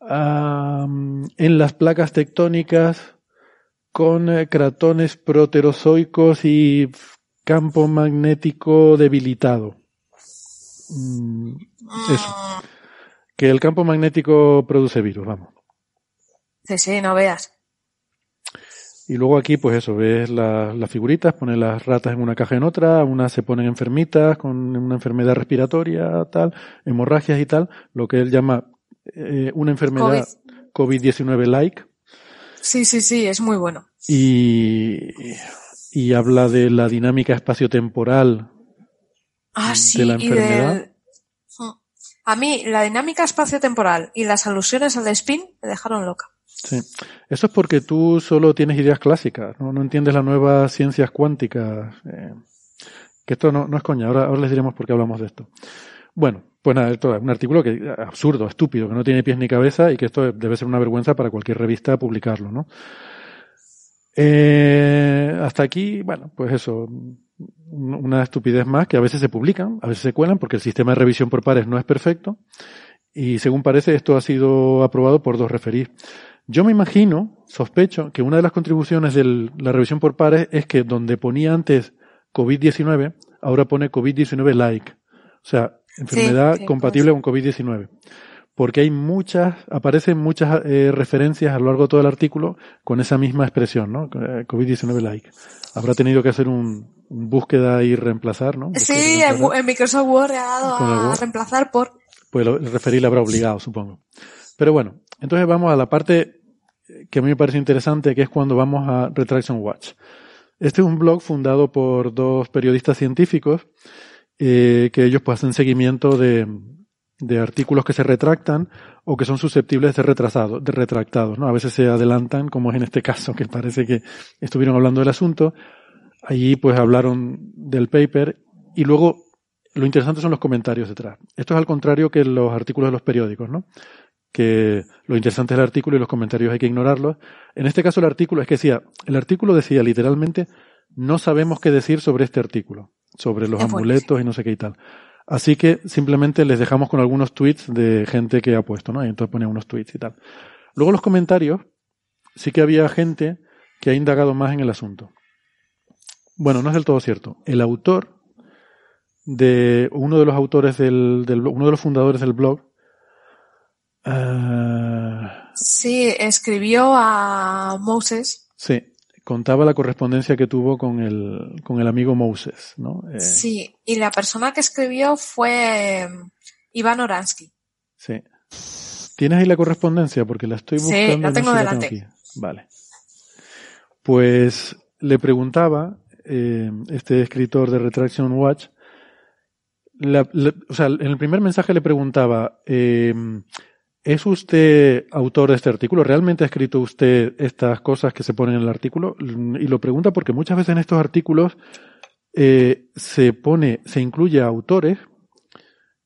[SPEAKER 4] am, en las placas tectónicas con eh, cratones proterozoicos y campo magnético debilitado. Mm, Eso.
[SPEAKER 5] Mm,
[SPEAKER 4] Que el campo magnético produce virus, vamos.
[SPEAKER 5] Sí, sí, no veas.
[SPEAKER 4] Y luego aquí, pues eso, ves la- las figuritas, pone las ratas en una caja en otra, unas se ponen enfermitas con una enfermedad respiratoria, tal, hemorragias y tal, lo que él llama eh, una enfermedad COVID-19-like.
[SPEAKER 5] Sí, sí, sí, es muy bueno.
[SPEAKER 4] y, y habla de la dinámica espaciotemporal
[SPEAKER 5] Ah,
[SPEAKER 4] de
[SPEAKER 5] sí,
[SPEAKER 4] la
[SPEAKER 5] y
[SPEAKER 4] enfermedad.
[SPEAKER 5] del... Mm. A mí, la dinámica espacio-temporal y las alusiones al spin me dejaron loca.
[SPEAKER 4] Sí. Eso es porque tú solo tienes ideas clásicas, no, no entiendes las nuevas ciencias cuánticas, eh, Que esto no, no es coña, ahora, ahora les diremos por qué hablamos de esto. Bueno, pues nada, esto es un artículo que absurdo, estúpido, que no tiene pies ni cabeza y que esto debe ser una vergüenza para cualquier revista publicarlo, ¿no? Eh, hasta aquí, bueno, pues eso, una estupidez más que a veces se publican, a veces se cuelan porque el sistema de revisión por pares no es perfecto y según parece esto ha sido aprobado por dos referís. Yo me imagino, sospecho, que una de las contribuciones de la revisión por pares es que donde ponía antes COVID-19, ahora pone COVID-19 like. O sea, enfermedad compatible con COVID-19. Porque hay muchas, aparecen muchas eh, referencias a lo largo de todo el artículo con esa misma expresión, ¿no? Eh, COVID-19 like. Habrá tenido que hacer un, búsqueda y reemplazar, ¿no?
[SPEAKER 5] sí, en, Microsoft Word ha dado a reemplazar por.
[SPEAKER 4] Pues el referir le habrá obligado, supongo. Pero bueno, entonces vamos a la parte que a mí me parece interesante, que es cuando vamos a Retraction Watch. Este es un blog fundado por dos periodistas científicos eh, que ellos pues hacen seguimiento de, de artículos que se retractan o que son susceptibles de ser retrasados, de retractados, ¿no? A veces se adelantan, como es en este caso, que parece que estuvieron hablando del asunto. Allí pues hablaron del paper y luego lo interesante son los comentarios detrás. Esto es al contrario que los artículos de los periódicos, ¿no? Que lo interesante es el artículo y los comentarios hay que ignorarlos. En este caso el artículo es que decía, el artículo decía literalmente, no sabemos qué decir sobre este artículo, sobre los amuletos y no sé qué y tal. Así que simplemente les dejamos con algunos tweets de gente que ha puesto, ¿no? Y entonces ponía unos tweets y tal. Luego los comentarios, sí que había gente que ha indagado más en el asunto. Bueno, no es del todo cierto. El autor de uno de los autores del, del uno de los fundadores del blog.
[SPEAKER 5] Uh, sí, escribió a Moses.
[SPEAKER 4] Sí contaba la correspondencia que tuvo con el, con el amigo Moses, ¿no?
[SPEAKER 5] Eh, sí, y la persona que escribió fue em, Iván Oransky.
[SPEAKER 4] Sí. ¿Tienes ahí la correspondencia? Porque la estoy buscando.
[SPEAKER 5] Sí, la tengo delante.
[SPEAKER 4] vale. Pues le preguntaba, eh, este escritor de Retraction Watch, o sea, en el primer mensaje le preguntaba, eh, ¿Es usted autor de este artículo? ¿Realmente ha escrito usted estas cosas que se ponen en el artículo? Y lo pregunta porque muchas veces en estos artículos eh, se pone, se incluye a autores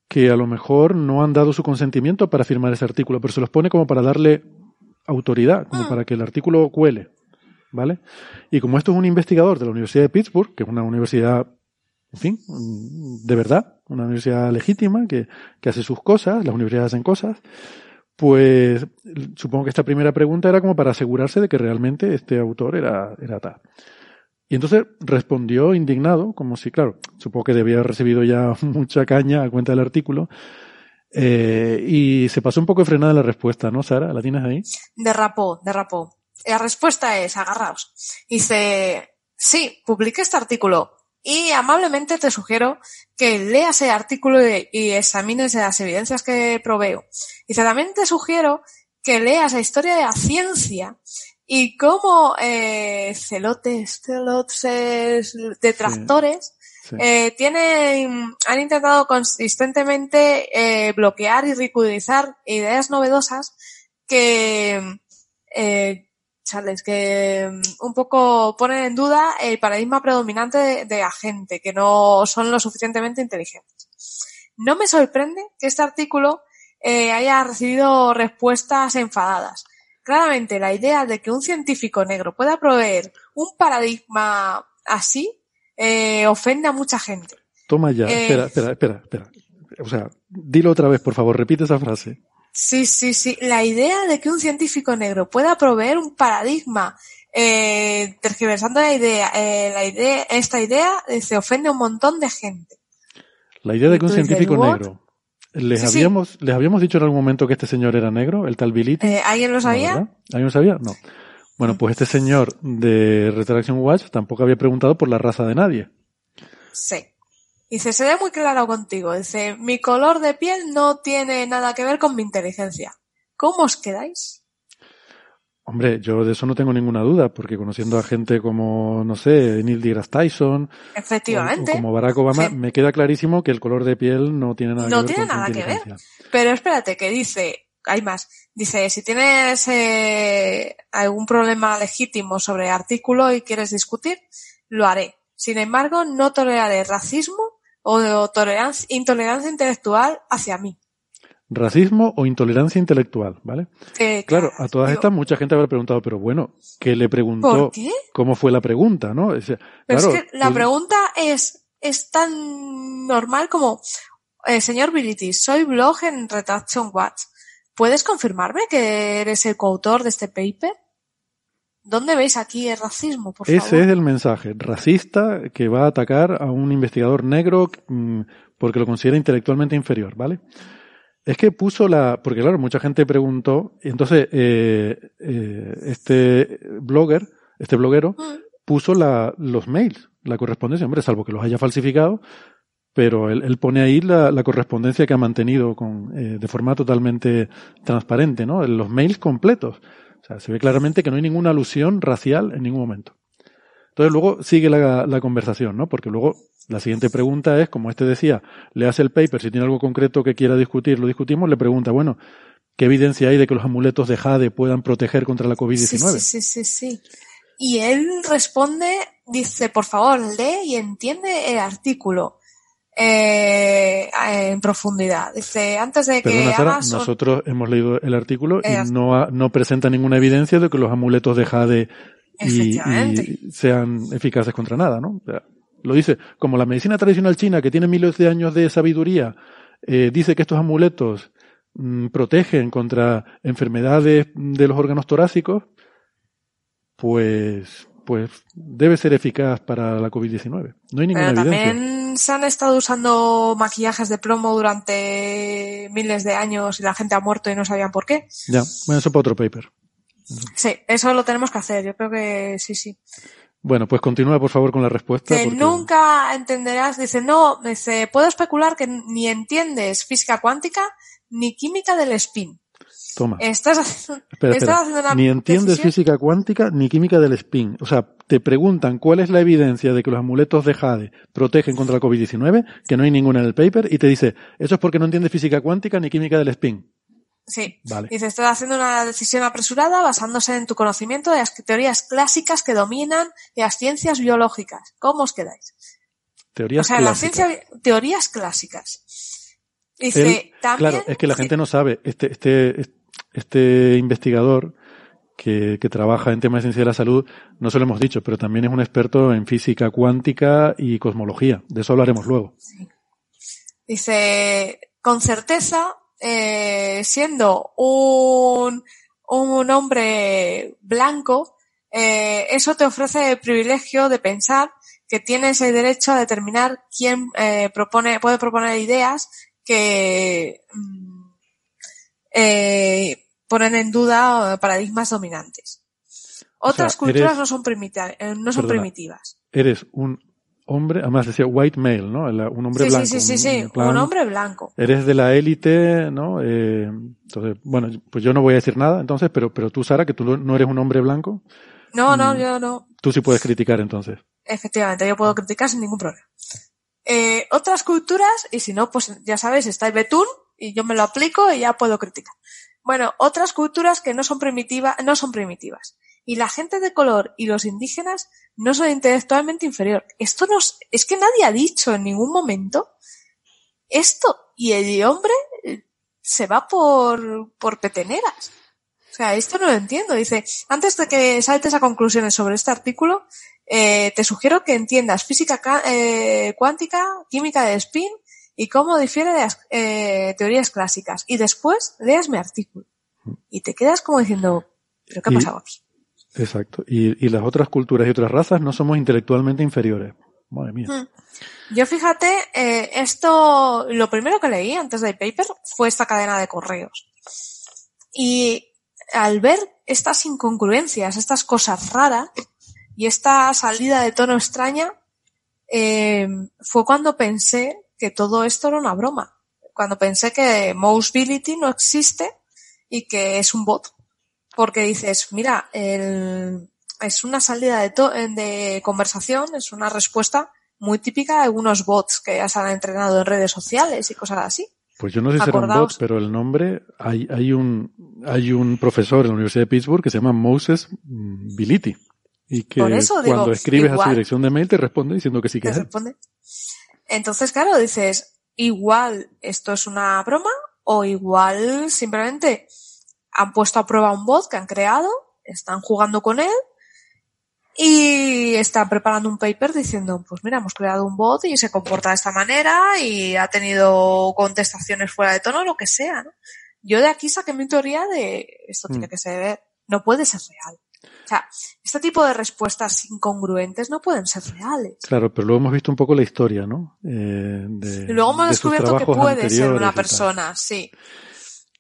[SPEAKER 4] que a lo mejor no han dado su consentimiento para firmar ese artículo, pero se los pone como para darle autoridad, como para que el artículo cuele. ¿Vale? Y como esto es un investigador de la Universidad de Pittsburgh, que es una universidad, en fin, de verdad, una universidad legítima que, que hace sus cosas, las universidades hacen cosas, pues supongo que esta primera pregunta era como para asegurarse de que realmente este autor era, era tal. Y entonces respondió indignado, como si, claro, supongo que debía haber recibido ya mucha caña a cuenta del artículo, eh, y se pasó un poco frenada la respuesta, ¿no, Sara? ¿La tienes ahí?
[SPEAKER 5] Derrapó, derrapó. La respuesta es, agarraos. Dice, sí, publiqué este artículo, y amablemente te sugiero que leas el artículo y examines las evidencias que proveo. Y también te sugiero que leas la historia de la ciencia y cómo eh, celotes, celotes, detractores Eh, tienen, han intentado consistentemente eh, bloquear y ridiculizar ideas novedosas que eh, que mm, un poco ponen en duda el paradigma predominante de, la gente, que no son lo suficientemente inteligentes. No me sorprende que este artículo eh, haya recibido respuestas enfadadas. Claramente, la idea de que un científico negro pueda proveer un paradigma así eh, ofende a mucha gente.
[SPEAKER 4] Toma ya, eh, espera, espera, espera, espera. O sea, dilo otra vez, por favor, repite esa frase.
[SPEAKER 5] Sí, sí, sí. La idea de que un científico negro pueda proveer un paradigma eh, tergiversando la idea, eh, la idea, esta idea eh, se ofende a un montón de gente.
[SPEAKER 4] La idea de que un científico negro. Les habíamos, les habíamos dicho en algún momento que este señor era negro, el tal Billy.
[SPEAKER 5] Eh, ¿Alguien lo sabía?
[SPEAKER 4] ¿Alguien lo sabía? No. Bueno, pues este señor de Retraction Watch tampoco había preguntado por la raza de nadie.
[SPEAKER 5] Sí. Dice, se ve muy claro contigo. Dice, mi color de piel no tiene nada que ver con mi inteligencia. ¿Cómo os quedáis?
[SPEAKER 4] Hombre, yo de eso no tengo ninguna duda, porque conociendo a gente como, no sé, Neil deGrasse Tyson,
[SPEAKER 5] Efectivamente.
[SPEAKER 4] O, como Barack Obama, me queda clarísimo que el color de piel no tiene nada
[SPEAKER 5] que ver.
[SPEAKER 4] No
[SPEAKER 5] tiene nada que ver. Pero espérate, que dice, hay más. Dice, si tienes eh, algún problema legítimo sobre artículo y quieres discutir, lo haré. Sin embargo, no toleraré racismo o tolerancia, intolerancia intelectual hacia mí.
[SPEAKER 4] Racismo o intolerancia intelectual, ¿vale? Claro, a todas
[SPEAKER 5] digo,
[SPEAKER 4] estas mucha gente habrá preguntado, pero bueno, ¿qué le preguntó?
[SPEAKER 5] ¿Por qué?
[SPEAKER 4] ¿Cómo fue la pregunta, no? O sea,
[SPEAKER 5] Pero
[SPEAKER 4] claro,
[SPEAKER 5] es que la pregunta es, es tan normal como, eh, señor Bilitis, soy blog en Retraction Watch. ¿Puedes confirmarme que eres el coautor de este paper? ¿Dónde veis aquí el racismo, por
[SPEAKER 4] Ese
[SPEAKER 5] favor?
[SPEAKER 4] es el mensaje racista que va a atacar a un investigador negro mm, porque lo considera intelectualmente inferior, ¿vale? Es que puso la, porque claro, mucha gente preguntó, y entonces eh, eh, este blogger, este bloguero,
[SPEAKER 5] Mm.
[SPEAKER 4] puso la, los mails, la correspondencia, hombre, salvo que los haya falsificado, pero él, él pone ahí la, la correspondencia que ha mantenido con, eh, de forma totalmente transparente, ¿no? Los mails completos. Se ve claramente que no hay ninguna alusión racial en ningún momento. Entonces luego sigue la, la conversación, ¿no? Porque luego la siguiente pregunta es, como este decía, le hace el paper, si tiene algo concreto que quiera discutir, lo discutimos, le pregunta, bueno, ¿qué evidencia hay de que los amuletos de Jade puedan proteger contra la
[SPEAKER 5] Sí,
[SPEAKER 4] COVID-19?
[SPEAKER 5] sí, sí, sí, sí. Y él responde, dice, por favor, lee y entiende el artículo eh, en profundidad. Dice, antes de que
[SPEAKER 4] Perdona, Sara,
[SPEAKER 5] hagas un-
[SPEAKER 4] nosotros hemos leído el artículo y no, ha- no presenta ninguna evidencia de que los amuletos de Jade y sean eficaces contra nada, ¿no? O sea, lo dice, como la medicina tradicional china, que tiene miles de años de sabiduría, eh, dice que estos amuletos mm, protegen contra enfermedades de los órganos torácicos, pues, pues debe ser eficaz para la COVID-19. No hay ninguna
[SPEAKER 5] Pero
[SPEAKER 4] evidencia.
[SPEAKER 5] también se han estado usando maquillajes de plomo durante miles de años y la gente ha muerto y no sabían por qué.
[SPEAKER 4] Ya, bueno, eso para otro paper.
[SPEAKER 5] Sí, eso lo tenemos que hacer. Yo creo que sí, sí.
[SPEAKER 4] Bueno, pues continúa por favor con la respuesta.
[SPEAKER 5] Que
[SPEAKER 4] porque-
[SPEAKER 5] nunca entenderás, dice, no, dice, puedo especular que ni entiendes física cuántica ni química del spin.
[SPEAKER 4] Toma.
[SPEAKER 5] Estás haciendo,
[SPEAKER 4] Espera,
[SPEAKER 5] estás
[SPEAKER 4] espera.
[SPEAKER 5] haciendo una
[SPEAKER 4] Ni entiendes
[SPEAKER 5] decisión-
[SPEAKER 4] física cuántica ni química del spin. O sea, te preguntan cuál es la evidencia de que los amuletos de Jade protegen contra la COVID-19, que no hay ninguna en el paper, y te dice, eso es porque no entiendes física cuántica ni química del spin.
[SPEAKER 5] Sí.
[SPEAKER 4] Vale.
[SPEAKER 5] Dice, estás haciendo una decisión apresurada basándose en tu conocimiento de las teorías clásicas que dominan las ciencias biológicas. ¿Cómo os quedáis?
[SPEAKER 4] Teorías
[SPEAKER 5] o sea, la
[SPEAKER 4] clásicas.
[SPEAKER 5] ciencia, teorías clásicas. Dice,
[SPEAKER 4] Él-
[SPEAKER 5] también.
[SPEAKER 4] claro, es que la
[SPEAKER 5] sí,
[SPEAKER 4] gente no sabe. Este, este, este investigador que, que trabaja en temas de ciencia de la salud, no se lo hemos dicho, pero también es un experto en física cuántica y cosmología. De eso hablaremos luego.
[SPEAKER 5] Dice, con certeza, eh, siendo un, un hombre blanco, eh, eso te ofrece el privilegio de pensar que tienes el derecho a determinar quién eh, propone, puede proponer ideas que mm, eh, ponen en duda eh, paradigmas dominantes. Otras
[SPEAKER 4] sea,
[SPEAKER 5] culturas
[SPEAKER 4] eres-
[SPEAKER 5] no son, primita- eh, no son
[SPEAKER 4] Perdona.
[SPEAKER 5] primitivas.
[SPEAKER 4] Eres un hombre, además decía white male, ¿no? Un hombre
[SPEAKER 5] Sí,
[SPEAKER 4] blanco.
[SPEAKER 5] sí, sí, sí,
[SPEAKER 4] un-
[SPEAKER 5] sí,
[SPEAKER 4] plan,
[SPEAKER 5] un hombre blanco.
[SPEAKER 4] Eres de la élite, ¿no? Eh, entonces, bueno, pues yo no voy a decir nada, entonces, pero, pero tú, Sara, que tú no eres un hombre blanco,
[SPEAKER 5] No, no,
[SPEAKER 4] Mm.
[SPEAKER 5] yo no.
[SPEAKER 4] tú sí puedes criticar entonces.
[SPEAKER 5] Efectivamente, yo puedo criticar sin ningún problema. Eh, otras culturas, y si no, pues ya sabéis, está el betún y yo me lo aplico y ya puedo criticar. Bueno, otras culturas que no son primitivas, no son primitivas. Y la gente de color y los indígenas no son intelectualmente inferior. Esto no es, que nadie ha dicho en ningún momento esto. Y el hombre eh, se va por, por peteneras. O sea, esto no lo entiendo. Dice, antes de que saltes a conclusiones sobre este artículo, eh, te sugiero que entiendas física ca- eh, cuántica, química de spin y cómo difiere de las eh, teorías clásicas. Y después leas mi artículo. Y te quedas como diciendo, ¿pero qué ha pasado aquí?
[SPEAKER 4] Exacto. Y, y las otras culturas y otras razas no somos intelectualmente inferiores. Madre mía.
[SPEAKER 5] Mm. Yo fíjate, eh, esto, lo primero que leí antes del paper fue esta cadena de correos. Y al ver estas incongruencias, estas cosas raras y esta salida de tono extraña, eh, fue cuando pensé que todo esto era una broma. Cuando pensé que Mousebility no existe y que es un bot. Porque dices, mira, el- es una salida de, to- de conversación, es una respuesta muy típica de algunos bots que ya se han entrenado en redes sociales y cosas así.
[SPEAKER 4] Pues yo no sé si será un bot, pero el nombre, hay, hay un, hay un profesor en la Universidad de Pittsburgh que se llama Moses Bility. Y que
[SPEAKER 5] eso digo,
[SPEAKER 4] cuando escribes a su dirección de mail te responde diciendo que sí que
[SPEAKER 5] te
[SPEAKER 4] es. él.
[SPEAKER 5] Entonces, claro, dices, igual esto es una broma o igual simplemente han puesto a prueba un bot que han creado, están jugando con él y están preparando un paper diciendo, pues mira, hemos creado un bot y se comporta de esta manera y ha tenido contestaciones fuera de tono, lo que sea, ¿no? Yo de aquí saqué mi teoría de esto tiene
[SPEAKER 4] Mm.
[SPEAKER 5] que ser, no puede ser real. O sea, este tipo de respuestas incongruentes no pueden ser reales.
[SPEAKER 4] Claro, pero luego hemos visto un poco la historia, ¿no? Eh, de,
[SPEAKER 5] Y luego hemos
[SPEAKER 4] de
[SPEAKER 5] descubierto que puede ser una persona, sí.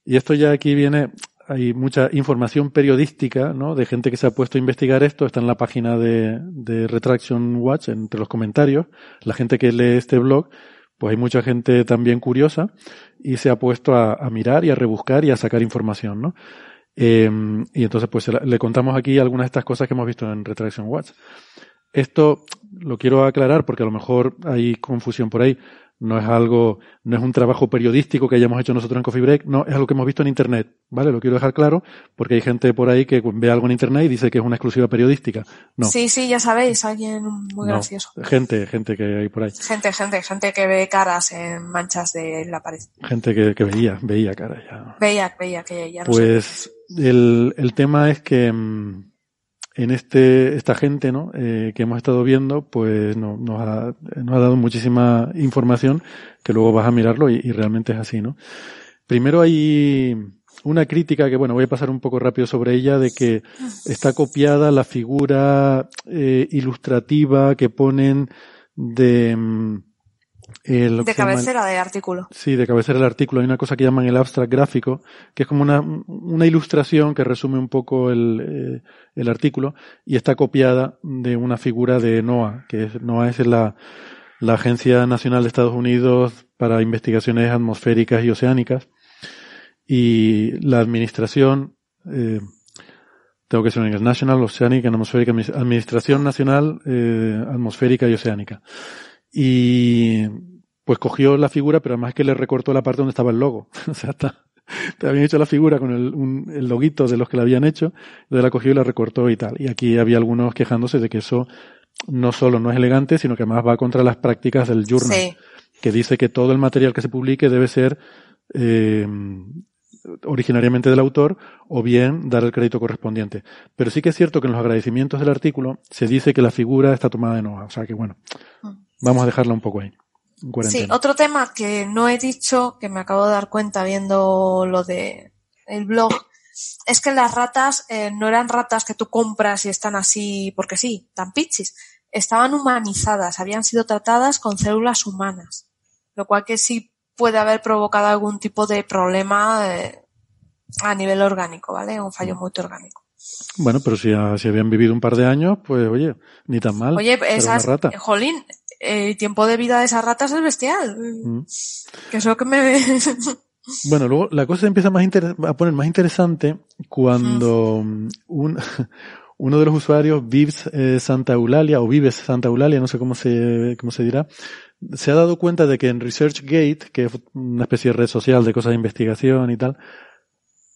[SPEAKER 4] Y esto ya aquí viene, hay mucha información periodística, ¿no? De gente que se ha puesto a investigar esto, está en la página de, de Retraction Watch, entre los comentarios. La gente que lee este blog, pues hay mucha gente también curiosa y se ha puesto a, a mirar y a rebuscar y a sacar información, ¿no? Eh, y entonces, pues le contamos aquí algunas de estas cosas que hemos visto en Retraction Watch. Esto lo quiero aclarar porque a lo mejor hay confusión por ahí. No es algo, no es un trabajo periodístico que hayamos hecho nosotros en Coffee Break, no, es algo que hemos visto en Internet, ¿vale? Lo quiero dejar claro porque hay gente por ahí que ve algo en Internet y dice que es una exclusiva periodística. No,
[SPEAKER 5] Sí, sí, ya sabéis, alguien muy
[SPEAKER 4] no.
[SPEAKER 5] gracioso.
[SPEAKER 4] Gente, gente que hay por ahí.
[SPEAKER 5] Gente, gente, gente que ve caras en manchas de la pared.
[SPEAKER 4] Gente que, que veía, veía cara ya.
[SPEAKER 5] Veía, veía que ya no sé.
[SPEAKER 4] Pues el, el tema es que mm, en este, esta gente, ¿no? Eh, que hemos estado viendo, pues no- nos, ha, nos ha dado muchísima información que luego vas a mirarlo y, y realmente es así, ¿no? Primero hay una crítica que, bueno, voy a pasar un poco rápido sobre ella, de que está copiada la figura eh, ilustrativa que ponen de, mm, eh, lo
[SPEAKER 5] De
[SPEAKER 4] llama
[SPEAKER 5] cabecera de artículo.
[SPEAKER 4] Sí, de cabecera del artículo. Hay una cosa que llaman el abstract gráfico, que es como una, una ilustración que resume un poco el, eh, el artículo y está copiada de una figura de NOAA, que es, NOAA es la, la Agencia Nacional de Estados Unidos para Investigaciones Atmosféricas y Oceánicas. Y la administración, eh, tengo que decir en inglés, National Oceanic and Atmospheric Admi- Administración Nacional eh, Atmosférica y Oceánica. Y pues cogió la figura, pero además que le recortó la parte donde estaba el logo. o sea, está, te habían hecho la figura con el, un- el loguito de los que la habían hecho, entonces la cogió y la recortó y tal. Y aquí había algunos quejándose de que eso no solo no es elegante, sino que además va contra las prácticas del journal,
[SPEAKER 5] Sí.
[SPEAKER 4] que dice que todo el material que se publique debe ser eh, originariamente del autor o bien dar el crédito correspondiente. Pero sí que es cierto que en los agradecimientos del artículo se dice que la figura está tomada de Noah. O sea que bueno, vamos a dejarla un poco ahí.
[SPEAKER 5] Sí, otro tema que no he dicho, que me acabo de dar cuenta viendo lo de el blog, es que las ratas eh, no eran ratas que tú compras y están así porque sí, tan pichis. Estaban humanizadas, habían sido tratadas con células humanas, lo cual que sí puede haber provocado algún tipo de problema eh, a nivel orgánico, ¿vale? Un fallo muy orgánico.
[SPEAKER 4] Bueno, pero si, ah, si habían vivido un par de años, pues oye, ni tan mal.
[SPEAKER 5] Oye, esas,
[SPEAKER 4] rata.
[SPEAKER 5] jolín, el tiempo de vida de esas ratas es bestial.
[SPEAKER 4] Mm.
[SPEAKER 5] Que es lo que me...
[SPEAKER 4] Bueno, luego la cosa se empieza más a poner más interesante cuando mm, un, uno de los usuarios, Vives eh, Santa Eulalia, o Vives Santa Eulalia, no sé cómo se, cómo se dirá, se ha dado cuenta de que en ResearchGate, que es una especie de red social de cosas de investigación y tal,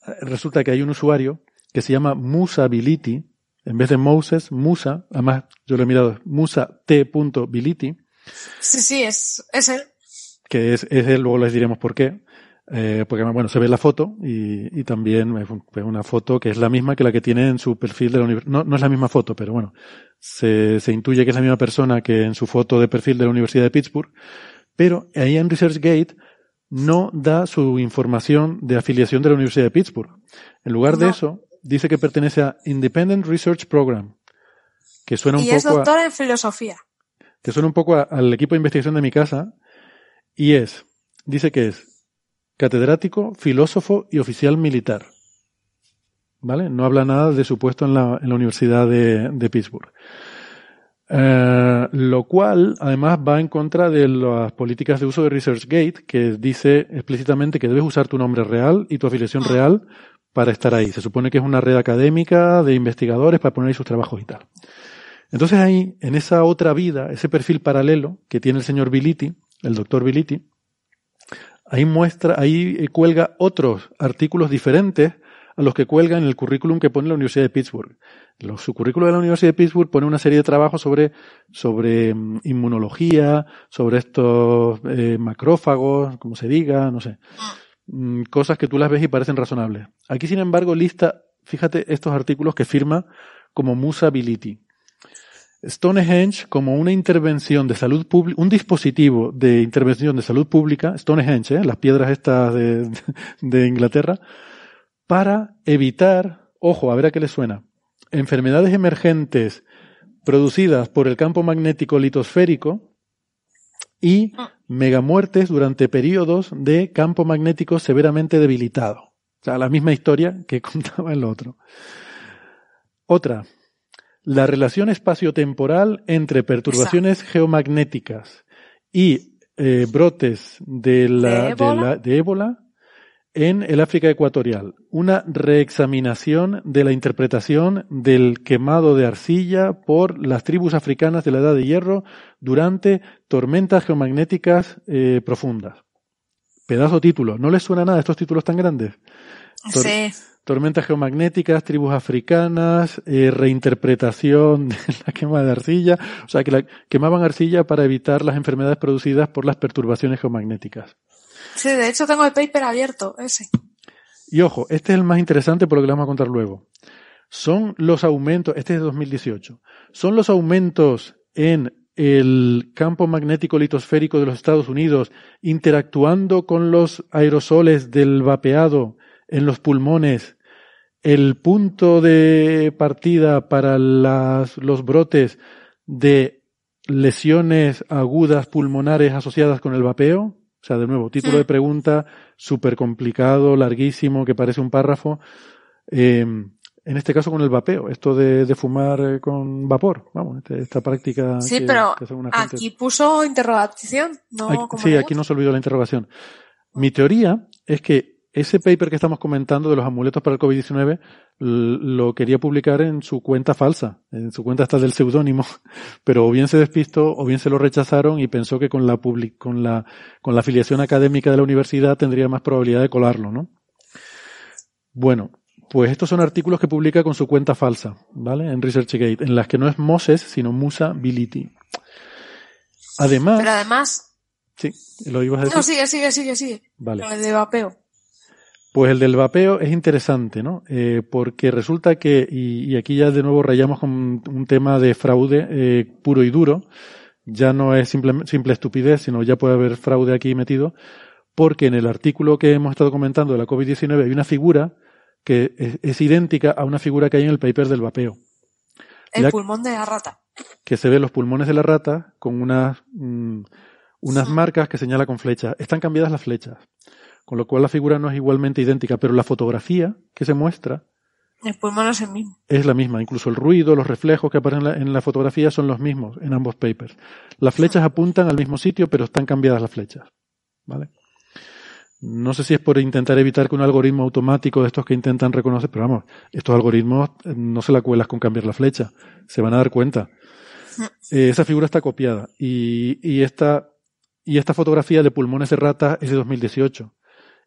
[SPEAKER 4] eh, resulta que hay un usuario que se llama Musability, en vez de Moses, Musa, además yo lo he mirado, Musa T.Bility,
[SPEAKER 5] Sí, sí, es, es él.
[SPEAKER 4] que es, es él, luego les diremos por qué. Eh, porque bueno, se ve la foto y, y también es un- es una foto que es la misma que la que tiene en su perfil de la universidad. No, no es la misma foto, pero bueno, se, se intuye que es la misma persona que en su foto de perfil de la Universidad de Pittsburgh. Pero ahí en ResearchGate no da su información de afiliación de la Universidad de Pittsburgh. En lugar de eso, dice que pertenece a Independent Research Program, que suena un
[SPEAKER 5] Y es
[SPEAKER 4] poco a,
[SPEAKER 5] en filosofía.
[SPEAKER 4] que suena un poco a- al equipo de investigación de mi casa, y es, dice que es catedrático, filósofo y oficial militar. ¿Vale? No habla nada de su puesto en la, en la Universidad de, de Pittsburgh. Eh, lo cual, además, va en contra de las políticas de uso de ResearchGate, que dice explícitamente que debes usar tu nombre real y tu afiliación real para estar ahí. Se supone que es una red académica de investigadores para poner ahí sus trabajos y tal. Entonces ahí, en esa otra vida, ese perfil paralelo que tiene el señor Biliti, el doctor Biliti, ahí muestra, ahí eh, cuelga otros artículos diferentes a los que cuelga en el currículum que pone la Universidad de Pittsburgh. Su currículum de la Universidad de Pittsburgh pone una serie de trabajos sobre, sobre mm, inmunología, sobre estos eh, macrófagos, como se diga, no sé. Mm, Cosas que tú las ves y parecen razonables. Aquí, sin embargo, lista, fíjate estos artículos que firma como Musability. Stonehenge como una intervención de salud pública, un dispositivo de intervención de salud pública, Stonehenge, ¿eh? las piedras estas de, de Inglaterra, para evitar, ojo, a ver a qué le suena, enfermedades emergentes producidas por el campo magnético litosférico y megamuertes durante periodos de campo magnético severamente debilitado. O sea, la misma historia que contaba el otro. Otra, la relación espaciotemporal entre perturbaciones geomagnéticas y eh, brotes de, la,
[SPEAKER 5] ¿De
[SPEAKER 4] la- de ébola en el África ecuatorial. Una reexaminación de la interpretación del quemado de arcilla por las tribus africanas de la Edad de Hierro durante tormentas geomagnéticas eh, profundas. Pedazo título. ¿No les suena nada estos títulos tan grandes? Tor-
[SPEAKER 5] Sí.
[SPEAKER 4] Tormentas geomagnéticas, tribus africanas, eh, reinterpretación de la quema de arcilla. O sea, que la, quemaban arcilla para evitar las enfermedades producidas por las perturbaciones geomagnéticas.
[SPEAKER 5] Sí, de hecho tengo el paper abierto, ese.
[SPEAKER 4] Y ojo, este es el más interesante por lo que les vamos a contar luego. Son los aumentos, este es de 2018, son los aumentos en el campo magnético litosférico de los Estados Unidos interactuando con los aerosoles del vapeado en los pulmones el punto de partida para las, los brotes de lesiones agudas pulmonares asociadas con el vapeo? O sea, de nuevo, título de pregunta súper complicado, larguísimo, que parece un párrafo. Eh, en este caso con el vapeo, esto de, de fumar eh, con vapor, vamos, este- esta práctica.
[SPEAKER 5] Sí,
[SPEAKER 4] que-
[SPEAKER 5] pero
[SPEAKER 4] que gente-
[SPEAKER 5] aquí puso interrogación, no
[SPEAKER 4] Aquí-
[SPEAKER 5] como
[SPEAKER 4] sí, aquí no se olvidó la interrogación. Mi teoría es que ese paper que estamos comentando de los amuletos para el COVID-19 l- lo quería publicar en su cuenta falsa, en su cuenta hasta del seudónimo, pero o bien se despistó o bien se lo rechazaron y pensó que con la, public- con la, con la afiliación académica de la universidad tendría más probabilidad de colarlo, ¿no? Bueno, pues estos son artículos que publica con su cuenta falsa, ¿vale? En ResearchGate, en las que no es Moses, sino Musability. Además,
[SPEAKER 5] Pero además,
[SPEAKER 4] sí, lo ibas a decir.
[SPEAKER 5] no, sigue, sigue, sigue, sigue.
[SPEAKER 4] Vale.
[SPEAKER 5] El de vapeo.
[SPEAKER 4] Pues el del vapeo es interesante, ¿no? Eh, porque resulta que, y, y aquí ya de nuevo rayamos con un tema de fraude eh, puro y duro, ya no es simple, simple estupidez, sino ya puede haber fraude aquí metido, porque en el artículo que hemos estado comentando de la COVID-19 hay una figura que es, es idéntica a una figura que hay en el paper del vapeo,
[SPEAKER 5] El
[SPEAKER 4] La-
[SPEAKER 5] pulmón de la rata.
[SPEAKER 4] que se ve los pulmones de la rata con unas, mm, unas marcas que señala con flechas. Están cambiadas las flechas, con lo cual la figura no es igualmente idéntica, pero la fotografía que se muestra
[SPEAKER 5] El pulmón es el mismo.
[SPEAKER 4] es la misma. Incluso el ruido, los reflejos que aparecen en la, en la fotografía son los mismos en ambos papers. Las flechas apuntan al mismo sitio, pero están cambiadas las flechas. ¿Vale? No sé si es por intentar evitar que un algoritmo automático de estos que intentan reconocer, pero vamos, estos algoritmos eh, no se la cuelas con cambiar la flecha. Se van a dar cuenta. Eh, esa figura está copiada. Y, y esta, y esta fotografía de pulmones de rata es de 2018.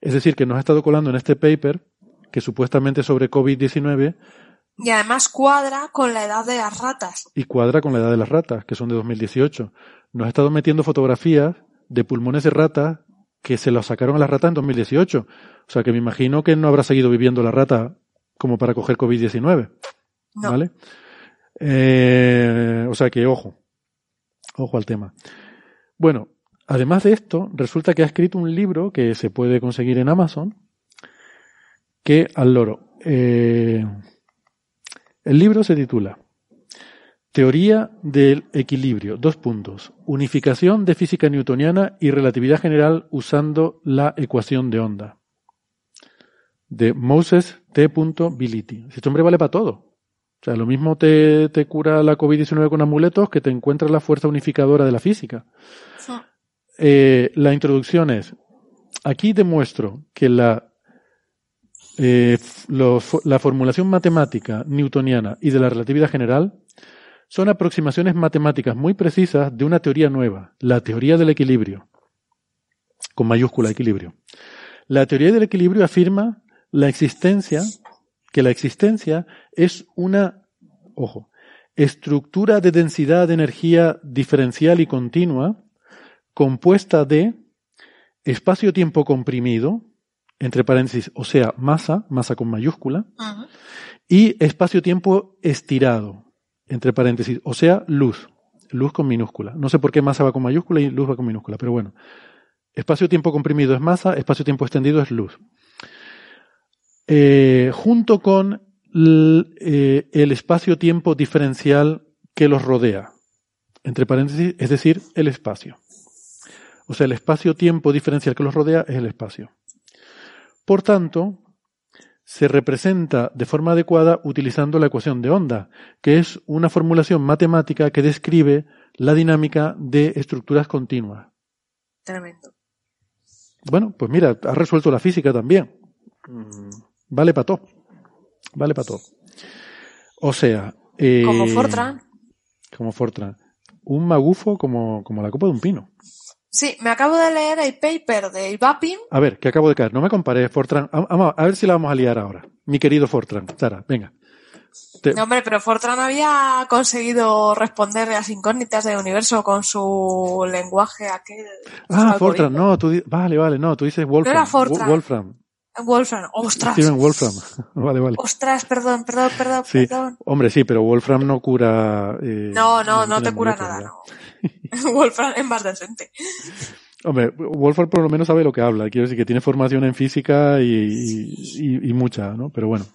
[SPEAKER 4] Es decir, que nos ha estado colando en este paper, que supuestamente es sobre COVID-19,
[SPEAKER 5] Y además cuadra con la edad de las ratas.
[SPEAKER 4] y cuadra con la edad de las ratas, que son de 2018. Nos ha estado metiendo fotografías de pulmones de ratas que se los sacaron a las ratas en 2018. O sea que me imagino que no habrá seguido viviendo la rata como para coger COVID-19.
[SPEAKER 5] No.
[SPEAKER 4] ¿Vale? Eh, o sea que ojo. Ojo al tema. Bueno, además de esto, resulta que ha escrito un libro que se puede conseguir en Amazon, que al loro. Eh, el libro se titula Teoría del equilibrio. Dos puntos. Unificación de física newtoniana y relatividad general usando la ecuación de onda. De Moses T. Bility. Este hombre vale para todo. O sea, lo mismo te, te cura la COVID-19 con amuletos que te encuentra la fuerza unificadora de la física. Eh, la introducción es, aquí demuestro que la, eh, la formulación matemática newtoniana y de la relatividad general son aproximaciones matemáticas muy precisas de una teoría nueva, la teoría del equilibrio, con mayúscula equilibrio. La teoría del equilibrio afirma la existencia que la existencia es una, ojo, estructura de densidad de energía diferencial y continua compuesta de espacio-tiempo comprimido, entre paréntesis, o sea, masa, masa con mayúscula, y espacio-tiempo estirado, entre paréntesis, o sea, luz, luz con minúscula. No sé por qué masa va con mayúscula y luz va con minúscula, pero bueno. Espacio-tiempo comprimido es masa, espacio-tiempo extendido es luz. Eh, junto con eh, el espacio-tiempo diferencial que los rodea, entre paréntesis, es decir, el espacio. O sea, el espacio-tiempo diferencial que los rodea es el espacio. Por tanto, se representa de forma adecuada utilizando la ecuación de onda, que es una formulación matemática que describe la dinámica de estructuras continuas.
[SPEAKER 5] Tremendo.
[SPEAKER 4] Bueno, pues mira, has resuelto la física también. Mm, Vale para todo. Vale para todo. O sea... eh,
[SPEAKER 5] Como Fortran.
[SPEAKER 4] Como Fortran. Un magufo como, como la copa de un pino.
[SPEAKER 5] Sí, me acabo de leer el paper de Ibapin.
[SPEAKER 4] A ver, que acabo de caer. No me compares, Fortran. A, a- ver si la vamos a liar ahora. Mi querido Fortran. Sara, venga. Te-
[SPEAKER 5] No, hombre, pero Fortran había conseguido responder las incógnitas del universo con su lenguaje aquel.
[SPEAKER 4] ah,
[SPEAKER 5] algoritmo.
[SPEAKER 4] Fortran, no, tú vale, vale, no, tú dices Wolfram.
[SPEAKER 5] era Fortran.
[SPEAKER 4] Wo- Wolfram.
[SPEAKER 5] Wolfram. ¡Ostras!
[SPEAKER 4] Steven Wolfram. vale, vale.
[SPEAKER 5] ¡Ostras! Perdón, perdón, perdón,
[SPEAKER 4] Sí,
[SPEAKER 5] perdón.
[SPEAKER 4] hombre, sí, pero Wolfram no cura. eh,
[SPEAKER 5] No, no, no
[SPEAKER 4] tiene
[SPEAKER 5] te cura nada, no. Wolfram es más decente.
[SPEAKER 4] Hombre, Wolfram por lo menos sabe lo que habla. Quiero decir que tiene formación en física y, mucha, ¿no? Pero bueno.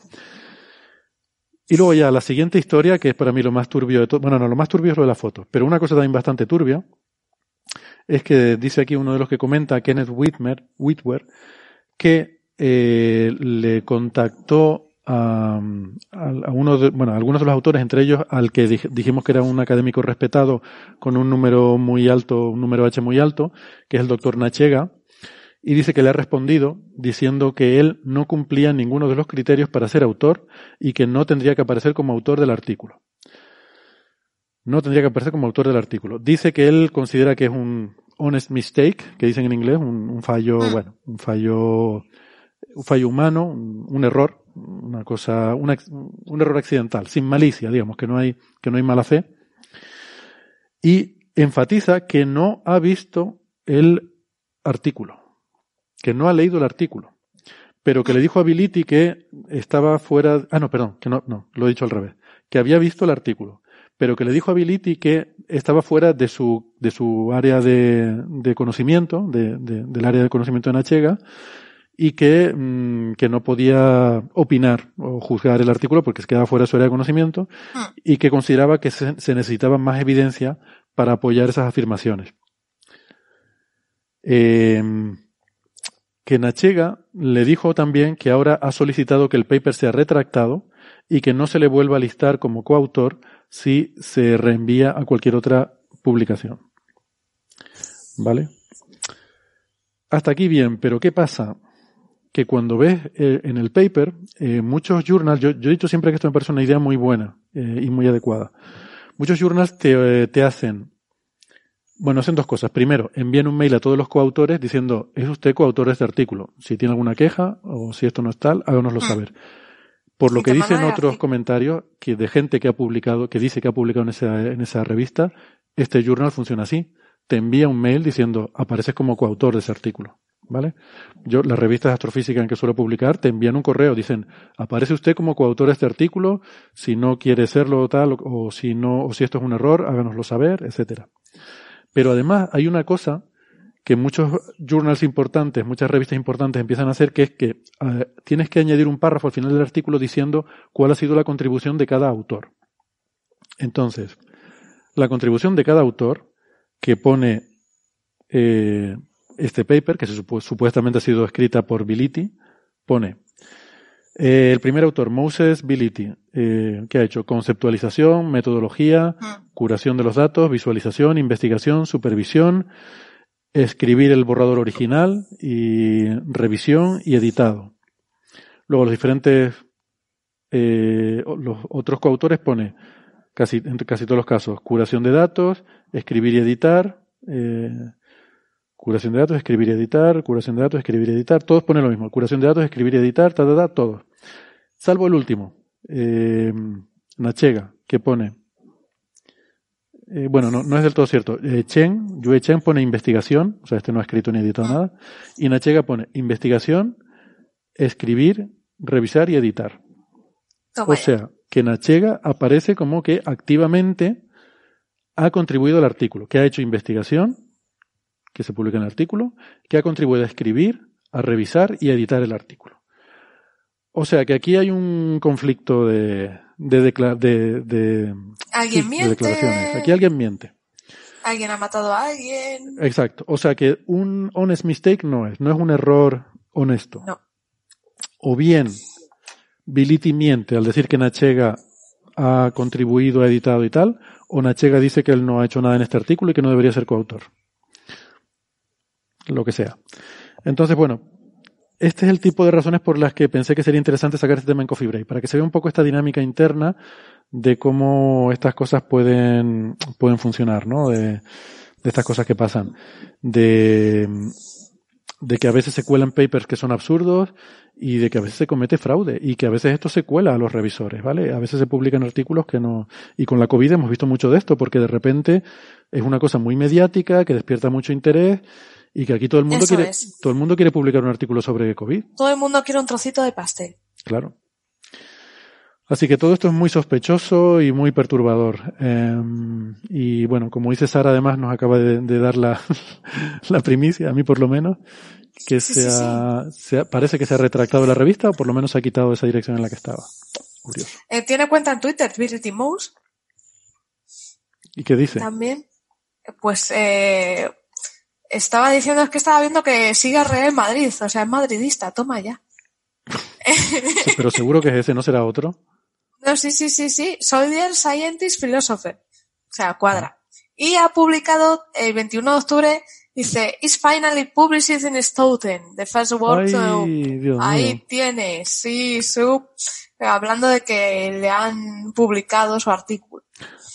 [SPEAKER 4] Y luego ya la siguiente historia, que es para mí lo más turbio de todo. Bueno, no, lo más turbio es lo de la foto. Pero una cosa también bastante turbia es que dice aquí uno de los que comenta, Kenneth Whitmer, que eh, le contactó a, a, uno de, bueno, a algunos de los autores, entre ellos al que dij- dijimos que era un académico respetado con un número muy alto, un número H muy alto, que es el doctor Nachega, y dice que le ha respondido diciendo que él no cumplía ninguno de los criterios para ser autor y que no tendría que aparecer como autor del artículo. No tendría que aparecer como autor del artículo. Dice que él considera que es un honest mistake, que dicen en inglés, un, un fallo, bueno, un fallo, un fallo humano, un, un error, una cosa, una un error accidental, sin malicia, digamos, que no hay, que no hay mala fe. Y enfatiza que no ha visto el artículo, que no ha leído el artículo, pero que le dijo a Bility que estaba fuera, ah, no, perdón, que no, no, lo he dicho al revés, que había visto el artículo, pero que le dijo a Bility que estaba fuera de su, de su área de, de conocimiento, de, de- del área de conocimiento de Nachega, y que, mm, que no podía opinar o juzgar el artículo porque se quedaba fuera de su área de conocimiento
[SPEAKER 5] Hmm.
[SPEAKER 4] y que consideraba que se, se necesitaba más evidencia para apoyar esas afirmaciones. Eh, que Nachega le dijo también que ahora ha solicitado que el paper sea retractado y que no se le vuelva a listar como coautor si se reenvía a cualquier otra publicación. ¿Vale? Hasta aquí bien, pero ¿qué pasa? Que cuando ves eh, en el paper, eh, muchos journals, yo, yo he dicho siempre que esto me parece una idea muy buena eh, y muy adecuada. Muchos journals te, te hacen bueno, hacen dos cosas. Primero, envían un mail a todos los coautores diciendo, ¿es usted coautor de este artículo? Si tiene alguna queja o si esto no es tal, háganoslo saber. Por lo que dicen otros comentarios que de gente que ha publicado, que dice que ha publicado en esa, en esa revista, este journal funciona así. Te envía un mail diciendo, apareces como coautor de ese artículo. ¿Vale? Yo, las revistas de astrofísica en que suelo publicar, te envían un correo, dicen, aparece usted como coautor de este artículo, si no quiere serlo tal, o, si no, o si esto es un error, háganoslo saber, etcétera. Pero además hay una cosa que muchos journals importantes, muchas revistas importantes empiezan a hacer, que es que eh, tienes que añadir un párrafo al final del artículo diciendo cuál ha sido la contribución de cada autor. Entonces, la contribución de cada autor que pone eh, este paper, que se supuestamente ha sido escrita por Bility, pone eh, el primer autor, Moses Bility, eh, que ha hecho conceptualización, metodología,
[SPEAKER 5] Mm.
[SPEAKER 4] curación de los datos, visualización, investigación, supervisión, escribir el borrador original y revisión y editado. Luego los diferentes, eh, los otros coautores pone casi, en casi todos los casos, curación de datos, escribir y editar, eh, curación de datos, escribir y editar, curación de datos, escribir y editar, todos ponen lo mismo, curación de datos, escribir y editar, ta, ta, ta, todos. salvo el último, eh, Nachega, que pone, eh, bueno, no, no, es del todo cierto, eh, Chen, Yue Chen pone investigación, o sea, este no ha escrito ni editado nada, y Nachega pone investigación, escribir, revisar y editar.
[SPEAKER 5] Toma
[SPEAKER 4] O sea, que Nachega aparece como que activamente ha contribuido al artículo, que ha hecho investigación, que se publica en el artículo, que ha contribuido a escribir, a revisar y a editar el artículo. O sea que aquí hay un conflicto de, de, decla- de, de-
[SPEAKER 5] Alguien
[SPEAKER 4] sí, de
[SPEAKER 5] miente.
[SPEAKER 4] declaraciones. Aquí alguien miente.
[SPEAKER 5] Alguien ha matado a alguien.
[SPEAKER 4] Exacto. O sea que un honest mistake no es, no es un error honesto.
[SPEAKER 5] No.
[SPEAKER 4] O bien Bility miente al decir que Nachega ha contribuido, ha editado y tal, o Nachega dice que él no ha hecho nada en este artículo y que no debería ser coautor. Lo que sea. Entonces, bueno, este es el tipo de razones por las que pensé que sería interesante sacar este tema en Coffee para que se vea un poco esta dinámica interna de cómo estas cosas pueden, pueden funcionar, ¿no? De, de estas cosas que pasan. De, de que a veces se cuelan papers que son absurdos y de que a veces se comete fraude y que a veces esto se cuela a los revisores, ¿vale? A veces se publican artículos que no... Y con la COVID hemos visto mucho de esto porque de repente es una cosa muy mediática que despierta mucho interés y que aquí todo el mundo
[SPEAKER 5] Eso
[SPEAKER 4] quiere
[SPEAKER 5] es.
[SPEAKER 4] todo el mundo quiere publicar un artículo sobre COVID,
[SPEAKER 5] Todo el mundo quiere un trocito de pastel.
[SPEAKER 4] claro. Así que todo esto es muy sospechoso y muy perturbador. Eh, y bueno, como dice Sara, además nos acaba de, de dar la, la primicia, a mí por lo menos, que
[SPEAKER 5] Sí,
[SPEAKER 4] se,
[SPEAKER 5] sí,
[SPEAKER 4] ha, se ha- parece que se ha retractado la revista o por lo menos se ha quitado esa dirección en la que estaba. Curioso.
[SPEAKER 5] Eh, tiene cuenta en Twitter, Virity Mouse,
[SPEAKER 4] ¿Y qué dice?
[SPEAKER 5] también. Pues eh, estaba diciendo es que estaba viendo que sigue Real Madrid, o sea, es madridista, toma ya.
[SPEAKER 4] Pero seguro que es ese, ¿no será otro?
[SPEAKER 5] No, sí, sí, sí, sí. Soldier Scientist Philosopher. O sea, cuadra. Y ha publicado el 21 de octubre, dice, Is finally published in Stoughton, the first work to-"
[SPEAKER 4] Ay, Dios
[SPEAKER 5] Ahí
[SPEAKER 4] mío.
[SPEAKER 5] tiene, sí, su, hablando de que le han publicado su artículo.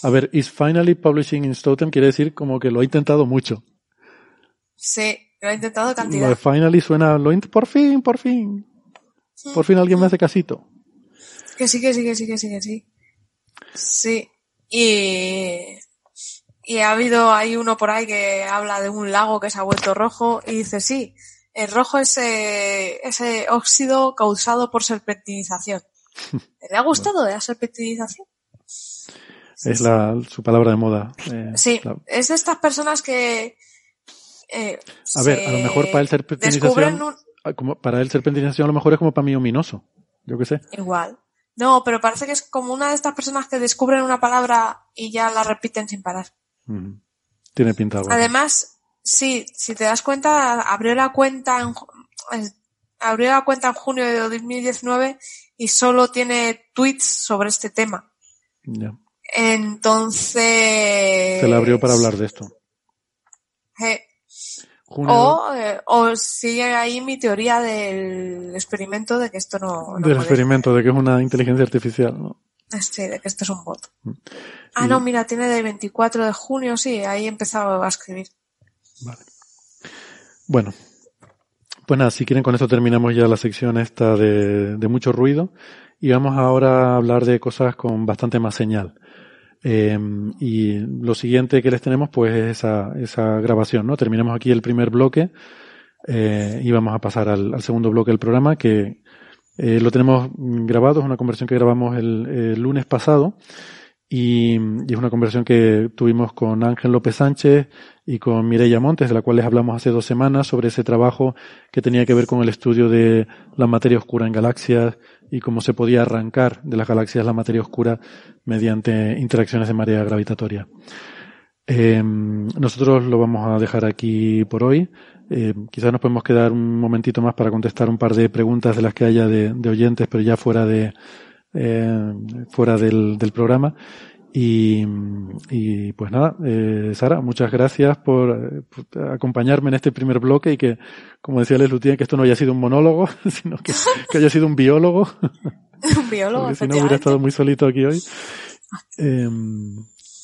[SPEAKER 4] A ver, is finally publishing in Stoughton quiere decir como que lo ha intentado mucho.
[SPEAKER 5] Sí, lo ha intentado
[SPEAKER 4] Lo de
[SPEAKER 5] cantidad.
[SPEAKER 4] finally suena, lo por fin, por fin. Por fin alguien me hace casito.
[SPEAKER 5] Que sí, que sí, que sí, que sí, que sí. Sí. Y, y ha habido, hay uno por ahí que habla de un lago que se ha vuelto rojo y dice, sí, el rojo es eh, ese óxido causado por serpentinización. ¿Le ha gustado la serpentinización?
[SPEAKER 4] Es la, su palabra de moda. eh,
[SPEAKER 5] Sí,
[SPEAKER 4] la-
[SPEAKER 5] es de estas personas que... eh,
[SPEAKER 4] A ver, a lo mejor para él serpentinización,
[SPEAKER 5] un-
[SPEAKER 4] como para él serpentinización a lo mejor es como para mí ominoso. Yo qué sé.
[SPEAKER 5] Igual. No, pero parece que es como una de estas personas que descubren una palabra y ya la repiten sin parar.
[SPEAKER 4] Tiene pinta algo.
[SPEAKER 5] Además, sí, si te das cuenta, abrió la cuenta en, abrió la cuenta en junio de 2019 y solo tiene tweets sobre este tema.
[SPEAKER 4] Ya.
[SPEAKER 5] Entonces.
[SPEAKER 4] Se la abrió para hablar de esto.
[SPEAKER 5] Eh,
[SPEAKER 4] Junio
[SPEAKER 5] o, eh, o sigue ahí mi teoría del experimento de que esto no, no
[SPEAKER 4] del experimento de que es una inteligencia artificial. ¿no?
[SPEAKER 5] Sí, de que esto es un bot.
[SPEAKER 4] Mm.
[SPEAKER 5] Ah, no, mira, tiene del 24 de junio, sí, ahí he empezado a escribir.
[SPEAKER 4] Bueno, pues nada, si quieren con esto terminamos ya la sección esta de, de mucho ruido y vamos ahora a hablar de cosas con bastante más señal. Eh, y lo siguiente que les tenemos pues es esa, esa grabación, ¿no? Terminamos aquí el primer bloque eh, y vamos a pasar al, segundo bloque del programa que eh, lo tenemos grabado, es una conversión que grabamos el, el lunes pasado y, y es una conversión que tuvimos con Ángel López Sánchez y con Mireia Montes, de la cual les hablamos hace dos semanas sobre ese trabajo que tenía que ver con el estudio de la materia oscura en galaxias y cómo se podía arrancar de las galaxias la materia oscura mediante interacciones de marea gravitatoria. Eh, nosotros lo vamos a dejar aquí por hoy. Eh, quizás nos podemos quedar un momentito más para contestar un par de preguntas de las que haya de, de oyentes, pero ya fuera de eh, fuera del, del programa. Y, y pues nada, eh, Sara, muchas gracias por, eh, por acompañarme en este primer bloque y que, como decía Les Luthier, que esto no haya sido un monólogo, sino que, que haya sido un biólogo,
[SPEAKER 5] un biólogo,
[SPEAKER 4] porque si no hubiera estado muy solito aquí hoy. Eh,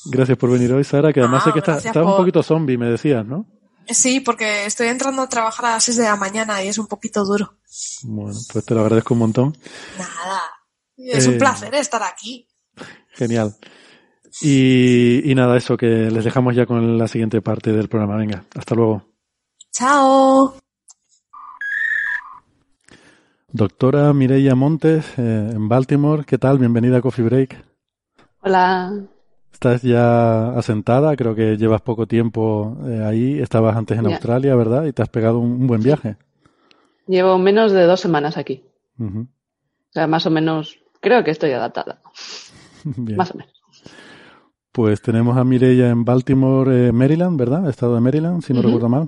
[SPEAKER 4] gracias por venir hoy, Sara, que además
[SPEAKER 5] Ah,
[SPEAKER 4] sé que estás, estás un poquito zombie, me decías, ¿no?
[SPEAKER 5] Sí, porque estoy entrando a trabajar a las 6 de la mañana y es un poquito duro.
[SPEAKER 4] Bueno, pues te lo agradezco un montón.
[SPEAKER 5] Nada. Es un
[SPEAKER 4] Eh,
[SPEAKER 5] placer estar aquí.
[SPEAKER 4] Genial. Y, y nada, eso, que les dejamos ya con la siguiente parte del programa. Venga, hasta luego.
[SPEAKER 5] Chao.
[SPEAKER 4] Doctora Mireia Montes, eh, en Baltimore, ¿qué tal? Bienvenida a Coffee Break.
[SPEAKER 7] Hola.
[SPEAKER 4] Estás ya asentada, creo que llevas poco tiempo eh, ahí, estabas antes en. Australia, ¿verdad? Y te has pegado un, un buen viaje.
[SPEAKER 7] Llevo menos de dos semanas aquí. O sea, más o menos, creo que estoy adaptada.
[SPEAKER 4] Bien.
[SPEAKER 7] Más o menos.
[SPEAKER 4] Pues tenemos a Mireia en Baltimore, eh, Maryland, ¿verdad? Estado de Maryland, si no recuerdo mal.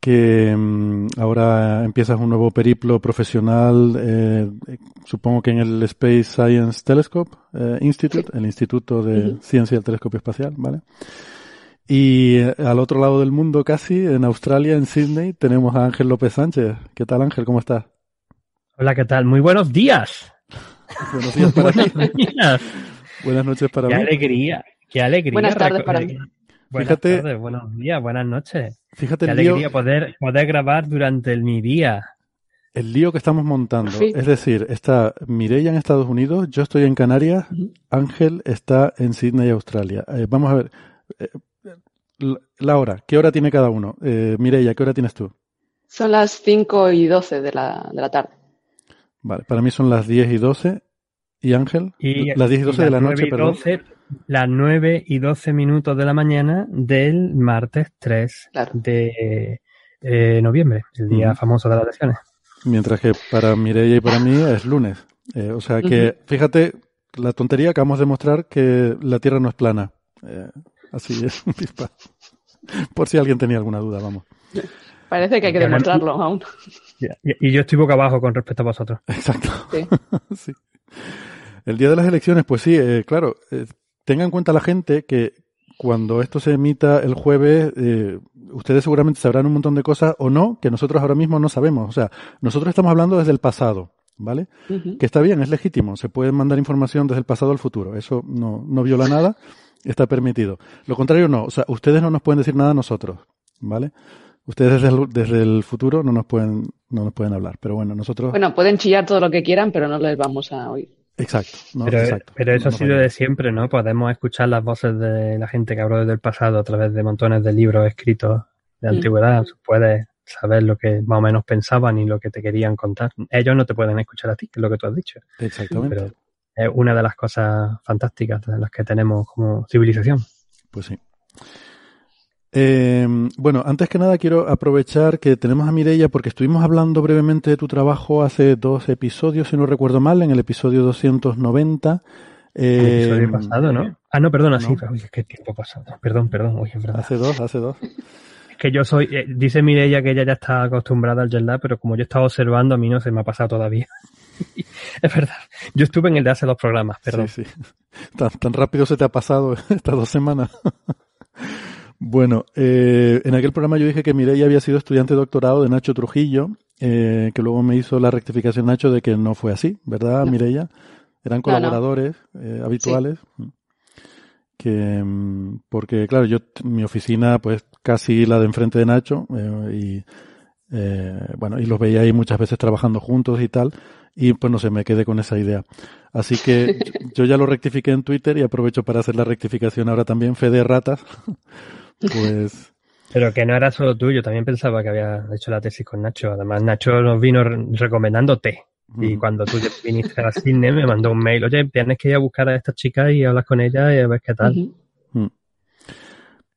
[SPEAKER 4] Que mm, ahora empiezas un nuevo periplo profesional, eh, supongo que en el Space Science Telescope eh, Institute, el Instituto de. Ciencia del Telescopio Espacial, ¿vale? Y eh, al otro lado del mundo casi, en Australia, en Sydney, tenemos a Ángel López Sánchez. ¿Qué tal Ángel? ¿Cómo estás?
[SPEAKER 8] Hola, ¿qué tal? Muy buenos días.
[SPEAKER 4] Buenos días para ti. Buenas noches para
[SPEAKER 8] Qué
[SPEAKER 4] mí.
[SPEAKER 8] alegría. Qué alegría.
[SPEAKER 7] Buenas tardes para mí.
[SPEAKER 8] Buenas
[SPEAKER 4] Fíjate-
[SPEAKER 8] tardes, buenos días, buenas noches.
[SPEAKER 4] Fíjate
[SPEAKER 8] Qué
[SPEAKER 4] el lío,
[SPEAKER 8] alegría poder, poder grabar durante el, mi día.
[SPEAKER 4] el lío que estamos montando.
[SPEAKER 7] Sí.
[SPEAKER 4] Es decir, está Mireia en Estados Unidos, yo estoy en Canarias. Ángel está en Sydney, Australia. Eh, vamos a ver. eh, la- la hora, ¿qué hora tiene cada uno? Eh, Mireia, ¿qué hora tienes tú?
[SPEAKER 7] Son las 5 y 12 de la, de la tarde.
[SPEAKER 4] Vale, para mí son las 10 y 12. ¿Y Ángel?
[SPEAKER 8] Y,
[SPEAKER 4] las 10 y 12 de la noche,
[SPEAKER 8] y
[SPEAKER 4] perdón.
[SPEAKER 8] 12, las 9 y 12 minutos de la mañana del martes 3
[SPEAKER 7] Claro.
[SPEAKER 8] de eh, noviembre, el día
[SPEAKER 4] Ujú.
[SPEAKER 8] famoso de las elecciones.
[SPEAKER 4] Mientras que para Mireia y para mí es lunes. Eh, o sea que, fíjate, la tontería acabamos de mostrar que la Tierra no es plana. Eh, así es, pispa. Por si alguien tenía alguna duda, vamos.
[SPEAKER 7] Parece que hay que demostrarlo aún.
[SPEAKER 8] Y, y yo estoy boca abajo con respecto a vosotros.
[SPEAKER 4] Exacto.
[SPEAKER 7] Sí.
[SPEAKER 4] Sí. El día de las elecciones, pues sí, eh, claro, eh, tenga en cuenta la gente que cuando esto se emita el jueves, eh, ustedes seguramente sabrán un montón de cosas o no, que nosotros ahora mismo no sabemos. O sea, nosotros estamos hablando desde el pasado, ¿vale? Que está bien, es legítimo, se puede mandar información desde el pasado al futuro, eso no, no viola nada, está permitido. Lo contrario no, o sea, ustedes no nos pueden decir nada a nosotros, ¿vale? Ustedes desde el, desde el futuro no nos pueden, no nos pueden hablar, pero bueno, nosotros,
[SPEAKER 7] Bueno, pueden chillar todo lo que quieran, pero no les vamos a oír.
[SPEAKER 4] Exacto, no,
[SPEAKER 8] pero,
[SPEAKER 4] exacto.
[SPEAKER 8] pero eso
[SPEAKER 4] No
[SPEAKER 8] ha sido de siempre, ¿no? Podemos escuchar las voces de la gente que habló desde el pasado a través de montones de libros escritos de antigüedad. Puedes saber lo que más o menos pensaban y lo que te querían contar. Ellos no te pueden escuchar a ti, que es lo que tú has dicho.
[SPEAKER 4] Exactamente.
[SPEAKER 8] Pero es una de las cosas fantásticas de las que tenemos como civilización.
[SPEAKER 4] Pues sí. Eh, bueno, antes que nada quiero aprovechar que tenemos a Mireia porque estuvimos hablando brevemente de tu trabajo hace dos episodios, si no recuerdo mal, en el episodio 290.
[SPEAKER 8] El
[SPEAKER 4] Eh,
[SPEAKER 8] episodio pasado, ¿no? Ah, no, perdona, sí.
[SPEAKER 4] no.
[SPEAKER 8] Uy, qué tiempo pasado. Perdón, perdón. Uy, es verdad.
[SPEAKER 4] Hace dos, hace dos.
[SPEAKER 8] Es que yo soy, eh, dice Mireia que ella ya está acostumbrada al jet lag, pero como yo he estado observando, a mí no se me ha pasado todavía. es verdad. Yo estuve en el de hace dos programas, perdón.
[SPEAKER 4] Sí, sí. Tan, tan rápido se te ha pasado estas dos semanas. Bueno, eh, en aquel programa yo dije que Mireia había sido estudiante de doctorado de Nacho Trujillo, eh, que luego me hizo la rectificación Nacho de que no fue así, ¿verdad,
[SPEAKER 7] No.
[SPEAKER 4] Mireia? Eran
[SPEAKER 7] No, no.
[SPEAKER 4] colaboradores eh, habituales. Que, mm, porque claro, yo, mi oficina, pues casi la de enfrente de Nacho, eh, y, eh, bueno, y los veía ahí muchas veces trabajando juntos y tal, y pues no sé, me quedé con esa idea. Así que yo, yo ya lo rectifiqué en Twitter y aprovecho para hacer la rectificación ahora también, Fede Ratas. Pues
[SPEAKER 8] Pero que no era solo tú, yo también pensaba que había hecho la tesis con Nacho. Además, Nacho nos vino re- recomendando té. Y cuando tú viniste a Sydney me mandó un mail, oye, tienes que ir a buscar a esta chica y hablar con ella y a ver qué tal.
[SPEAKER 4] Mm.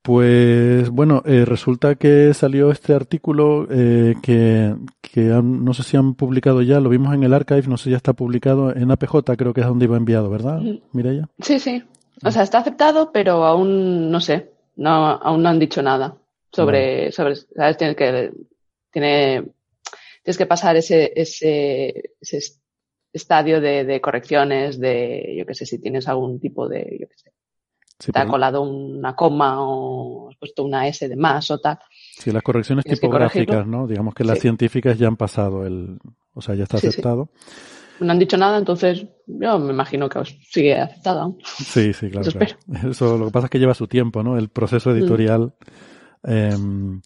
[SPEAKER 4] Pues bueno, eh, resulta que salió este artículo eh, que, que han- no sé si han publicado ya, lo vimos en el archive, no sé si ya está publicado en APJ, creo que es donde iba enviado, ¿verdad,
[SPEAKER 7] Ujú.
[SPEAKER 4] Mireia?
[SPEAKER 7] Sí, sí. O sea, está aceptado, pero aún no sé. No, aún no han dicho nada sobre, sobre, ¿sabes? Tienes que, tiene, tienes que pasar ese, ese, ese est- estadio de, de correcciones, de, yo qué sé, si tienes algún tipo de, yo qué sé,
[SPEAKER 4] Sí,
[SPEAKER 7] te ha colado una coma o has puesto una S de más o tal.
[SPEAKER 4] sí, las correcciones tipográficas. ¿no? Digamos que las
[SPEAKER 7] Sí.
[SPEAKER 4] científicas ya han pasado el, o sea, ya está
[SPEAKER 7] Sí, sí. No han dicho nada, entonces yo me imagino que sigue aceptado aún.
[SPEAKER 4] Sí, sí, claro,
[SPEAKER 7] Eso
[SPEAKER 4] claro. Eso lo que pasa es que lleva su tiempo, ¿no? El proceso editorial. em,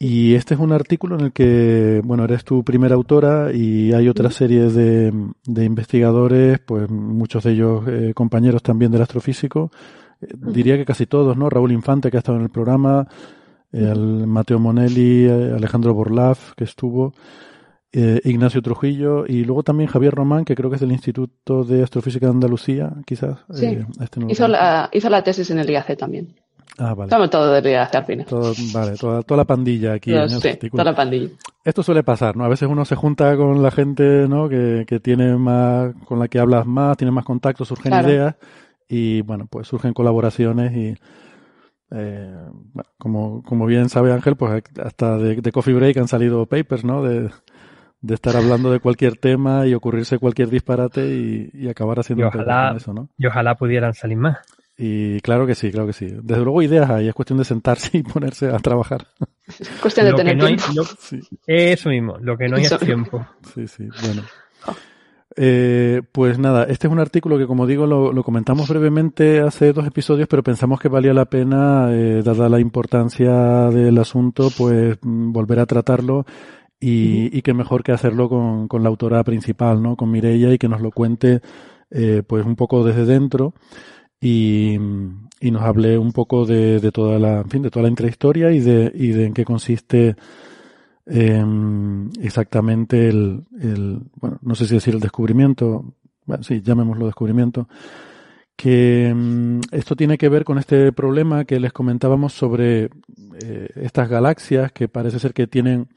[SPEAKER 4] Y este es un artículo en el que, bueno, eres tu primera autora y hay otra serie de, de investigadores, pues muchos de ellos eh, compañeros también del astrofísico. Eh, diría que casi todos, ¿no? Raúl Infante, que ha estado en el programa, el Mateo Monelli, eh, Alejandro Borlaf, que estuvo, eh, Ignacio Trujillo y luego también Javier Román, que creo que es del Instituto de Astrofísica de Andalucía, quizás.
[SPEAKER 7] Sí.
[SPEAKER 4] Eh, este no
[SPEAKER 7] Hizo la, hizo la tesis en el IAC también.
[SPEAKER 4] Ah, vale.
[SPEAKER 7] Estamos todos del IAC al final.
[SPEAKER 4] Todo- vale, toda, toda la pandilla aquí en
[SPEAKER 7] Todos,
[SPEAKER 4] el
[SPEAKER 7] sí, toda la pandilla.
[SPEAKER 4] Esto suele pasar, ¿no? A veces uno se junta con la gente, ¿no? Que, que tiene más, con la que hablas más, tiene más contactos, surgen
[SPEAKER 7] Claro.
[SPEAKER 4] ideas y, bueno, pues surgen colaboraciones y, eh, bueno, como, como bien sabe Ángel, pues hasta de, de Coffee Break han salido papers, ¿no? De, de estar hablando de cualquier tema y ocurrirse cualquier disparate y, y acabar haciendo
[SPEAKER 8] Y ojalá,
[SPEAKER 4] con eso, ¿no?
[SPEAKER 8] y ojalá pudieran salir más.
[SPEAKER 4] Y claro que sí, claro que sí. Desde luego ideas hay, es cuestión de sentarse y ponerse a trabajar.
[SPEAKER 7] Cuestión de
[SPEAKER 8] Lo que
[SPEAKER 7] tener
[SPEAKER 8] no hay-
[SPEAKER 7] tiempo.
[SPEAKER 8] lo-
[SPEAKER 4] Sí.
[SPEAKER 8] eso mismo, lo que no hay es tiempo.
[SPEAKER 4] Sí, sí, bueno. Eh, pues nada, este es un artículo que, como digo, lo, lo comentamos brevemente hace dos episodios, pero pensamos que valía la pena, eh, dada la importancia del asunto, pues mm, volver a tratarlo y, y que mejor que hacerlo con, con la autora principal, ¿no? Con Mireia y que nos lo cuente, eh, pues un poco desde dentro y, y nos hable un poco de, de toda la, en fin, de toda la intrahistoria y de, y de en qué consiste eh, exactamente el, el, bueno, no sé si decir el descubrimiento, bueno, sí, llamémoslo descubrimiento, que mm, esto tiene que ver con este problema que les comentábamos sobre eh, estas galaxias que parece ser que tienen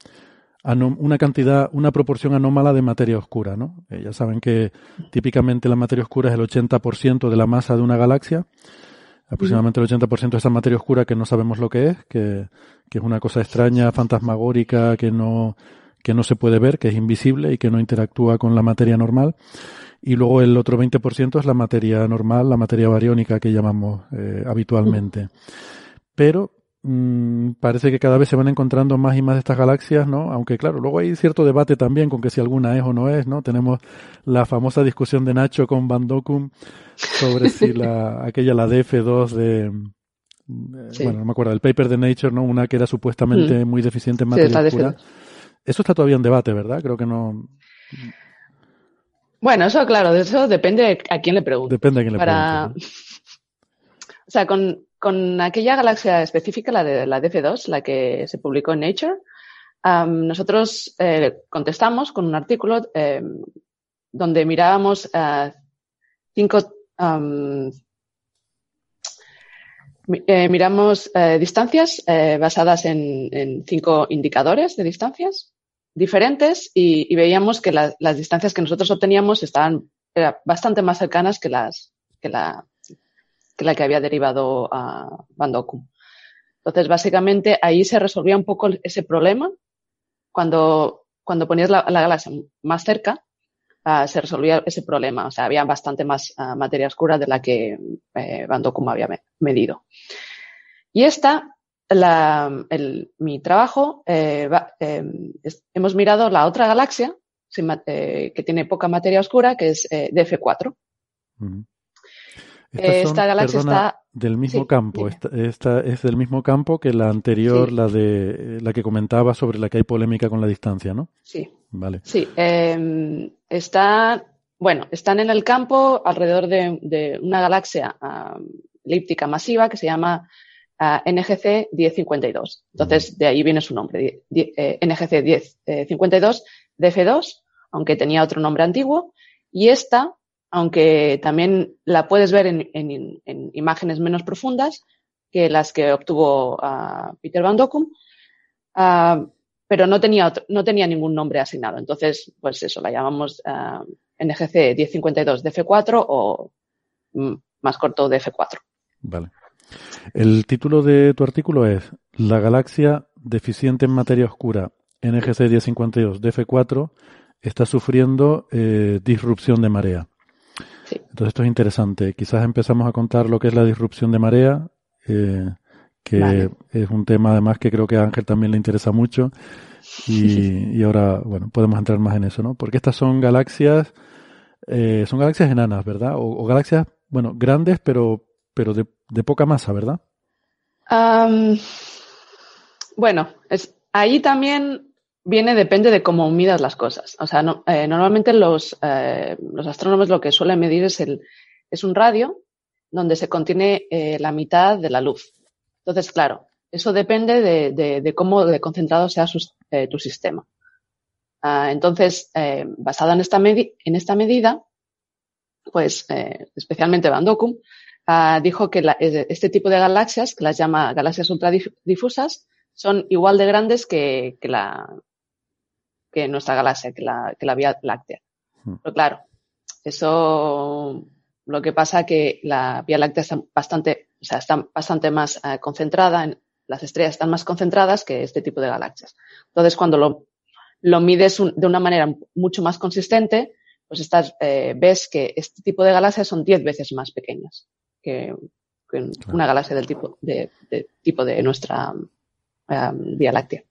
[SPEAKER 4] una cantidad, una proporción anómala de materia oscura, ¿no? Eh, ya saben que típicamente la materia oscura es el 80% de la masa de una galaxia, aproximadamente el 80% de esa materia oscura que no sabemos lo que es, que, que es una cosa extraña, fantasmagórica, que no, que no se puede ver, que es invisible y que no interactúa con la materia normal. Y luego el otro 20% es la materia normal, la materia bariónica que llamamos eh, habitualmente. Pero mm, parece que cada vez se van encontrando más y más de estas galaxias, ¿no? Aunque claro, luego hay cierto debate también con que si alguna es o no es, ¿no? Tenemos la famosa discusión de Nacho con Van Dokum sobre si la, aquella, la DF2 de,
[SPEAKER 7] Sí.
[SPEAKER 4] bueno, no me acuerdo, el paper de Nature, ¿no? Una que era supuestamente muy deficiente en
[SPEAKER 7] Mm. Sí,
[SPEAKER 4] materia
[SPEAKER 7] la
[SPEAKER 4] oscura.
[SPEAKER 7] DF2.
[SPEAKER 4] Eso está todavía en debate, ¿verdad? Creo que no,
[SPEAKER 7] Bueno, eso claro, de eso depende a quién le pregunte.
[SPEAKER 4] depende de quién le
[SPEAKER 7] Para...
[SPEAKER 4] pregunte,
[SPEAKER 7] O sea, con, con aquella galaxia específica, la de la DF2, la que se publicó en Nature, nosotros eh, contestamos con un artículo em, donde mirábamos eh, cinco eh, miramos distancias basadas en, cinco indicadores de distancias diferentes y, veíamos que la- las distancias que nosotros obteníamos estaban bastante más cercanas que las que la la que había derivado a Van Dokum. Entonces, básicamente, ahí se resolvía un poco ese problema. Cuando, cuando ponías la, la galaxia más cerca, ah, se resolvía ese problema. O sea, había bastante más ah, materia oscura de la que eh, había me- medido. Y esta, mi trabajo, eh, es- hemos mirado la otra galaxia eh, que tiene poca materia oscura, que es eh, DF4.
[SPEAKER 4] Ujú.
[SPEAKER 7] Eh, esta galaxia
[SPEAKER 4] perdona,
[SPEAKER 7] está-
[SPEAKER 4] del mismo
[SPEAKER 7] sí,
[SPEAKER 4] campo. Esta, esta es del mismo campo que la anterior,
[SPEAKER 7] Sí.
[SPEAKER 4] la de eh, la que comentaba sobre la que hay polémica con la distancia, ¿no?
[SPEAKER 7] Sí,
[SPEAKER 4] Vale.
[SPEAKER 7] Sí, eh, está, bueno, están en el campo alrededor de, de una galaxia elíptica masiva que se llama ah, NGC 1052. Entonces, de ahí viene su nombre, die- eh, NGC 1052 DF2, aunque tenía otro nombre antiguo. Y esta, aunque también la puedes ver en, en- en imágenes menos profundas que las que obtuvo ah, Peter Van Dokum, ah, pero no tenía, otro- no tenía ningún nombre asignado. Entonces, pues eso, la llamamos ah, NGC 1052 DF4 o mm, más corto DF4.
[SPEAKER 4] Vale. El título de tu artículo es La galaxia deficiente en materia oscura NGC 1052 DF4 está sufriendo eh, disrupción de marea. Entonces esto es interesante. Quizás empezamos a contar lo que es la disrupción de marea, eh, que
[SPEAKER 7] Vale.
[SPEAKER 4] es un tema además que creo que a Ángel también le interesa mucho. Y, y ahora, bueno, podemos entrar más en eso, ¿no? Porque estas son galaxias, eh, son galaxias enanas, ¿verdad? O, o galaxias, bueno, grandes, pero, pero de, de poca masa, ¿verdad?
[SPEAKER 7] Bueno, es, Ahí también viene, depende de cómo midas las cosas. O sea, no, eh, normalmente los, eh, los astrónomos lo que suelen medir es, el, es un radio donde se contiene eh, la mitad de la luz. Entonces, claro, eso depende de, de, de cómo de concentrado sea su, eh, tu sistema. Ah, entonces, eh, basado en esta, en esta medida, pues especialmente Van Dokum, ah, dijo que la, este tipo de galaxias, que las llama galaxias ultradifusas, son igual de grandes que, que, la, que nuestra galaxia, que la, que la Vía Láctea. Hmm. Pero claro, eso lo que pasa que la Vía Láctea está bastante, o sea, está bastante más uh, concentrada, en, las estrellas están más concentradas que este tipo de galaxias. Entonces, cuando lo, lo mides un, de una manera mucho más consistente, pues estás, eh, ves que este tipo de galaxias son 10 veces más pequeñas que, que claro. una galaxia del tipo de, de tipo de nuestra um, Vía Láctea.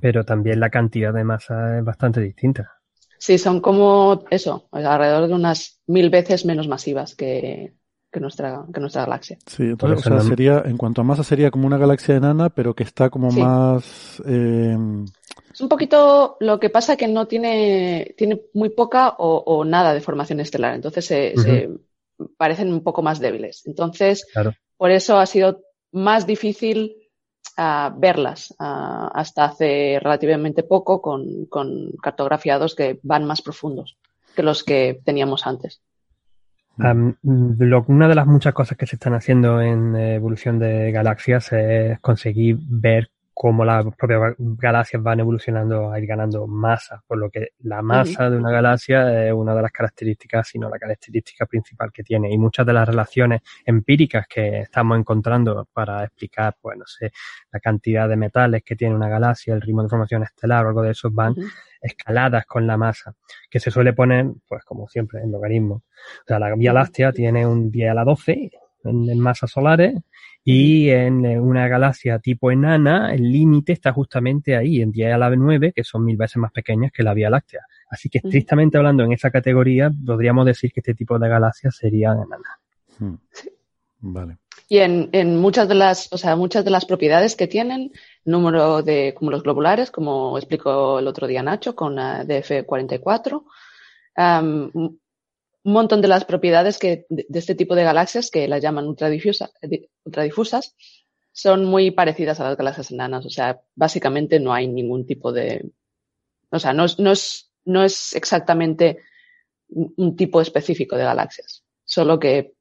[SPEAKER 8] Pero también la cantidad de masa es bastante distinta.
[SPEAKER 7] Sí, son como eso, alrededor de unas mil veces menos masivas que, que nuestra, que nuestra galaxia.
[SPEAKER 4] Sí, entonces, o sea, no... sería, en cuanto a masa, sería como una galaxia enana, pero que está como sí. más. Eh...
[SPEAKER 7] Es un poquito lo que pasa que no tiene, tiene muy poca o, o nada de formación estelar, entonces se, uh -huh. se, parecen un poco más débiles. Entonces, claro. por eso ha sido más difícil uh, verlas hasta hace relativamente poco con, con cartografiados que van más profundos que los que teníamos antes.
[SPEAKER 8] Una de las muchas cosas que se están haciendo en evolución de galaxias es conseguir ver cómo las propias galaxias van evolucionando a ir ganando masa, por lo que la masa uh -huh. de una galaxia es una de las características, sino la característica principal que tiene. Y muchas de las relaciones empíricas que estamos encontrando para explicar, pues no sé, la cantidad de metales que tiene una galaxia, el ritmo de formación estelar o algo de eso van uh -huh. escaladas con la masa, que se suele poner, pues como siempre, en logaritmo. O sea, la Vía Láctea tiene un 10 a la 12 en, en masas solares y en una galaxia tipo enana, el límite está justamente ahí, en 10 a la 9, que son mil veces más pequeñas que la Vía Láctea. Así que estrictamente hablando en esa categoría, podríamos decir que este tipo de galaxias serían enanas.
[SPEAKER 4] Hmm. Vale.
[SPEAKER 7] Y en, en, muchas de las, o sea, muchas de las propiedades que tienen, número de cúmulos globulares, como explicó el otro día Nacho con uh, DF44, um, un montón de las propiedades que, de, este tipo de galaxias, que las llaman ultradifusa, ultradifusas, son muy parecidas a las galaxias enanas. O sea, básicamente no hay ningún tipo de. O sea, no no es, no es exactamente un tipo específico de galaxias, solo que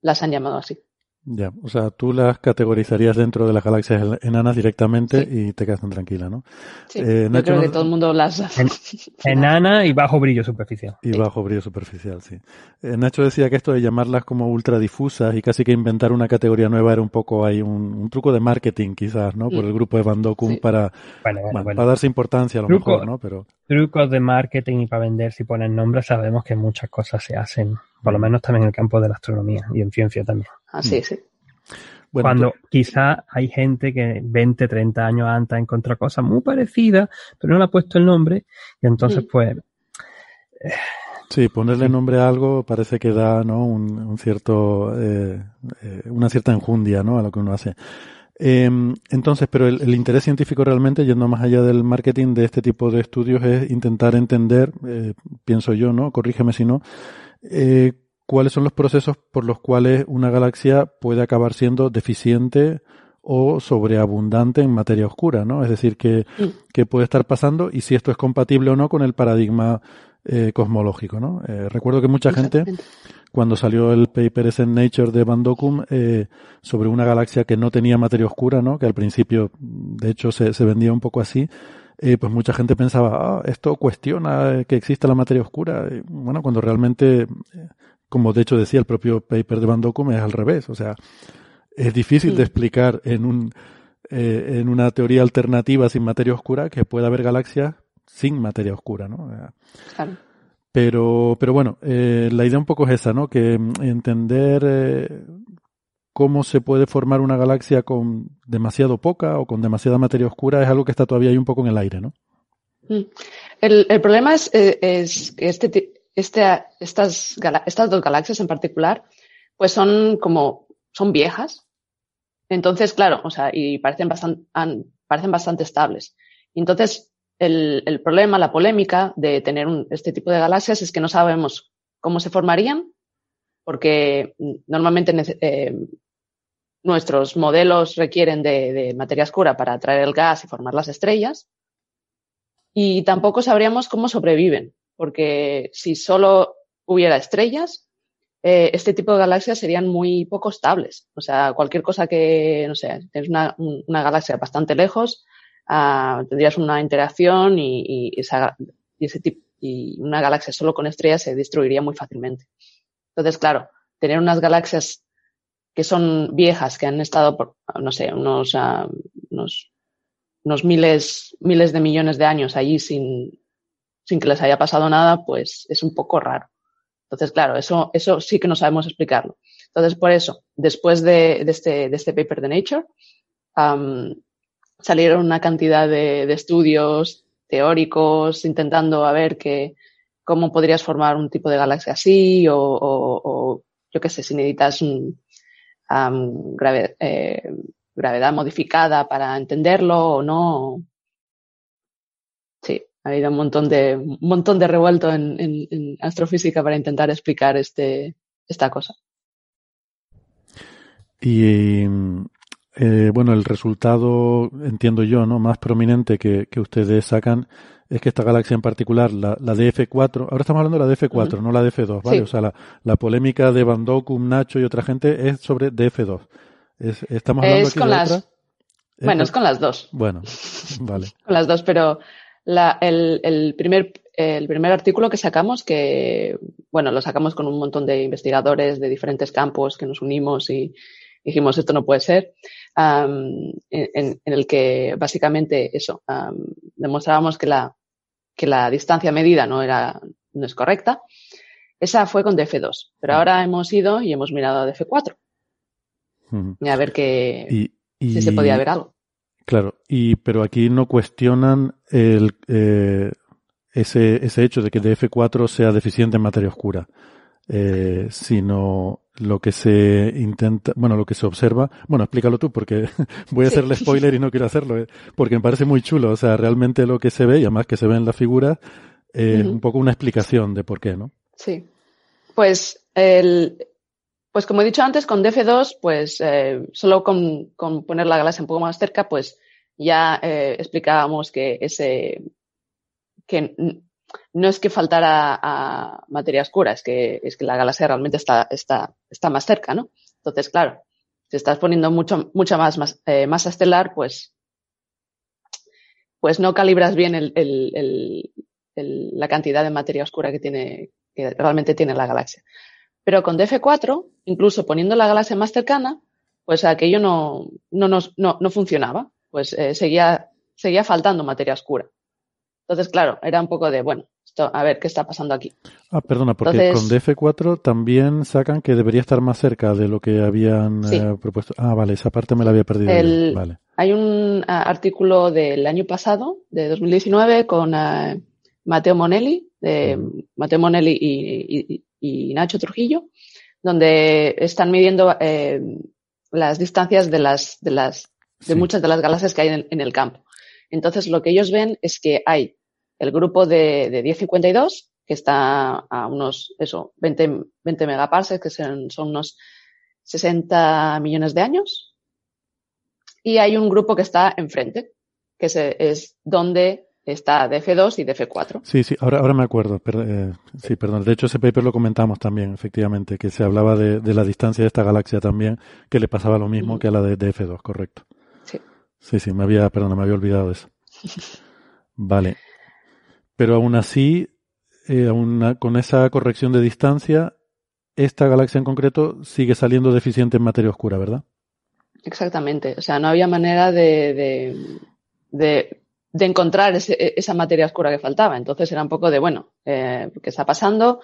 [SPEAKER 7] las han llamado así.
[SPEAKER 4] Ya, o sea, tú las categorizarías dentro de las galaxias enanas directamente sí. y te quedas tan tranquila, ¿no?
[SPEAKER 7] Sí, eh, Nacho, yo creo que todo el mundo las...
[SPEAKER 8] En, enana y bajo brillo superficial.
[SPEAKER 4] Y sí. bajo brillo superficial, sí. Eh, Nacho decía que esto de llamarlas como ultradifusas y casi que inventar una categoría nueva era un poco ahí un, un truco de marketing quizás, ¿no? Por mm. el grupo de Van Dokum sí. para, bueno, bueno, bueno, para darse importancia a lo Truco, mejor, ¿no? Pero...
[SPEAKER 8] Trucos de marketing y para vender si ponen nombres sabemos que muchas cosas se hacen, por lo mm. menos también en el campo de la astronomía y en ciencia también.
[SPEAKER 7] Así, mm. sí.
[SPEAKER 8] Bueno, Cuando tú... quizá hay gente que 20, 30 años antes ha encontrado cosas muy parecidas, pero no le ha puesto el nombre, y entonces, sí. pues.
[SPEAKER 4] Eh, sí, ponerle nombre a algo parece que da ¿no? un, un cierto, eh, eh, una cierta enjundia ¿no? a lo que uno hace. Eh, entonces, pero el, el, interés científico realmente, yendo más allá del marketing de este tipo de estudios, es intentar entender, eh, pienso yo, ¿no? Corrígeme si no, eh, cuáles son los procesos por los cuales una galaxia puede acabar siendo deficiente o sobreabundante en materia oscura, ¿no? Es decir, que, mm. que puede estar pasando y si esto es compatible o no con el paradigma eh, cosmológico, ¿no? Eh, recuerdo que mucha gente, cuando salió el paper ese en Nature de Van Dokum, eh, sobre una galaxia que no tenía materia oscura, ¿no? Que al principio, de hecho, se, se vendía un poco así, eh, pues mucha gente pensaba, ah, esto cuestiona que exista la materia oscura. Y, bueno, cuando realmente, como de hecho decía el propio paper de Van Dokum, es al revés. O sea, es difícil sí. de explicar en un eh, en una teoría alternativa sin materia oscura que pueda haber galaxias sin materia oscura, ¿no?
[SPEAKER 7] Claro.
[SPEAKER 4] Pero, pero bueno, eh, la idea un poco es esa, ¿no? Que entender eh, cómo se puede formar una galaxia con demasiado poca o con demasiada materia oscura es algo que está todavía ahí un poco en el aire, ¿no?
[SPEAKER 7] Mm. El, el problema es, es que este, este, estas, dos galaxias en particular, pues son como, son viejas. Entonces, claro, o sea, y parecen bastante, parecen bastante estables. Entonces, el, el, problema, la polémica de tener un, este tipo de galaxias es que no sabemos cómo se formarían, porque normalmente eh, nuestros modelos requieren de, de, materia oscura para atraer el gas y formar las estrellas. Y tampoco sabríamos cómo sobreviven, porque si solo hubiera estrellas, eh, este tipo de galaxias serían muy poco estables. O sea, cualquier cosa que, no sé, tienes una, una galaxia bastante lejos, uh, tendrías una interacción y, esa, ese y una galaxia solo con estrellas se destruiría muy fácilmente. Entonces, claro, tener unas galaxias que son viejas, que han estado por, no sé, unos, uh, unos, unos miles, miles de millones de años allí sin, sin que les haya pasado nada, pues es un poco raro. Entonces, claro, eso, eso sí que no sabemos explicarlo. Entonces, por eso, después de, de, este, de este paper de Nature, um, salieron una cantidad de, de, estudios teóricos intentando a ver que, cómo podrías formar un tipo de galaxia así o, o, o yo qué sé, si necesitas un, um, grave, eh, gravedad modificada para entenderlo o no. Ha habido un montón de, un montón de revuelto en, en, en astrofísica para intentar explicar este, esta cosa.
[SPEAKER 4] Y eh, bueno, el resultado, entiendo yo, ¿no? Más prominente que, que ustedes sacan es que esta galaxia en particular, la, la DF4, ahora estamos hablando de la DF4, uh -huh. no la DF2, ¿vale? Sí. O sea, la, la, polémica de Van Dokum, Nacho y otra gente es sobre DF2. Es, estamos hablando
[SPEAKER 7] es aquí con de las, otra. Bueno, es con las dos.
[SPEAKER 4] Bueno, vale.
[SPEAKER 7] con las dos, pero la, el, el, primer, el primer artículo que sacamos, que, bueno, lo sacamos con un montón de investigadores de diferentes campos que nos unimos y dijimos, esto no puede ser, um, en, en, el que básicamente eso, um, demostrábamos que la, que la distancia medida no era, no es correcta. Esa fue con DF2, pero ahora hemos ido y hemos mirado a DF4. Uh -huh. A ver
[SPEAKER 4] y, y...
[SPEAKER 7] si se podía ver algo.
[SPEAKER 4] Claro, y pero aquí no cuestionan el, eh, ese, ese hecho de que DF4 sea deficiente en materia oscura, eh, sino lo que se intenta, bueno, lo que se observa, bueno, explícalo tú porque voy a sí. hacerle spoiler y no quiero hacerlo, eh, porque me parece muy chulo, o sea, realmente lo que se ve y además que se ve en la figura, uh -huh. un poco una explicación de por qué, ¿no?
[SPEAKER 7] Sí, pues el, pues como he dicho antes, con DF2, pues eh, solo con, con, poner la galaxia un poco más cerca, pues ya eh, explicábamos que ese que no es que faltara a materia oscura, es que, es que la galaxia realmente está, más cerca, ¿no? Entonces, claro, si estás poniendo mucho, mucha más, eh, masa estelar, pues, pues no calibras bien la cantidad de materia oscura que tiene, que realmente tiene la galaxia. Pero con DF4, incluso poniendo la galaxia más cercana, pues aquello no funcionaba. Pues eh, seguía, seguía faltando materia oscura. Entonces, claro, era un poco de, bueno, esto, a ver qué está pasando aquí.
[SPEAKER 4] Ah, perdona, porque Entonces, con DF4 también sacan que debería estar más cerca de lo que habían sí. eh, propuesto. Ah, vale, esa parte me la había perdido.
[SPEAKER 7] El,
[SPEAKER 4] vale.
[SPEAKER 7] Hay un uh, artículo del año pasado, de 2019, con uh, Mateo Monelli, de mm. Mateo Monelli y, y, y, Nacho Trujillo, donde están midiendo eh, las distancias de las, de las, de sí. muchas de las galaxias que hay en, en el campo. Entonces, lo que ellos ven es que hay el grupo de, de 1052, que está a unos, eso, 20, 20 megaparsecs, que son, son unos 60 millones de años. Y hay un grupo que está enfrente, que es, es donde está DF2 y DF4.
[SPEAKER 4] Sí, sí, ahora, ahora me acuerdo. Per, eh, sí, perdón. De hecho, ese paper lo comentamos también, efectivamente, que se hablaba de, de la distancia de esta galaxia también, que le pasaba lo mismo que a la de DF2, correcto.
[SPEAKER 7] Sí.
[SPEAKER 4] Sí, me había, perdón, me había olvidado eso. Vale. Pero aún así, eh, aún con esa corrección de distancia, esta galaxia en concreto sigue saliendo deficiente en materia oscura, ¿verdad?
[SPEAKER 7] Exactamente. O sea, no había manera de, de, de, de encontrar ese, esa materia oscura que faltaba. Entonces era un poco de, bueno, eh, ¿qué está pasando?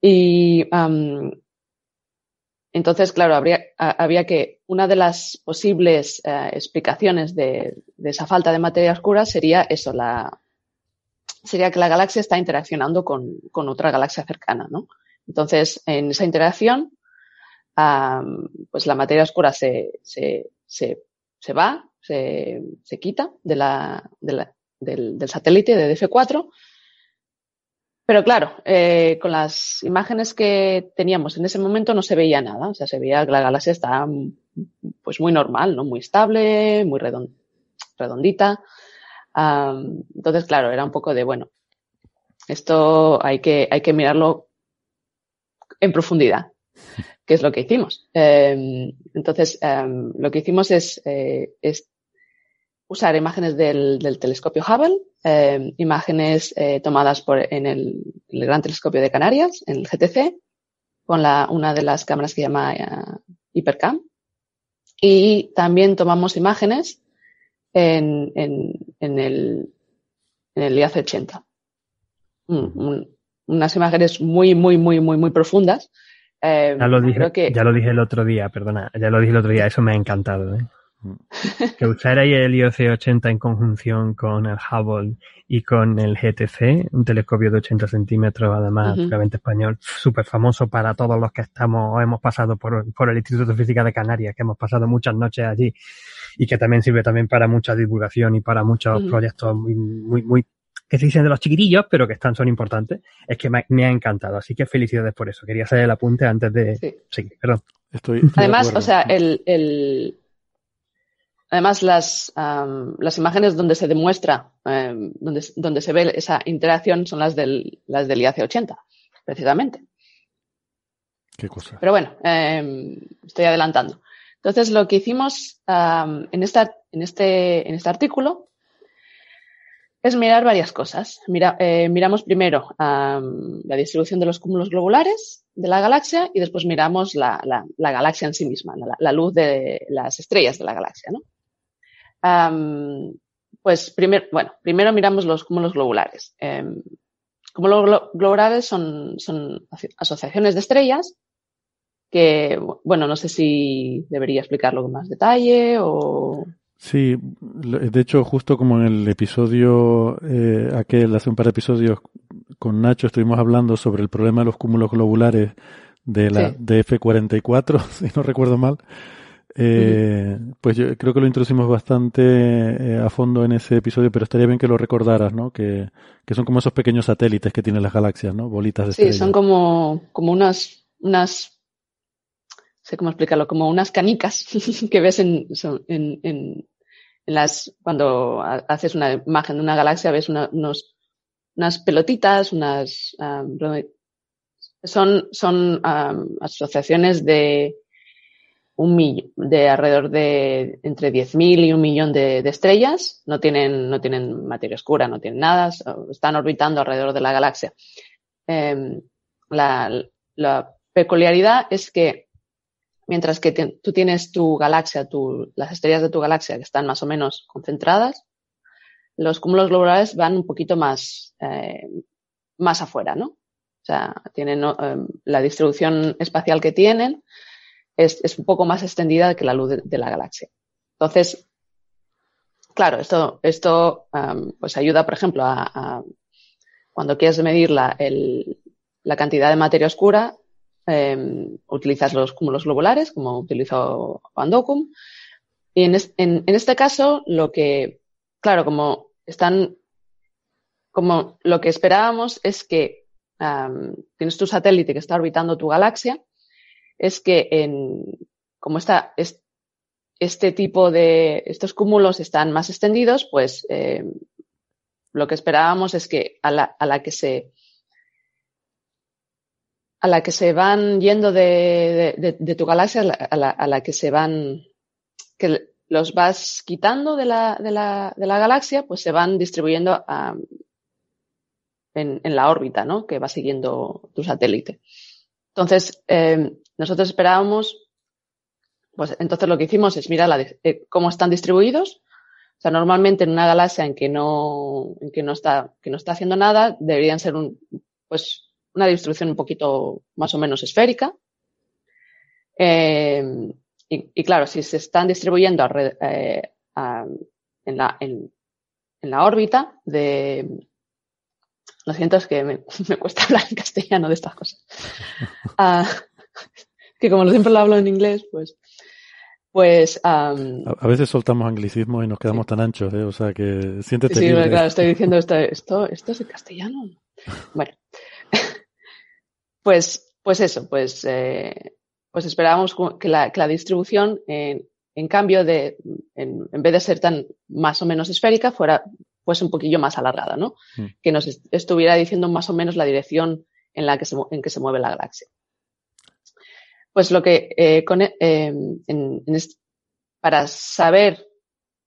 [SPEAKER 7] Y um, entonces, claro, habría, había que, una de las posibles eh, explicaciones de, esa falta de materia oscura sería eso, la, sería que la galaxia está interaccionando con, con otra galaxia cercana, ¿no? Entonces, en esa interacción, pues la materia oscura se, se, se, se va se, se quita del, del, satélite de DF4. Pero claro, eh, con las imágenes que teníamos en ese momento no se veía nada. O sea, se veía que la galaxia está pues muy normal, ¿no? Muy estable, muy redond, redondita. Um, entonces, claro, era un poco de, bueno, esto hay que, hay que mirarlo en profundidad, que es lo que hicimos. Eh, entonces, eh, lo que hicimos es, eh, es usar imágenes del, del telescopio Hubble, eh, imágenes eh, tomadas por, en el, el, Gran Telescopio de Canarias, en el GTC, con la, una de las cámaras que se llama uh, Hypercam. Y también tomamos imágenes en, en, en el, en el IAC 80. Un, un, unas imágenes muy, muy, muy, muy, muy profundas. Eh,
[SPEAKER 8] ya, lo dije, que... ya lo dije el otro día, perdona, ya lo dije el otro día, eso me ha encantado. ¿eh? Que usarais el IOC-80 en conjunción con el Hubble y con el GTC, un telescopio de 80 centímetros, además, uh -huh. español, súper famoso para todos los que estamos, hemos pasado por, por, el Instituto de Física de Canarias, que hemos pasado muchas noches allí y que también sirve también para mucha divulgación y para muchos uh -huh. proyectos muy, muy, muy que se dicen de los chiquitillos, pero que están, son importantes, es que me, me, ha encantado. Así que felicidades por eso. Quería hacer el apunte antes de sí. seguir. Perdón.
[SPEAKER 4] Estoy, estoy
[SPEAKER 7] Además, o sea, el, el, Además, las, um, las imágenes donde se demuestra, um, donde, donde se ve esa interacción son las del, las del IAC 80, precisamente.
[SPEAKER 4] ¿Qué cosa?
[SPEAKER 7] Pero bueno, eh, estoy adelantando. Entonces, lo que hicimos um, en, esta, en, este, en este artículo es mirar varias cosas. Mira, eh, miramos primero la distribución de los cúmulos globulares de la galaxia y después miramos la, la, la galaxia en sí misma, la, la, luz de las estrellas de la galaxia, ¿no? Um, pues primero, bueno, primero miramos los cúmulos globulares. Eh, cúmulos globulares son, son asociaciones de estrellas que, bueno, no sé si debería explicarlo con más detalle o...
[SPEAKER 4] Sí, de hecho, justo como en el episodio eh, aquel, hace un par de episodios con Nacho, estuvimos hablando sobre el problema de los cúmulos globulares de la sí. DF44, si no recuerdo mal. Eh, uh -huh. Pues yo creo que lo introducimos bastante eh, a fondo en ese episodio, pero estaría bien que lo recordaras, ¿no? Que, que son como esos pequeños satélites que tienen las galaxias, ¿no? Bolitas de
[SPEAKER 7] Sí,
[SPEAKER 4] estrellas.
[SPEAKER 7] son como, como unas, unas, sé cómo explicarlo, como unas canicas que ves en, en, en, en las, cuando haces una imagen de una galaxia, ves una, unos, unas pelotitas, unas, um, son, son um, asociaciones de, un de alrededor de entre 10.000 y un millón de, de, estrellas. No tienen, no tienen materia oscura, no tienen nada, están orbitando alrededor de la galaxia. Eh, la, la, peculiaridad es que mientras que te, tú tienes tu galaxia, tu, las estrellas de tu galaxia que están más o menos concentradas, los cúmulos globulares van un poquito más, eh, más afuera, ¿no? O sea, tienen eh, la distribución espacial que tienen es, un poco más extendida que la luz de, la galaxia. Entonces, claro, esto, esto um, pues ayuda, por ejemplo, a, cuando quieres medir la, el, la, cantidad de materia oscura, eh, utilizas los cúmulos globulares, como utilizó Van Docum. Y en, en, este caso, lo que, claro, como están, como lo que esperábamos es que tienes tu satélite que está orbitando tu galaxia es que en, como está, es, este tipo de, estos cúmulos están más extendidos, pues eh, lo que esperábamos es que a la, a la, que se a la que se van yendo de, de, tu galaxia, a la, a la, que se van, que los vas quitando de la, de la, de la galaxia, pues se van distribuyendo en, en, la órbita, ¿no? Que va siguiendo tu satélite. Entonces, eh, nosotros esperábamos, pues entonces lo que hicimos es mirar la, eh, cómo están distribuidos. O sea, normalmente en una galaxia en que no, en que no está, que no está haciendo nada, deberían ser un, pues, una distribución un poquito más o menos esférica. Eh, y, y, claro, si se están distribuyendo a, eh, a, en, la, en, en la órbita de, lo siento, es que me, me, cuesta hablar en castellano de estas cosas. Uh, que como siempre lo hablo en inglés, pues. Pues. Um,
[SPEAKER 4] a, veces soltamos anglicismos y nos quedamos sí. tan anchos, ¿eh? O sea que siéntete
[SPEAKER 7] Sí,
[SPEAKER 4] libre.
[SPEAKER 7] claro, estoy diciendo esto, esto, esto es en castellano. Bueno. pues, pues eso, pues, eh, pues esperábamos que la, que la distribución, en, en cambio de, en, en, vez de ser tan más o menos esférica, fuera pues un poquillo más alargada, ¿no? Mm. Que nos estuviera diciendo más o menos la dirección en la que se, en que se mueve la galaxia. Pues lo que eh, con, eh, en, en este, para saber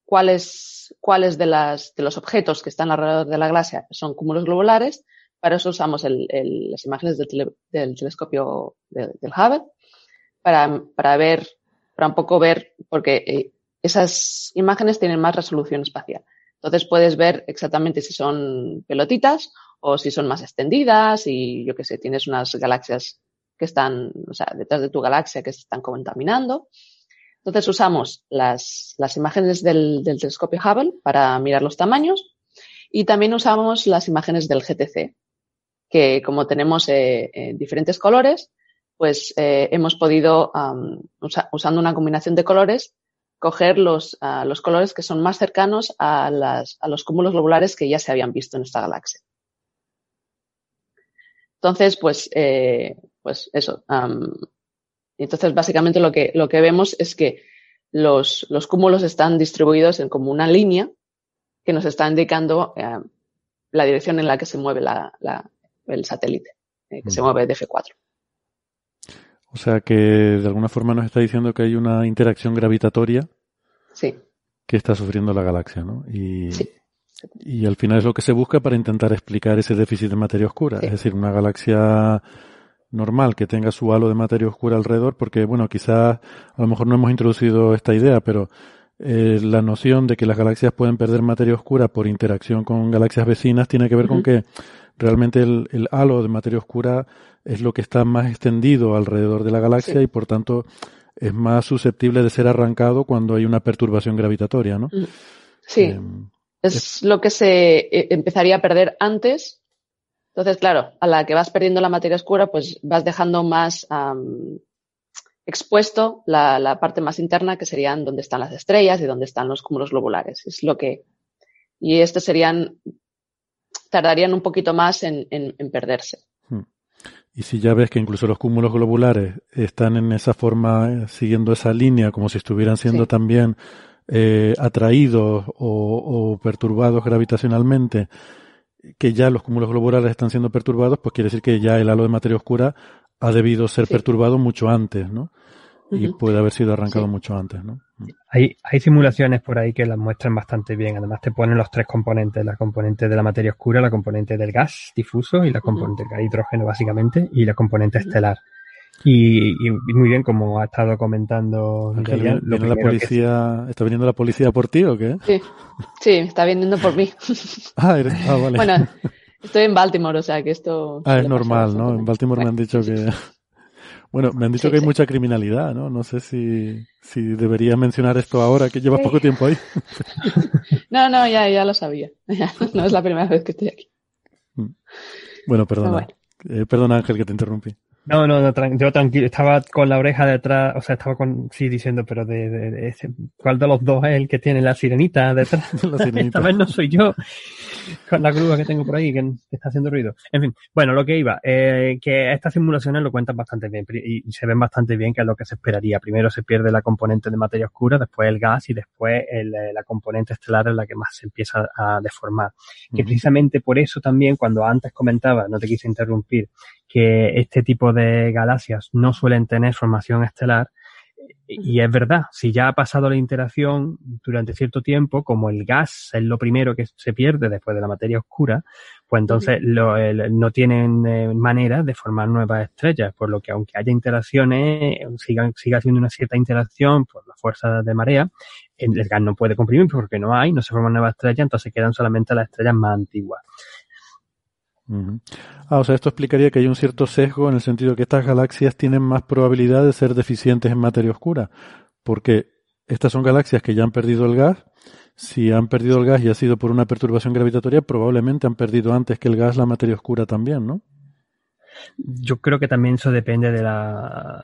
[SPEAKER 7] cuáles cuáles de las de los objetos que están alrededor de la galaxia son cúmulos globulares, para eso usamos el, el, las imágenes del, tele, del telescopio de, del Hubble para, para ver para un poco ver porque eh, esas imágenes tienen más resolución espacial. Entonces puedes ver exactamente si son pelotitas o si son más extendidas y yo qué sé, tienes unas galaxias que están, o sea, detrás de tu galaxia que se están contaminando. Entonces usamos las, las imágenes del, del, telescopio Hubble para mirar los tamaños y también usamos las imágenes del GTC, que como tenemos eh, eh, diferentes colores, pues eh, hemos podido, usa, usando una combinación de colores, coger los, uh, los colores que son más cercanos a, las, a los cúmulos globulares que ya se habían visto en esta galaxia. Entonces, pues, eh, pues eso. Um, entonces, básicamente lo que, lo que vemos es que los, los cúmulos están distribuidos en como una línea que nos está indicando eh, la dirección en la que se mueve la, la, el satélite, eh, que mm. se mueve de F4.
[SPEAKER 4] O sea que de alguna forma nos está diciendo que hay una interacción gravitatoria
[SPEAKER 7] sí.
[SPEAKER 4] que está sufriendo la galaxia, ¿no? Y,
[SPEAKER 7] sí.
[SPEAKER 4] Y al final es lo que se busca para intentar explicar ese déficit de materia oscura.
[SPEAKER 7] Sí.
[SPEAKER 4] Es decir, una galaxia normal que tenga su halo de materia oscura alrededor, porque bueno, quizás a lo mejor no hemos introducido esta idea, pero eh, la noción de que las galaxias pueden perder materia oscura por interacción con galaxias vecinas tiene que ver uh -huh. con que realmente el, el, halo de materia oscura es lo que está más extendido alrededor de la galaxia
[SPEAKER 7] sí.
[SPEAKER 4] y por tanto es más susceptible de ser arrancado cuando hay una perturbación gravitatoria, ¿no?
[SPEAKER 7] Sí. Eh, es, lo que se eh, empezaría a perder antes. Entonces, claro, a la que vas perdiendo la materia oscura, pues vas dejando más um, expuesto la, la, parte más interna, que serían donde están las estrellas y donde están los cúmulos globulares. Es lo que. Y estos serían tardarían un poquito más en, en, en, perderse.
[SPEAKER 4] Hmm. Y si ya ves que incluso los cúmulos globulares están en esa forma, eh, siguiendo esa línea, como si estuvieran siendo sí. también eh, atraídos o, o, perturbados gravitacionalmente, que ya los cúmulos globulares están siendo perturbados, pues quiere decir que ya el halo de materia oscura ha debido ser sí. perturbado mucho antes, ¿no? y puede haber sido arrancado sí. mucho antes, ¿no?
[SPEAKER 8] Hay, hay simulaciones por ahí que las muestran bastante bien. Además te ponen los tres componentes, la componente de la materia oscura, la componente del gas difuso y la componente del gas hidrógeno básicamente y la componente estelar. Y, y, muy bien, como ha estado comentando
[SPEAKER 4] Ángel, Miriam, ¿viene la policía, que... ¿Está viniendo la policía por ti o qué?
[SPEAKER 7] Sí, sí está viniendo por mí.
[SPEAKER 4] ah, eres, ah, vale.
[SPEAKER 7] bueno, estoy en Baltimore, o sea que esto...
[SPEAKER 4] Ah, es normal, ¿no? En Baltimore me han dicho que... Bueno, me han dicho sí, que hay sí. mucha criminalidad, ¿no? No sé si, si debería mencionar esto ahora, que llevas sí. poco tiempo ahí.
[SPEAKER 7] no, no, ya, ya lo sabía. no es la primera vez que estoy aquí.
[SPEAKER 4] Bueno, perdona. Bueno. Eh, perdona, Ángel, que te interrumpí.
[SPEAKER 8] No, no, no, tran yo tranquilo, estaba con la oreja detrás, o sea, estaba con, sí, diciendo, pero de, de, de ese, ¿cuál de los dos es el que tiene la sirenita detrás? la sirenita. Esta vez no soy yo, con la grúa que tengo por ahí, que, que está haciendo ruido. En fin, bueno, lo que iba, eh, que estas simulaciones lo cuentan bastante bien, y, y, se ven bastante bien que es lo que se esperaría. Primero se pierde la componente de materia oscura, después el gas, y después el, eh, la componente estelar es la que más se empieza a deformar. Que precisamente por eso también, cuando antes comentaba, no te quise interrumpir, que este tipo de galaxias no suelen tener formación estelar. Y es verdad, si ya ha pasado la interacción durante cierto tiempo, como el gas es lo primero que se pierde después de la materia oscura, pues entonces lo, el, no tienen eh, manera de formar nuevas estrellas, por lo que aunque haya interacciones, siga, siga haciendo una cierta interacción por la fuerza de marea, el gas no puede comprimir porque no hay, no se forman nuevas estrellas, entonces quedan solamente las estrellas más antiguas.
[SPEAKER 4] Uh -huh. Ah, o sea, esto explicaría que hay un cierto sesgo en el sentido de que estas galaxias tienen más probabilidad de ser deficientes en materia oscura, porque estas son galaxias que ya han perdido el gas. Si han perdido el gas y ha sido por una perturbación gravitatoria, probablemente han perdido antes que el gas la materia oscura también, ¿no?
[SPEAKER 8] Yo creo que también eso depende de la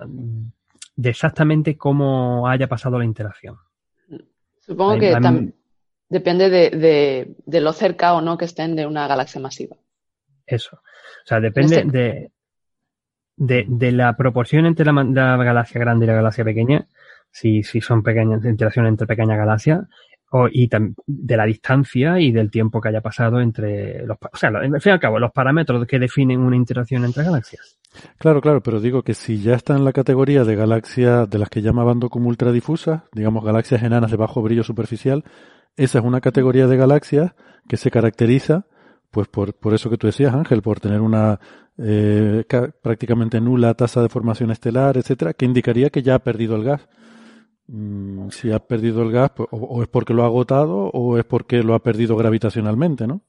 [SPEAKER 8] de exactamente cómo haya pasado la interacción.
[SPEAKER 7] Supongo que
[SPEAKER 8] hay-
[SPEAKER 7] tam- depende de, de- de lo cerca o no que estén de una galaxia masiva.
[SPEAKER 8] Eso. O sea, depende
[SPEAKER 7] Este-
[SPEAKER 8] de, de, de la proporción entre la, galaxia grande y la galaxia pequeña, si, si son pequeñas interacciones entre pequeñas galaxias, o, y tam- de la distancia y del tiempo que haya pasado entre los... O sea, al fin y al cabo, los parámetros que definen una interacción entre galaxias.
[SPEAKER 4] Claro, claro, pero digo que si ya está en la categoría de galaxias de las que llamaban como ultradifusas, digamos galaxias enanas de bajo brillo superficial, esa es una categoría de galaxias que se caracteriza, pues por, por eso que tú decías, Ángel, por tener una eh, ca- prácticamente nula tasa de formación estelar, etcétera, que indicaría que ya ha perdido el gas. Mm, si ha perdido el gas, pues, o es porque lo ha agotado o es porque lo ha perdido gravitacionalmente, ¿no?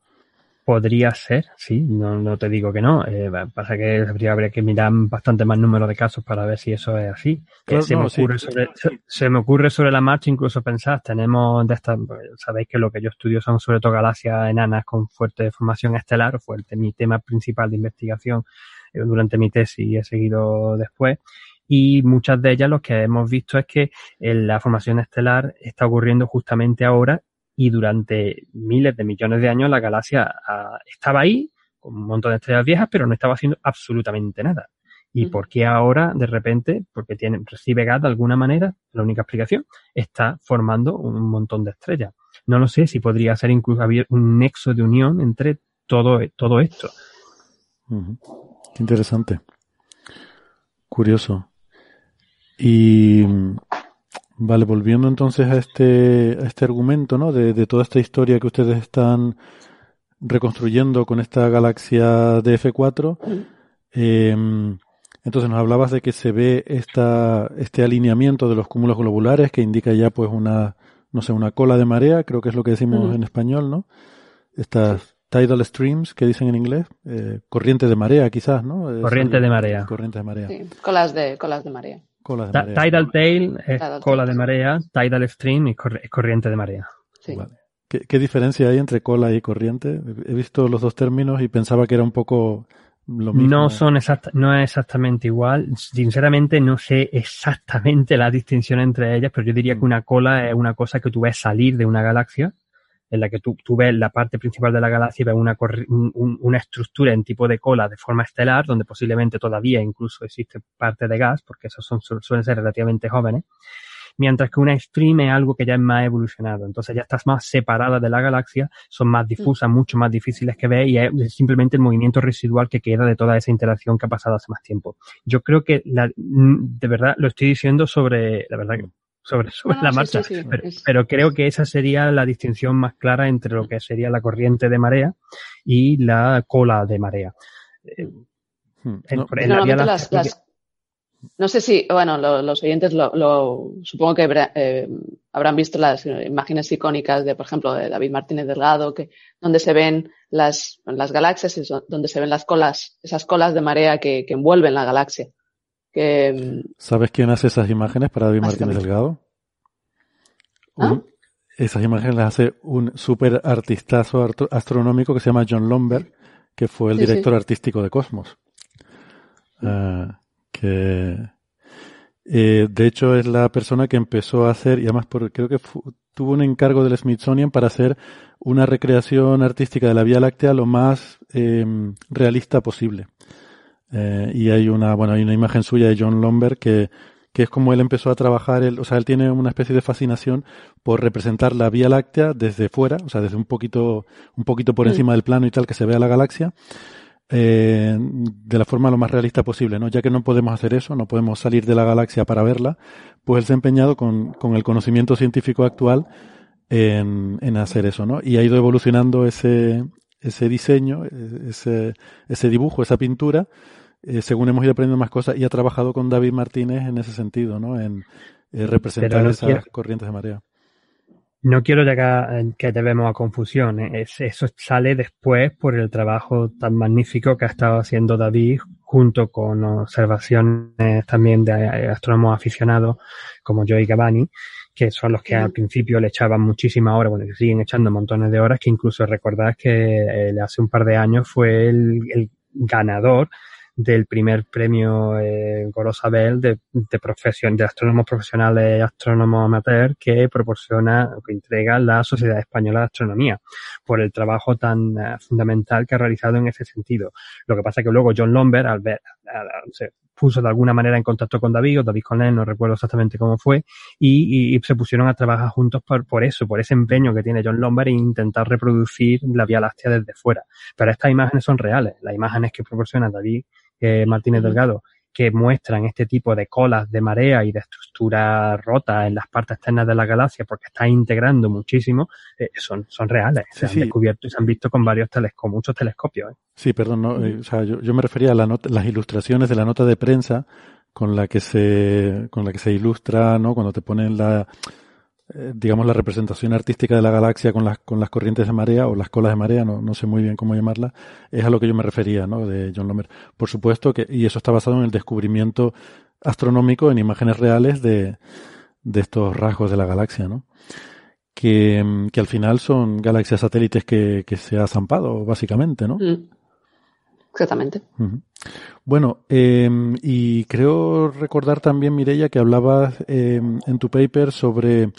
[SPEAKER 8] Podría ser, sí, no, no te digo que no. Eh, pasa que habría, que mirar bastante más número de casos para ver si eso es así. Eh, se,
[SPEAKER 4] no,
[SPEAKER 8] me
[SPEAKER 4] sí.
[SPEAKER 8] ocurre sobre, se, se me ocurre sobre la marcha incluso pensar, tenemos de estas, pues, sabéis que lo que yo estudio son sobre todo galaxias enanas con fuerte formación estelar, fuerte mi tema principal de investigación eh, durante mi tesis y he seguido después. Y muchas de ellas lo que hemos visto es que eh, la formación estelar está ocurriendo justamente ahora y durante miles de millones de años la galaxia ah, estaba ahí con un montón de estrellas viejas, pero no estaba haciendo absolutamente nada. ¿Y por qué ahora, de repente, porque tiene, recibe gas de alguna manera, la única explicación, está formando un montón de estrellas? No lo sé si podría ser incluso haber un nexo de unión entre todo, todo esto.
[SPEAKER 4] Ujú. Qué interesante. Curioso. Y vale, volviendo entonces a este, a este argumento, ¿no? De, de toda esta historia que ustedes están reconstruyendo con esta galaxia DF4. eh, entonces nos hablabas de que se ve esta, este alineamiento de los cúmulos globulares que indica ya pues una, no sé, una cola de marea, creo que es lo que decimos
[SPEAKER 7] Ujú.
[SPEAKER 4] en español, ¿no? Estas tidal streams que dicen en inglés, eh, corriente de marea quizás, ¿no? Es
[SPEAKER 8] Corriente
[SPEAKER 4] algo-
[SPEAKER 8] de marea.
[SPEAKER 4] Corriente de marea.
[SPEAKER 7] Sí, colas de, colas de marea.
[SPEAKER 4] Colas de
[SPEAKER 8] Ta-
[SPEAKER 4] marea.
[SPEAKER 8] Tidal tail es
[SPEAKER 7] Tidal
[SPEAKER 8] cola
[SPEAKER 7] tail.
[SPEAKER 8] de marea, tidal stream corri- es corriente de marea.
[SPEAKER 7] Sí.
[SPEAKER 4] Vale. ¿Qué, qué diferencia hay entre cola y corriente? He visto los dos términos y pensaba que era un poco lo mismo.
[SPEAKER 8] No son exacta, no es exactamente igual. Sinceramente no sé exactamente la distinción entre ellas, pero yo diría que una cola es una cosa que tú ves salir de una galaxia, en la que tú, tú ves la parte principal de la galaxia y ves una, un- una estructura en tipo de cola de forma estelar, donde posiblemente todavía incluso existe parte de gas, porque esos son, su- suelen ser relativamente jóvenes. Mientras que una stream es algo que ya es más evolucionado. Entonces ya estás más separada de la galaxia, son más difusas, mucho más difíciles que ver y es simplemente el movimiento residual que queda de toda esa interacción que ha pasado hace más tiempo. Yo creo que la, de verdad lo estoy diciendo sobre, la verdad que sobre,
[SPEAKER 7] no,
[SPEAKER 8] la
[SPEAKER 7] sí,
[SPEAKER 8] marcha,
[SPEAKER 7] sí, sí.
[SPEAKER 8] pero,
[SPEAKER 7] Es-
[SPEAKER 8] pero creo que esa sería la distinción más clara entre lo que sería la corriente de marea y la cola de marea. En-
[SPEAKER 4] no,
[SPEAKER 8] por- en la
[SPEAKER 7] Normalmente
[SPEAKER 8] Vía
[SPEAKER 7] las,
[SPEAKER 8] Láctea-
[SPEAKER 7] las- no sé si, bueno, lo- los oyentes lo, lo- supongo que habrá- eh, habrán visto las eh, imágenes icónicas de, por ejemplo, de David Martínez Delgado, que, donde se ven las, las galaxias, y donde se ven las colas, esas colas de marea que, que envuelven la galaxia. Que,
[SPEAKER 4] ¿Sabes quién hace esas imágenes para David Martínez. Delgado?
[SPEAKER 7] ¿Ah?
[SPEAKER 4] Un- esas imágenes las hace un super artistazo astronómico que se llama John Lomberg, que fue el
[SPEAKER 7] Sí, sí.
[SPEAKER 4] director artístico de Cosmos. Ah, que eh, de hecho es la persona que empezó a hacer, y además por, creo que tuvo un encargo del Smithsonian para hacer una recreación artística de la Vía Láctea lo más eh, realista posible. Eh, y hay una, bueno, hay una imagen suya de John Lomberg que, que es como él empezó a trabajar, él, o sea, él tiene una especie de fascinación por representar la Vía Láctea desde fuera, o sea, desde un poquito, un poquito por
[SPEAKER 7] Mm.
[SPEAKER 4] encima del plano y tal, que se vea la galaxia, eh, de la forma lo más realista posible, ¿no? Ya que no podemos hacer eso, no podemos salir de la galaxia para verla, pues él se ha empeñado con, con el conocimiento científico actual en, en hacer eso, ¿no? Y ha ido evolucionando ese, ese diseño, e- ese, ese dibujo, esa pintura, eh, según hemos ido aprendiendo más cosas, y ha trabajado con David Martínez en ese sentido, ¿no? En eh, representar
[SPEAKER 8] no
[SPEAKER 4] esas
[SPEAKER 8] quiero-
[SPEAKER 4] corrientes de marea.
[SPEAKER 8] No quiero llegar a que debemos a confusión. ¿eh? Es- eso sale después por el trabajo tan magnífico que ha estado haciendo David junto con observaciones también de astrónomos aficionados como Joey Gavani, que son los que al principio le echaban muchísimas horas, bueno, que siguen echando montones de horas, que incluso recordad que eh, hace un par de años fue el, el ganador del primer premio eh, Gorosabel de, de profesión, de astrónomos profesionales astrónomos amateur que proporciona, que entrega la Sociedad Española de Astronomía por el trabajo tan eh, fundamental que ha realizado en ese sentido. Lo que pasa que luego John Lomber, al ver, se puso de alguna manera en contacto con David o David con él, no recuerdo exactamente cómo fue, y, y, se pusieron a trabajar juntos por, por eso, por ese empeño que tiene John Lomber en intentar reproducir la Vía Láctea desde fuera. Pero estas imágenes son reales, las imágenes que proporciona David eh, Martínez Delgado que muestran este tipo de colas de marea y de estructura rota en las partes externas de la galaxia porque está integrando muchísimo, eh, son, son reales. se han descubierto y se han visto con varios telescopios, muchos telescopios. ¿eh?
[SPEAKER 4] Sí, perdón, no, eh, o sea, yo, yo, me refería a la nota, las ilustraciones de la nota de prensa con la que se, con la que se ilustra, ¿no? Cuando te ponen la, eh, digamos, la representación artística de la galaxia con las, con las corrientes de marea o las colas de marea, no, no sé muy bien cómo llamarla, es a lo que yo me refería, ¿no? De John Lomer. Por supuesto que, y eso está basado en el descubrimiento astronómico en imágenes reales de, de estos rasgos de la galaxia, ¿no? Que, que al final son galaxias satélites que, que se ha zampado, básicamente, ¿no?
[SPEAKER 7] Mm. Exactamente.
[SPEAKER 4] Uh -huh. Bueno, eh, y creo recordar también, Mireia, que hablabas eh, en tu paper sobre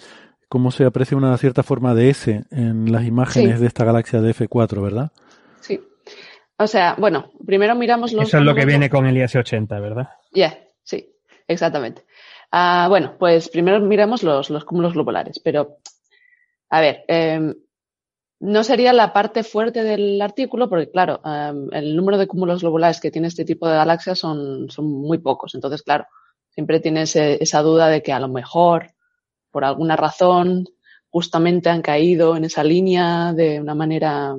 [SPEAKER 4] cómo se aprecia una cierta forma de S en las imágenes
[SPEAKER 7] Sí.
[SPEAKER 4] de esta galaxia de F4, ¿verdad?
[SPEAKER 7] Sí. O sea, bueno, primero miramos los.
[SPEAKER 8] Eso es lo que viene con el IS-80, ¿verdad?
[SPEAKER 7] Ya, sí, exactamente. Ah, bueno, pues primero miramos los, los cúmulos globulares, pero a ver, eh, no sería la parte fuerte del artículo porque, claro, eh, el número de cúmulos globulares que tiene este tipo de galaxias son, son muy pocos. Entonces, claro, siempre tienes eh, esa duda de que a lo mejor, por alguna razón, justamente han caído en esa línea de una manera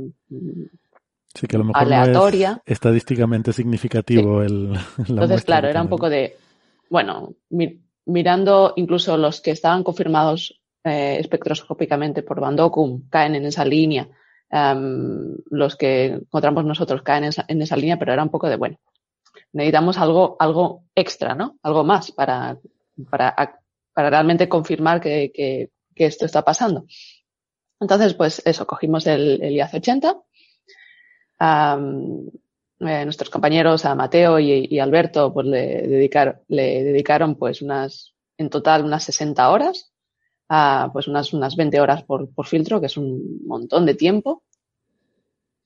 [SPEAKER 4] Sí, que a lo mejor
[SPEAKER 7] Aleatoria.
[SPEAKER 4] no es estadísticamente significativo el, la
[SPEAKER 7] Entonces, claro, era un poco de, bueno, mi- mirando incluso los que estaban confirmados eh, espectroscópicamente por Van Dockum caen en esa línea, em, los que encontramos nosotros caen en esa, en esa línea, pero era un poco de, bueno, necesitamos algo, algo extra, ¿no? Algo más para, para, para realmente confirmar que, que, esto está pasando. Entonces, pues eso, cogimos el, el IAZ 80, am, eh, nuestros compañeros, a Mateo y, Alberto, pues le, dedicar, le dedicaron pues unas, en total unas 60 horas, a, pues unas, unas 20 horas por, por filtro, que es un montón de tiempo.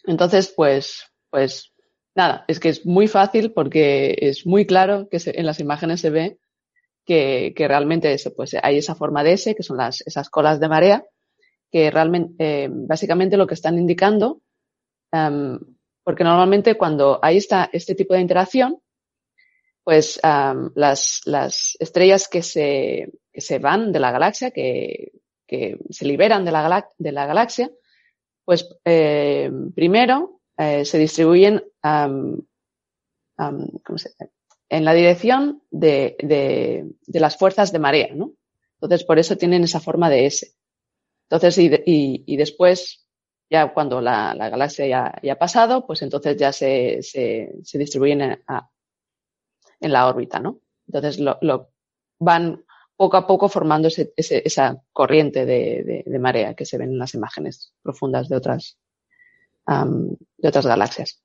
[SPEAKER 7] Entonces, pues, pues nada, es que es muy fácil porque es muy claro que se- en las imágenes se ve que, que realmente pues hay esa forma de S, que son las, esas colas de marea, que realmente, eh, básicamente lo que están indicando, em, porque normalmente cuando hay esta, este tipo de interacción, pues am, las, las estrellas que se, que se van de la galaxia, que, que se liberan de la, de la galaxia, pues eh, primero eh, se distribuyen am, ¿cómo se dice? En la dirección de, de, de las fuerzas de marea, ¿no? Entonces, por eso tienen esa forma de S. Entonces, y, y, y después, ya cuando la, la galaxia ya, ya ha pasado, pues entonces ya se, se, se distribuyen en, a- en la órbita, ¿no? Entonces, lo, lo van poco a poco formando ese, ese- esa corriente de, de, de marea que se ven en las imágenes profundas de otras, am, de otras galaxias.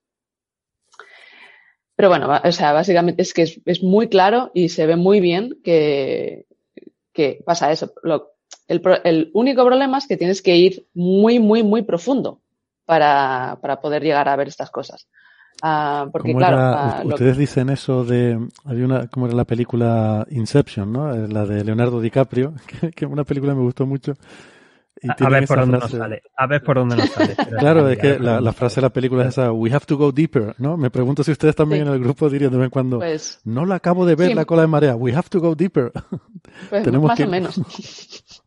[SPEAKER 7] Pero bueno, o sea, básicamente es que es, es muy claro y se ve muy bien que, que pasa eso. Lo- el, único problema es que tienes que ir muy, muy, muy profundo para, para poder llegar a ver estas cosas. Ah, porque
[SPEAKER 4] ¿Cómo
[SPEAKER 7] claro,
[SPEAKER 4] era?
[SPEAKER 7] ah,
[SPEAKER 4] Ustedes dicen eso de, había una, ¿cómo era la película Inception, no? Eh, La de Leonardo DiCaprio, que, que una película me gustó mucho. Y
[SPEAKER 8] A, ver por dónde nos
[SPEAKER 4] frase-
[SPEAKER 8] sale. A ver por dónde nos sale.
[SPEAKER 4] Claro, es que la, la frase de la película es esa, we have to go deeper, ¿no? Me pregunto si ustedes también
[SPEAKER 7] Sí.
[SPEAKER 4] en el grupo dirían de vez en cuando,
[SPEAKER 7] pues,
[SPEAKER 4] no la acabo de ver
[SPEAKER 7] Sí.
[SPEAKER 4] la cola de marea, we have to go deeper.
[SPEAKER 7] pues
[SPEAKER 4] Tenemos
[SPEAKER 7] más
[SPEAKER 4] que-
[SPEAKER 7] o menos.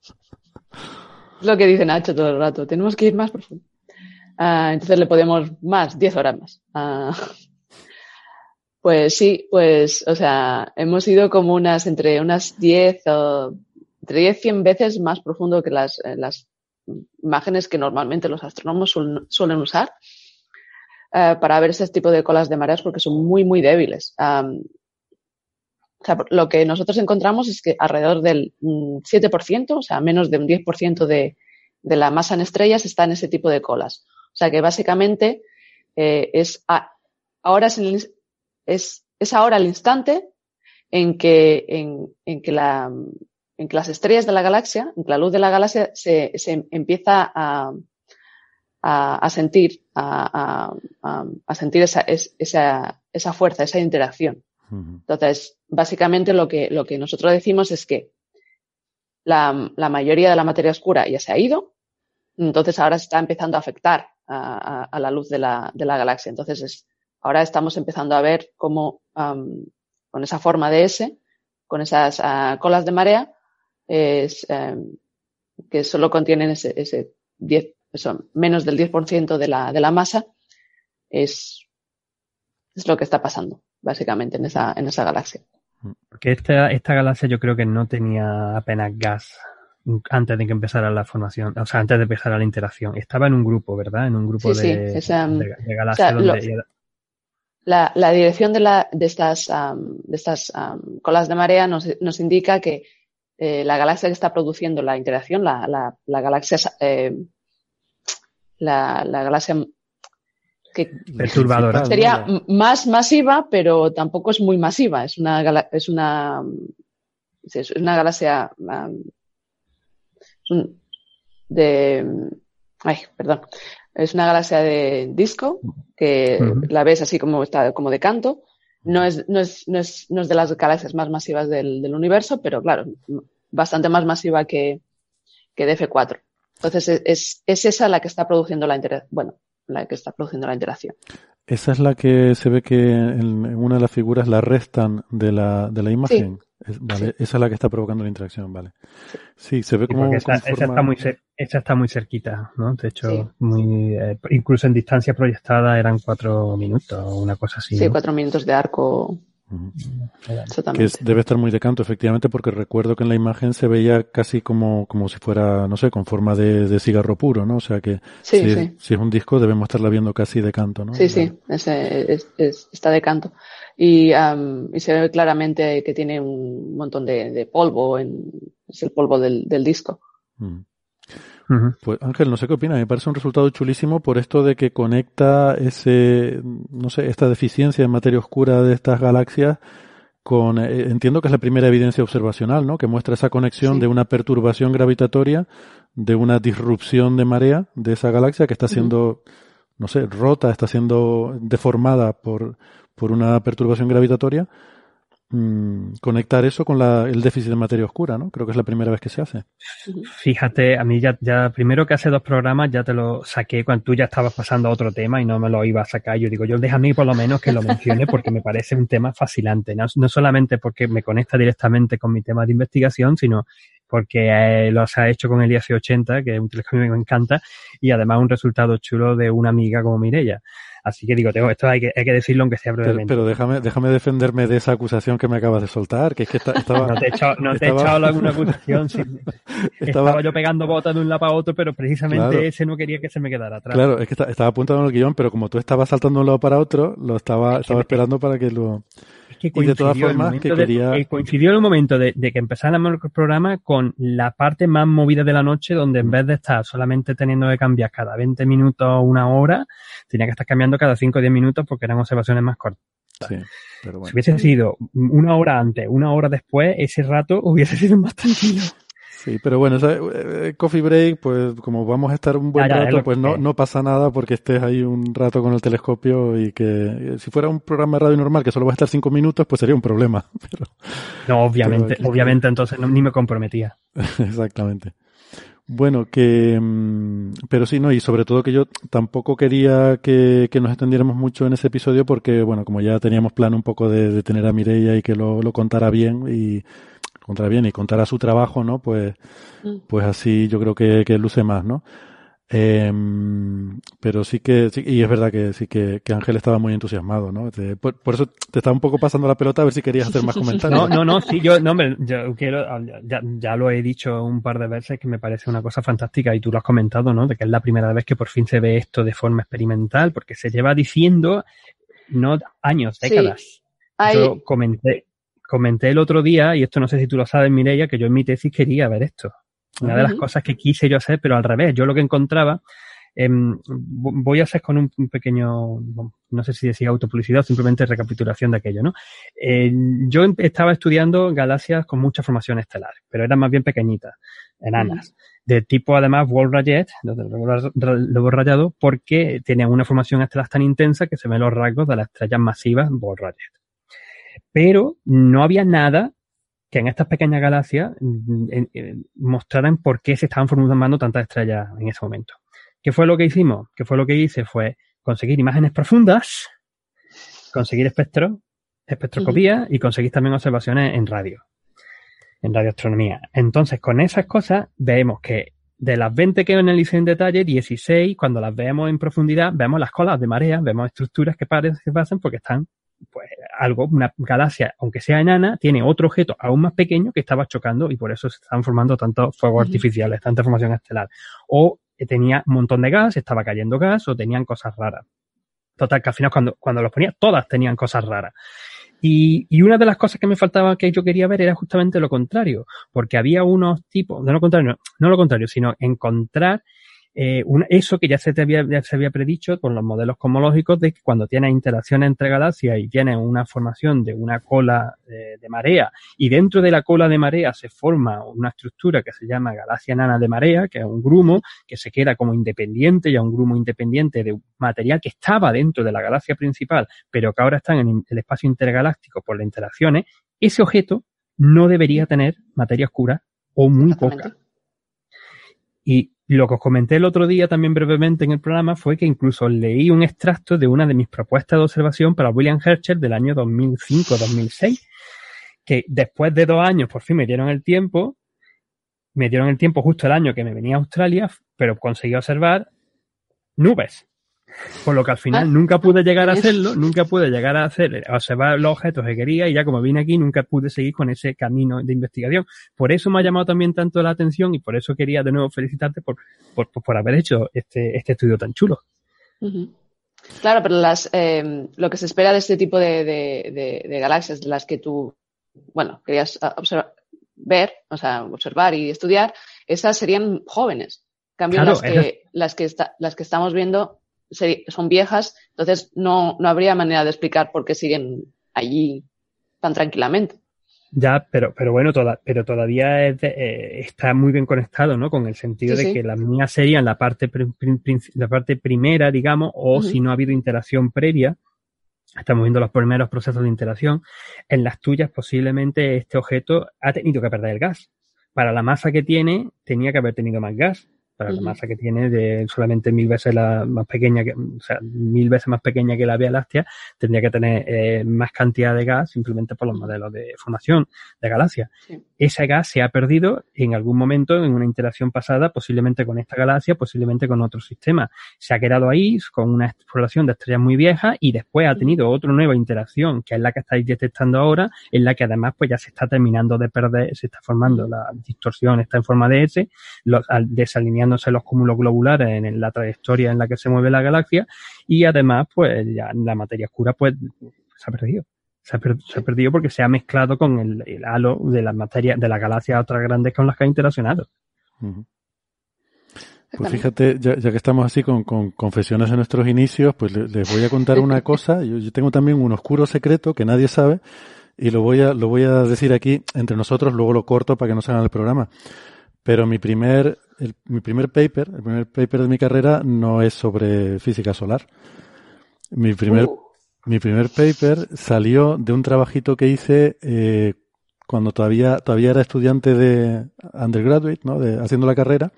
[SPEAKER 7] Es lo que dice Nacho todo el rato. Tenemos que ir más profundo. Ah, entonces le podemos más, 10 horas más. Ah, pues sí, pues, o sea, hemos ido como unas, entre unas 10 o, entre 10 100 veces más profundo que las, eh, las imágenes que normalmente los astrónomos suelen, usar eh, para ver ese tipo de colas de mareas porque son muy, muy débiles. Lo que nosotros encontramos es que alrededor del mm, 7%, o sea, menos de un 10% de, la masa en estrellas está en ese tipo de colas. O sea que básicamente eh, es a, a horas en el, es, es ahora el instante en que, en que la, en que las estrellas de la galaxia, en que la luz de la galaxia se, se empieza a, a, a sentir, a, a, sentir esa, esa, esa fuerza, esa interacción. Entonces, básicamente lo que, lo que nosotros decimos es que la, la, mayoría de la materia oscura ya se ha ido, entonces ahora se está empezando a afectar a, a la luz de la, de la, galaxia. Entonces, es, ahora estamos empezando a ver cómo um, con esa forma de S, con esas uh, colas de marea, es, um, que solo contienen ese, ese 10, eso, menos del 10% de la, de la masa, es, es lo que está pasando, básicamente, en esa, en esa galaxia.
[SPEAKER 8] Porque esta, esta galaxia yo creo que no tenía apenas gas antes de que empezara la formación, o sea, antes de empezar la interacción. Estaba en un grupo, ¿verdad? En un grupo
[SPEAKER 7] sí,
[SPEAKER 8] de,
[SPEAKER 7] sí, esa,
[SPEAKER 8] de, de, galaxias
[SPEAKER 7] o sea,
[SPEAKER 8] donde...
[SPEAKER 7] Lo, la, la, dirección de, la, de estas, um, de estas um, colas de marea nos, nos indica que eh, la galaxia que está produciendo la interacción, la, la, la galaxia, eh, la, la, galaxia que
[SPEAKER 8] perturbadora
[SPEAKER 7] sería más masiva, pero tampoco es muy masiva. Es una, es una, es una galaxia um, de, ay, perdón, es una galaxia de disco que uh -huh. la ves así como está, como de canto. No es, no es, no es, no es de las galaxias más masivas del, del universo, pero claro, bastante más masiva que, que DF4. Entonces es, es, es esa la que está produciendo la bueno, la que está produciendo la interacción.
[SPEAKER 4] Esa es la que se ve que en una de las figuras la restan de la, de la imagen.
[SPEAKER 7] Sí.
[SPEAKER 4] Es, vale,
[SPEAKER 7] Sí.
[SPEAKER 4] esa es la que está provocando la interacción, vale. Sí, se ve
[SPEAKER 8] Sí,
[SPEAKER 4] como
[SPEAKER 8] esa, está muy cer- esa está muy cerquita, ¿no? De hecho,
[SPEAKER 7] Sí.
[SPEAKER 8] muy eh, incluso en distancia proyectada eran cuatro minutos o una cosa así.
[SPEAKER 7] Sí,
[SPEAKER 8] ¿no?
[SPEAKER 7] cuatro minutos de arco,
[SPEAKER 4] que
[SPEAKER 7] exactamente.
[SPEAKER 4] es- debe estar muy de canto, efectivamente, porque recuerdo que en la imagen se veía casi como, como si fuera, no sé, con forma de, de cigarro puro, ¿no? O sea que
[SPEAKER 7] Sí,
[SPEAKER 4] si,
[SPEAKER 7] sí.
[SPEAKER 4] si es un disco debemos estarla viendo casi de canto, ¿no?
[SPEAKER 7] Sí, sí, es, es- está de canto. Y, am, y se ve claramente que tiene un montón de, de polvo, en, es el polvo del, del disco.
[SPEAKER 4] Mm. Pues Ángel, no sé qué opinas, me parece un resultado chulísimo por esto de que conecta ese, no sé, esta deficiencia en materia oscura de estas galaxias con, eh, entiendo que es la primera evidencia observacional, ¿no? Que muestra esa conexión
[SPEAKER 7] Sí.
[SPEAKER 4] de una perturbación gravitatoria, de una disrupción de marea de esa galaxia que está siendo, no sé, rota, está siendo deformada por, por una perturbación gravitatoria. Mm, conectar eso con la, el déficit de materia oscura, ¿no? Creo que es la primera vez que se hace.
[SPEAKER 8] Fíjate, a mí ya, ya, primero que hace dos programas ya te lo saqué cuando tú ya estabas pasando a otro tema y no me lo iba a sacar. Yo digo, yo déjame por lo menos que lo mencione porque me parece un tema fascinante. No, solamente porque me conecta directamente con mi tema de investigación, sino porque eh, lo ha hecho con el IAC-80, que es un telescopio que me encanta, y además un resultado chulo de una amiga como Mirella. Así que digo, tengo, esto hay que, hay que decirlo aunque sea brevemente.
[SPEAKER 4] pero déjame, déjame defenderme de esa acusación que me acabas de soltar, que es que esta- estaba,
[SPEAKER 8] No te he echado, no te he echado alguna acusación. sí.
[SPEAKER 4] estaba-
[SPEAKER 8] Estaba yo pegando botas de un lado para otro, pero precisamente
[SPEAKER 4] Claro.
[SPEAKER 8] ese no quería que se me quedara atrás.
[SPEAKER 4] claro, es que esta- estaba apuntado en el guion, pero como tú estabas saltando de un lado para otro, lo estaba, estaba esperando para que lo,
[SPEAKER 8] Es que
[SPEAKER 4] Y de todas
[SPEAKER 8] coincidió el
[SPEAKER 4] formas,
[SPEAKER 8] momento
[SPEAKER 4] que quería-
[SPEAKER 8] coincidió el momento de, de que empezáramos el programa con la parte más movida de la noche, donde en vez de estar solamente teniendo que cambiar cada 20 minutos o una hora, tenía que estar cambiando cada 5 o 10 minutos porque eran observaciones más cortas.
[SPEAKER 4] sí, pero
[SPEAKER 8] Si hubiese sido una hora antes, una hora después, ese rato hubiese sido más tranquilo.
[SPEAKER 4] Sí, pero bueno, esa- eh, coffee break, pues como vamos a estar un buen
[SPEAKER 8] Ya, ya, es
[SPEAKER 4] rato, pues no, no pasa nada porque estés ahí un rato con el telescopio y que eh, si fuera un programa de radio normal que solo va a estar cinco minutos, pues sería un problema. Pero,
[SPEAKER 8] No, obviamente,
[SPEAKER 4] Pero-
[SPEAKER 8] obviamente entonces no- ni me comprometía.
[SPEAKER 4] Exactamente. Bueno, que, mm, pero sí, no, y sobre todo que yo tampoco quería que, que nos extendiéramos mucho en ese episodio porque, bueno, como ya teníamos plan un poco de, de tener a Mireia y que lo, lo contara bien y contara bien y contara su trabajo, ¿no? Pues,
[SPEAKER 7] Mm.
[SPEAKER 4] pues así yo creo que, que luce más, ¿no? Em, pero sí que, sí, y es verdad que sí que, que Ángel estaba muy entusiasmado, ¿no? Te- por, por eso te estaba un poco pasando la pelota a ver si querías hacer más comentarios.
[SPEAKER 8] No, no, no, sí, yo, no, hombre, yo quiero, ya, ya lo he dicho un par de veces que me parece una cosa fantástica y tú lo has comentado, ¿no? De que es la primera vez que por fin se ve esto de forma experimental, porque se lleva diciendo, no años,
[SPEAKER 7] Sí.
[SPEAKER 8] décadas.
[SPEAKER 7] Hay,
[SPEAKER 8] Yo comenté, comenté el otro día, y esto no sé si tú lo sabes, Mireia, que yo en mi tesis quería ver esto. Una de las cosas que quise yo hacer, pero al revés. Yo lo que encontraba Em, voy a hacer con un, pequeño, no sé si decía autopublicidad o simplemente recapitulación de aquello, ¿no? Eh, yo em, estaba estudiando galaxias con mucha formación estelar, pero eran más bien pequeñitas, enanas. De tipo, además, Wall Rayet, lobo rayado, porque tienen una formación estelar tan intensa que se ven los rasgos de las estrellas masivas Wall Rayet. Pero no había nada que en estas pequeñas galaxias mm, mostraran por qué se estaban formando tantas estrellas en ese momento. ¿Qué fue lo que hicimos? ¿Qué fue lo que hice? Fue conseguir imágenes profundas, conseguir espectro, espectroscopía y conseguir también observaciones en radio, en radioastronomía. Entonces, con esas cosas, vemos que de las 20 que analicé en detalle, 16, cuando las vemos en profundidad, vemos las colas de marea, vemos estructuras que parecen que pasan porque están pues algo, una galaxia, aunque sea enana, tiene otro objeto aún más pequeño que estaba chocando y por eso se están formando tantos fuegos artificiales, tanta formación estelar. O tenía un montón de gas, estaba cayendo gas o tenían cosas raras. Total, que al final cuando, cuando los ponía, todas tenían cosas raras. Y, y, una de las cosas que me faltaba que yo quería ver era justamente lo contrario, porque había unos tipos, no lo contrario, no, no lo contrario, sino encontrar eh, eso que ya se, había, se había predicho con los modelos cosmológicos de que cuando tienes interacciones entre galaxias y tienes una formación de una cola de, marea y dentro de la cola de marea se forma una estructura que se llama galaxia nana de marea, que es un grumo que se queda como independiente, ya un grumo independiente de material que estaba dentro de la galaxia principal, pero que ahora está en el espacio intergaláctico por las interacciones, ese objeto no debería tener materia oscura o muy poca. Y lo que os comenté el otro día también brevemente en el programa fue que incluso leí un extracto de una de mis propuestas de observación para William Herschel del año 2005-2006, que después de dos años por fin me dieron el tiempo, me dieron el tiempo justo el año que me venía a Australia, pero conseguí observar nubes. Por lo que al final ah. nunca pude llegar a hacerlo, nunca pude llegar a hacer, observar los objetos que quería y ya como vine aquí nunca pude seguir con ese camino de investigación. Por eso me ha llamado también tanto la atención y por eso quería de nuevo felicitarte por, por, por haber hecho este, este estudio tan chulo.
[SPEAKER 7] Claro, pero las, eh, lo que se espera de este tipo de, de, de, galaxias, las que tú, bueno, querías observar, ver, o sea, observar y estudiar, esas serían jóvenes. En cambio, las, que, las, que las que estamos viendo son viejas, entonces no, no habría manera de explicar por qué siguen allí tan tranquilamente.
[SPEAKER 8] Ya, pero, pero bueno, toda, pero todavía eh, está muy bien conectado, ¿no? Con el sentido de que las mías serían la parte, la parte primera, digamos, o si no ha habido interacción previa, estamos viendo los primeros procesos de interacción, en las tuyas posiblemente este objeto ha tenido que perder el gas. Para la masa que tiene, tenía que haber tenido más gas para la masa que tiene de solamente mil veces la más pequeña que, o sea, mil veces más pequeña que la Vía Láctea, tendría que tener eh, más cantidad de gas simplemente por los modelos de formación de galaxias. Ese gas se ha perdido en algún momento en una interacción pasada, posiblemente con esta galaxia, posiblemente con otro sistema. Se ha quedado ahí con una exploración de estrellas muy viejas y después ha tenido otra nueva interacción, que es la que estáis detectando ahora, en la que además pues ya se está terminando de perder, se está formando la distorsión, está en forma de S, desalineando los cúmulos globulares en, la trayectoria en la que se mueve la galaxia y además pues ya la materia oscura pues se ha perdido. Se ha, perdido porque se ha mezclado con el, halo de la materia de las galaxias otras grandes con las que ha interaccionado.
[SPEAKER 4] Pues fíjate, ya, que estamos así con, confesiones en nuestros inicios, pues les, voy a contar una cosa. Yo, yo, tengo también un oscuro secreto que nadie sabe y lo voy a, lo voy a decir aquí entre nosotros, luego lo corto para que no salga el programa. Pero mi primer el, mi primer paper, el primer paper de mi carrera no es sobre física solar. Mi primer, uh. mi primer paper salió de un trabajito que hice eh, cuando todavía, todavía era estudiante de undergraduate, ¿no? De, haciendo la carrera.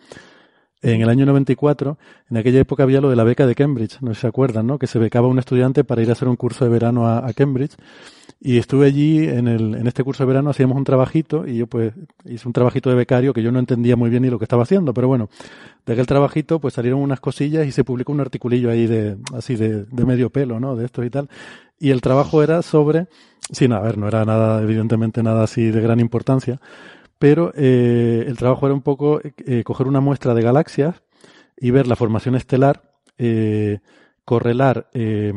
[SPEAKER 4] En el año 94, en aquella época había lo de la beca de Cambridge, no se acuerdan, ¿no? Que se becaba un estudiante para ir a hacer un curso de verano a, a Cambridge. Y estuve allí en, el, en este curso de verano, hacíamos un trabajito y yo pues hice un trabajito de becario que yo no entendía muy bien ni lo que estaba haciendo, pero bueno, de aquel trabajito pues salieron unas cosillas y se publicó un articulillo ahí de, así de, de medio pelo, ¿no? De esto y tal. Y el trabajo era sobre, sí, no, a ver, no era nada, evidentemente nada así de gran importancia, pero eh, el trabajo era un poco eh, coger una muestra de galaxias y ver la formación estelar, eh, correlar eh,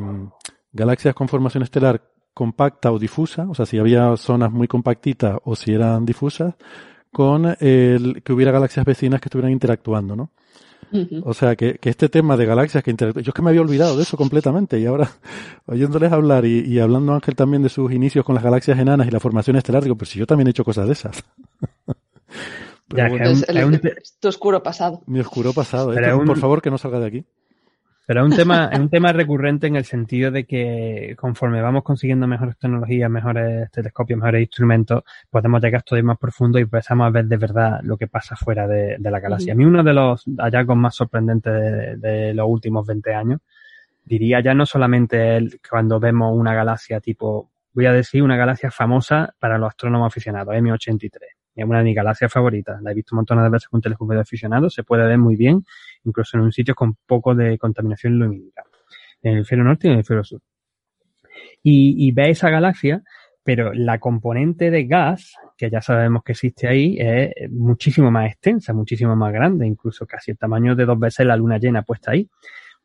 [SPEAKER 4] galaxias con formación estelar compacta o difusa, o sea, si había zonas muy compactitas o si eran difusas, con el que hubiera galaxias vecinas que estuvieran interactuando, ¿no? O sea, que, que, este tema de galaxias que Yo es que me había olvidado de eso completamente y ahora, oyéndoles hablar y, y, hablando Ángel también de sus inicios con las galaxias enanas y la formación estelar, digo, pues si yo también he hecho cosas de esas.
[SPEAKER 7] ya, bueno, es, el, un, es, tu oscuro pasado.
[SPEAKER 4] Mi oscuro pasado. Esto, un, por favor, que no salga de aquí.
[SPEAKER 8] Pero es un tema, es un tema recurrente en el sentido de que conforme vamos consiguiendo mejores tecnologías, mejores telescopios, mejores instrumentos, podemos llegar todavía más profundo y empezamos a ver de verdad lo que pasa fuera de, de la galaxia. A mí uno de los hallazgos más sorprendentes de, de, los últimos 20 años, diría ya no solamente el, cuando vemos una galaxia tipo, voy a decir una galaxia famosa para los astrónomos aficionados, M83 es una de mis galaxias favoritas. La he visto un montón de veces con telescopio de aficionado. Se puede ver muy bien, incluso en un sitio con poco de contaminación lumínica. En el hemisferio norte y en el hemisferio sur. Y, y ve esa galaxia, pero la componente de gas, que ya sabemos que existe ahí, es muchísimo más extensa, muchísimo más grande, incluso casi el tamaño de dos veces la luna llena puesta ahí.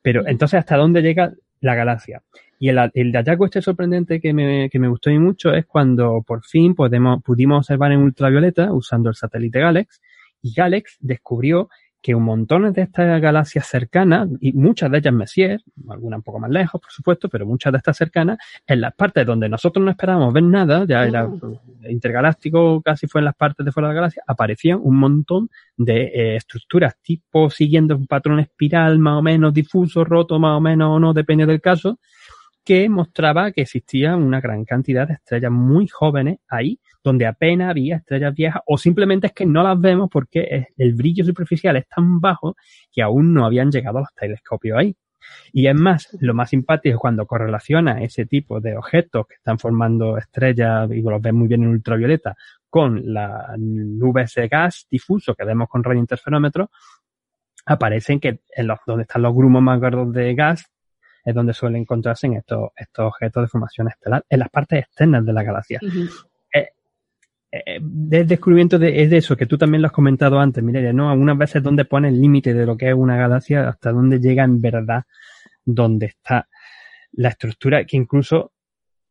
[SPEAKER 8] Pero entonces, ¿hasta dónde llega la galaxia? Y el, el hallazgo este sorprendente que me, que me gustó y mucho es cuando por fin podemos, pudimos observar en ultravioleta usando el satélite Galex y Galex descubrió que un montón de estas galaxias cercanas, y muchas de ellas Messier, algunas un poco más lejos, por supuesto, pero muchas de estas cercanas, en las partes donde nosotros no esperábamos ver nada, ya era intergaláctico, casi fue en las partes de fuera de la galaxia, aparecían un montón de eh, estructuras tipo siguiendo un patrón espiral más o menos difuso, roto más o menos o no, depende del caso, que mostraba que existía una gran cantidad de estrellas muy jóvenes ahí, donde apenas había estrellas viejas, o simplemente es que no las vemos porque el brillo superficial es tan bajo que aún no habían llegado los telescopios ahí. Y es más, lo más simpático es cuando correlaciona ese tipo de objetos que están formando estrellas, y los ves muy bien en ultravioleta, con la nubes de gas difuso que vemos con radiointerferómetro, aparecen que en los, donde están los grumos más gordos de gas es donde suelen encontrarse en estos, estos objetos de formación estelar, en las partes externas de la galaxia. Eh, eh, el descubrimiento de, es de eso, que tú también lo has comentado antes, Mireia, ¿no? Algunas veces donde pone el límite de lo que es una galaxia, hasta dónde llega en verdad, donde está la estructura, que incluso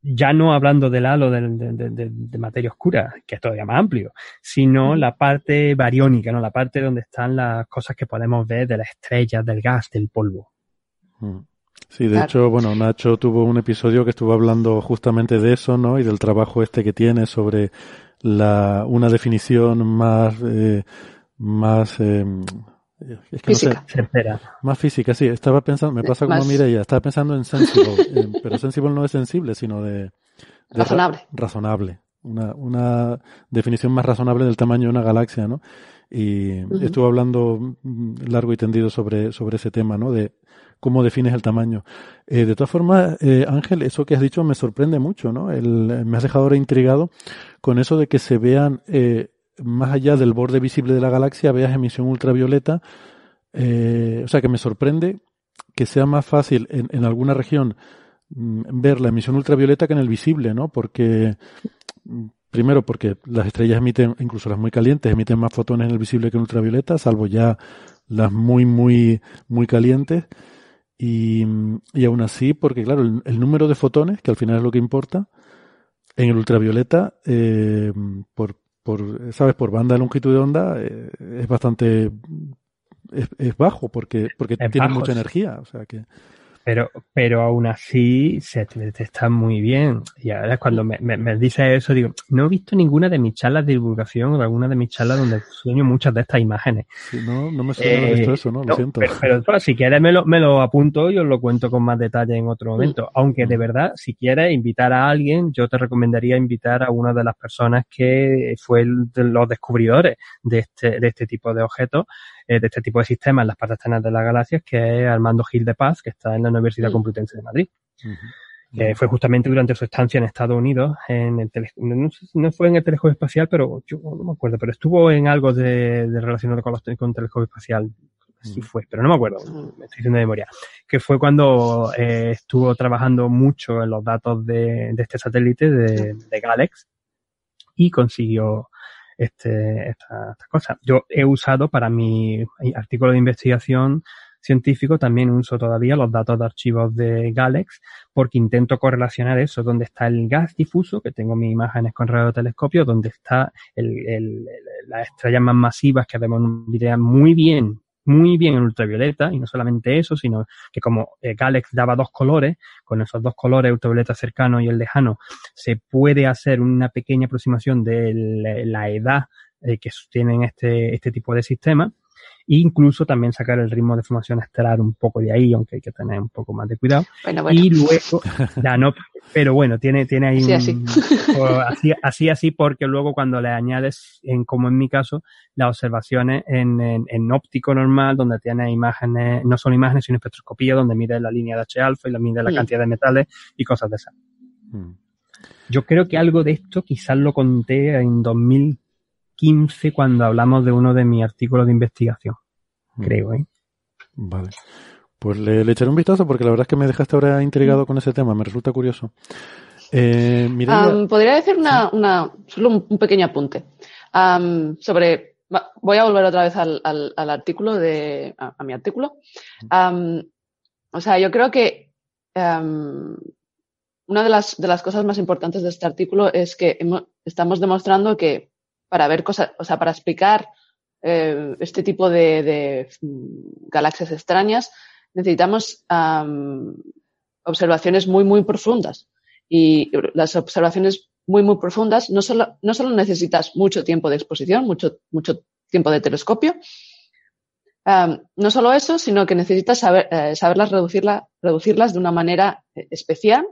[SPEAKER 8] ya no hablando del halo de, de, de, materia oscura, que es todavía más amplio, sino la parte bariónica, ¿no? La parte donde están las cosas que podemos ver de las estrellas, del gas, del polvo.
[SPEAKER 4] Mm. Sí, de hecho, bueno, Nacho tuvo un episodio que estuvo hablando justamente de eso, ¿no? Y del trabajo este que tiene sobre la, una definición más, eh, más, eh,
[SPEAKER 7] es que física.
[SPEAKER 4] No sé, más física, sí. Estaba pensando, me pasa como mira ella, estaba pensando en sensible, eh, pero sensible no es sensible, sino de, de
[SPEAKER 7] razonable.
[SPEAKER 4] Ra razonable. Una, una definición más razonable del tamaño de una galaxia, ¿no? Y uh -huh. estuvo hablando largo y tendido sobre, sobre ese tema, ¿no? De cómo defines el tamaño. Eh, de todas formas, eh, Ángel, eso que has dicho me sorprende mucho, ¿no? El, me has dejado ahora intrigado con eso de que se vean eh, más allá del borde visible de la galaxia, veas emisión ultravioleta. Eh, o sea, que me sorprende que sea más fácil en, en alguna región mm, ver la emisión ultravioleta que en el visible, ¿no? Porque mm, primero porque las estrellas emiten, incluso las muy calientes, emiten más fotones en el visible que en ultravioleta, salvo ya las muy, muy, muy calientes. Y, y aún así, porque claro, el, el, número de fotones, que al final es lo que importa, en el ultravioleta, eh, por, por, sabes, por banda de longitud de onda, eh, es bastante, es, es, bajo, porque, porque tiene mucha energía, o sea que.
[SPEAKER 8] Pero, pero aún así se está muy bien. Y ahora cuando me, me, me dice eso, digo, no he visto ninguna de mis charlas de divulgación o alguna de mis charlas donde sueño muchas de estas imágenes.
[SPEAKER 4] Sí, no, no me suena eh, visto eso, ¿no? Lo
[SPEAKER 8] no,
[SPEAKER 4] siento.
[SPEAKER 8] Pero, pero bueno, si quieres me lo, me lo apunto y os lo cuento con más detalle en otro momento. Aunque de verdad, si quieres invitar a alguien, yo te recomendaría invitar a una de las personas que fue el, de los descubridores de este, de este tipo de objetos eh, de este tipo de sistemas en las partes externas de las galaxias, que es Armando Gil de Paz, que está en la Universidad Complutense de Madrid. Uh -huh. fue justamente durante su estancia en Estados Unidos, en el no, no, fue en el telescopio espacial, pero yo no me acuerdo, pero estuvo en algo de, de relacionado con, los, con el telescopio espacial, sí fue, pero no me acuerdo, me estoy diciendo de memoria, que fue cuando eh, estuvo trabajando mucho en los datos de, de este satélite de, de Galex y consiguió este, esta, esta cosa. Yo he usado para mi artículo de investigación científico también uso todavía los datos de archivos de Galex porque intento correlacionar eso, donde está el gas difuso, que tengo mis imágenes con radiotelescopio, donde está el, el, las estrellas más masivas que vemos muy bien muy bien en ultravioleta, y no solamente eso, sino que como eh, Galex daba dos colores, con esos dos colores, ultravioleta cercano y el lejano, se puede hacer una pequeña aproximación de la edad eh, que sostienen este, este tipo de sistema e incluso también sacar el ritmo de formación estelar un poco de ahí, aunque hay que tener un poco más de cuidado. Y luego, ya no, pero bueno, tiene, tiene ahí
[SPEAKER 7] así,
[SPEAKER 8] un, así. así, así, porque luego cuando le añades, en, como en mi caso, las observaciones en, en, óptico normal, donde tiene imágenes, no solo imágenes, sino espectroscopía, donde mide la línea de H alfa y la mide la mm. cantidad de metales y cosas de esas. Mm. Yo creo que algo de esto quizás lo conté en 2015 cuando hablamos de uno de mis artículos de investigación. Mm. Creo, ¿eh?
[SPEAKER 4] Vale. Pues le, echaré un vistazo porque la verdad es que me dejaste ahora intrigado mm. con ese tema, me resulta curioso. Eh,
[SPEAKER 7] Podría decir una, una, solo un, pequeño apunte sobre. Voy a volver otra vez al, al, artículo de a, mi artículo. o sea, yo creo que una de las, de las cosas más importantes de este artículo es que estamos demostrando que para ver cosas, o sea, para explicar eh, este tipo de, mm, galaxias extrañas, necesitamos observaciones muy, muy profundas. Y las observaciones muy, muy profundas no solo, no solo necesitas mucho tiempo de exposición, mucho, mucho tiempo de telescopio, no solo eso, sino que necesitas saber, eh, saberlas reducirla, reducirlas de una manera eh, especial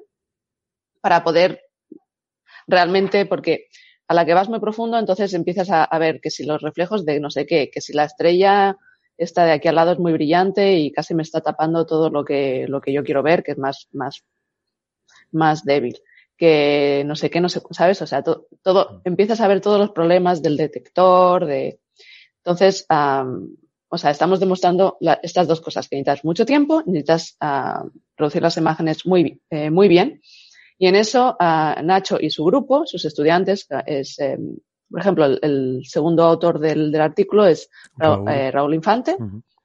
[SPEAKER 7] para poder realmente, porque a la que vas muy profundo, entonces empiezas a, a, ver que si los reflejos de no sé qué, que si la estrella esta de aquí al lado es muy brillante y casi me está tapando todo lo que, lo que yo quiero ver, que es más, más, más débil. Que no sé qué, no sé, ¿sabes? O sea, todo, empiezas a ver todos los problemas del detector, de, entonces, o sea, estamos demostrando estas dos cosas, que necesitas mucho tiempo, necesitas producir las imágenes muy, eh, muy bien. Y en eso, Nacho y su grupo, sus estudiantes, es, em, por ejemplo, el, segundo autor del, artículo es Raúl, eh, Infante,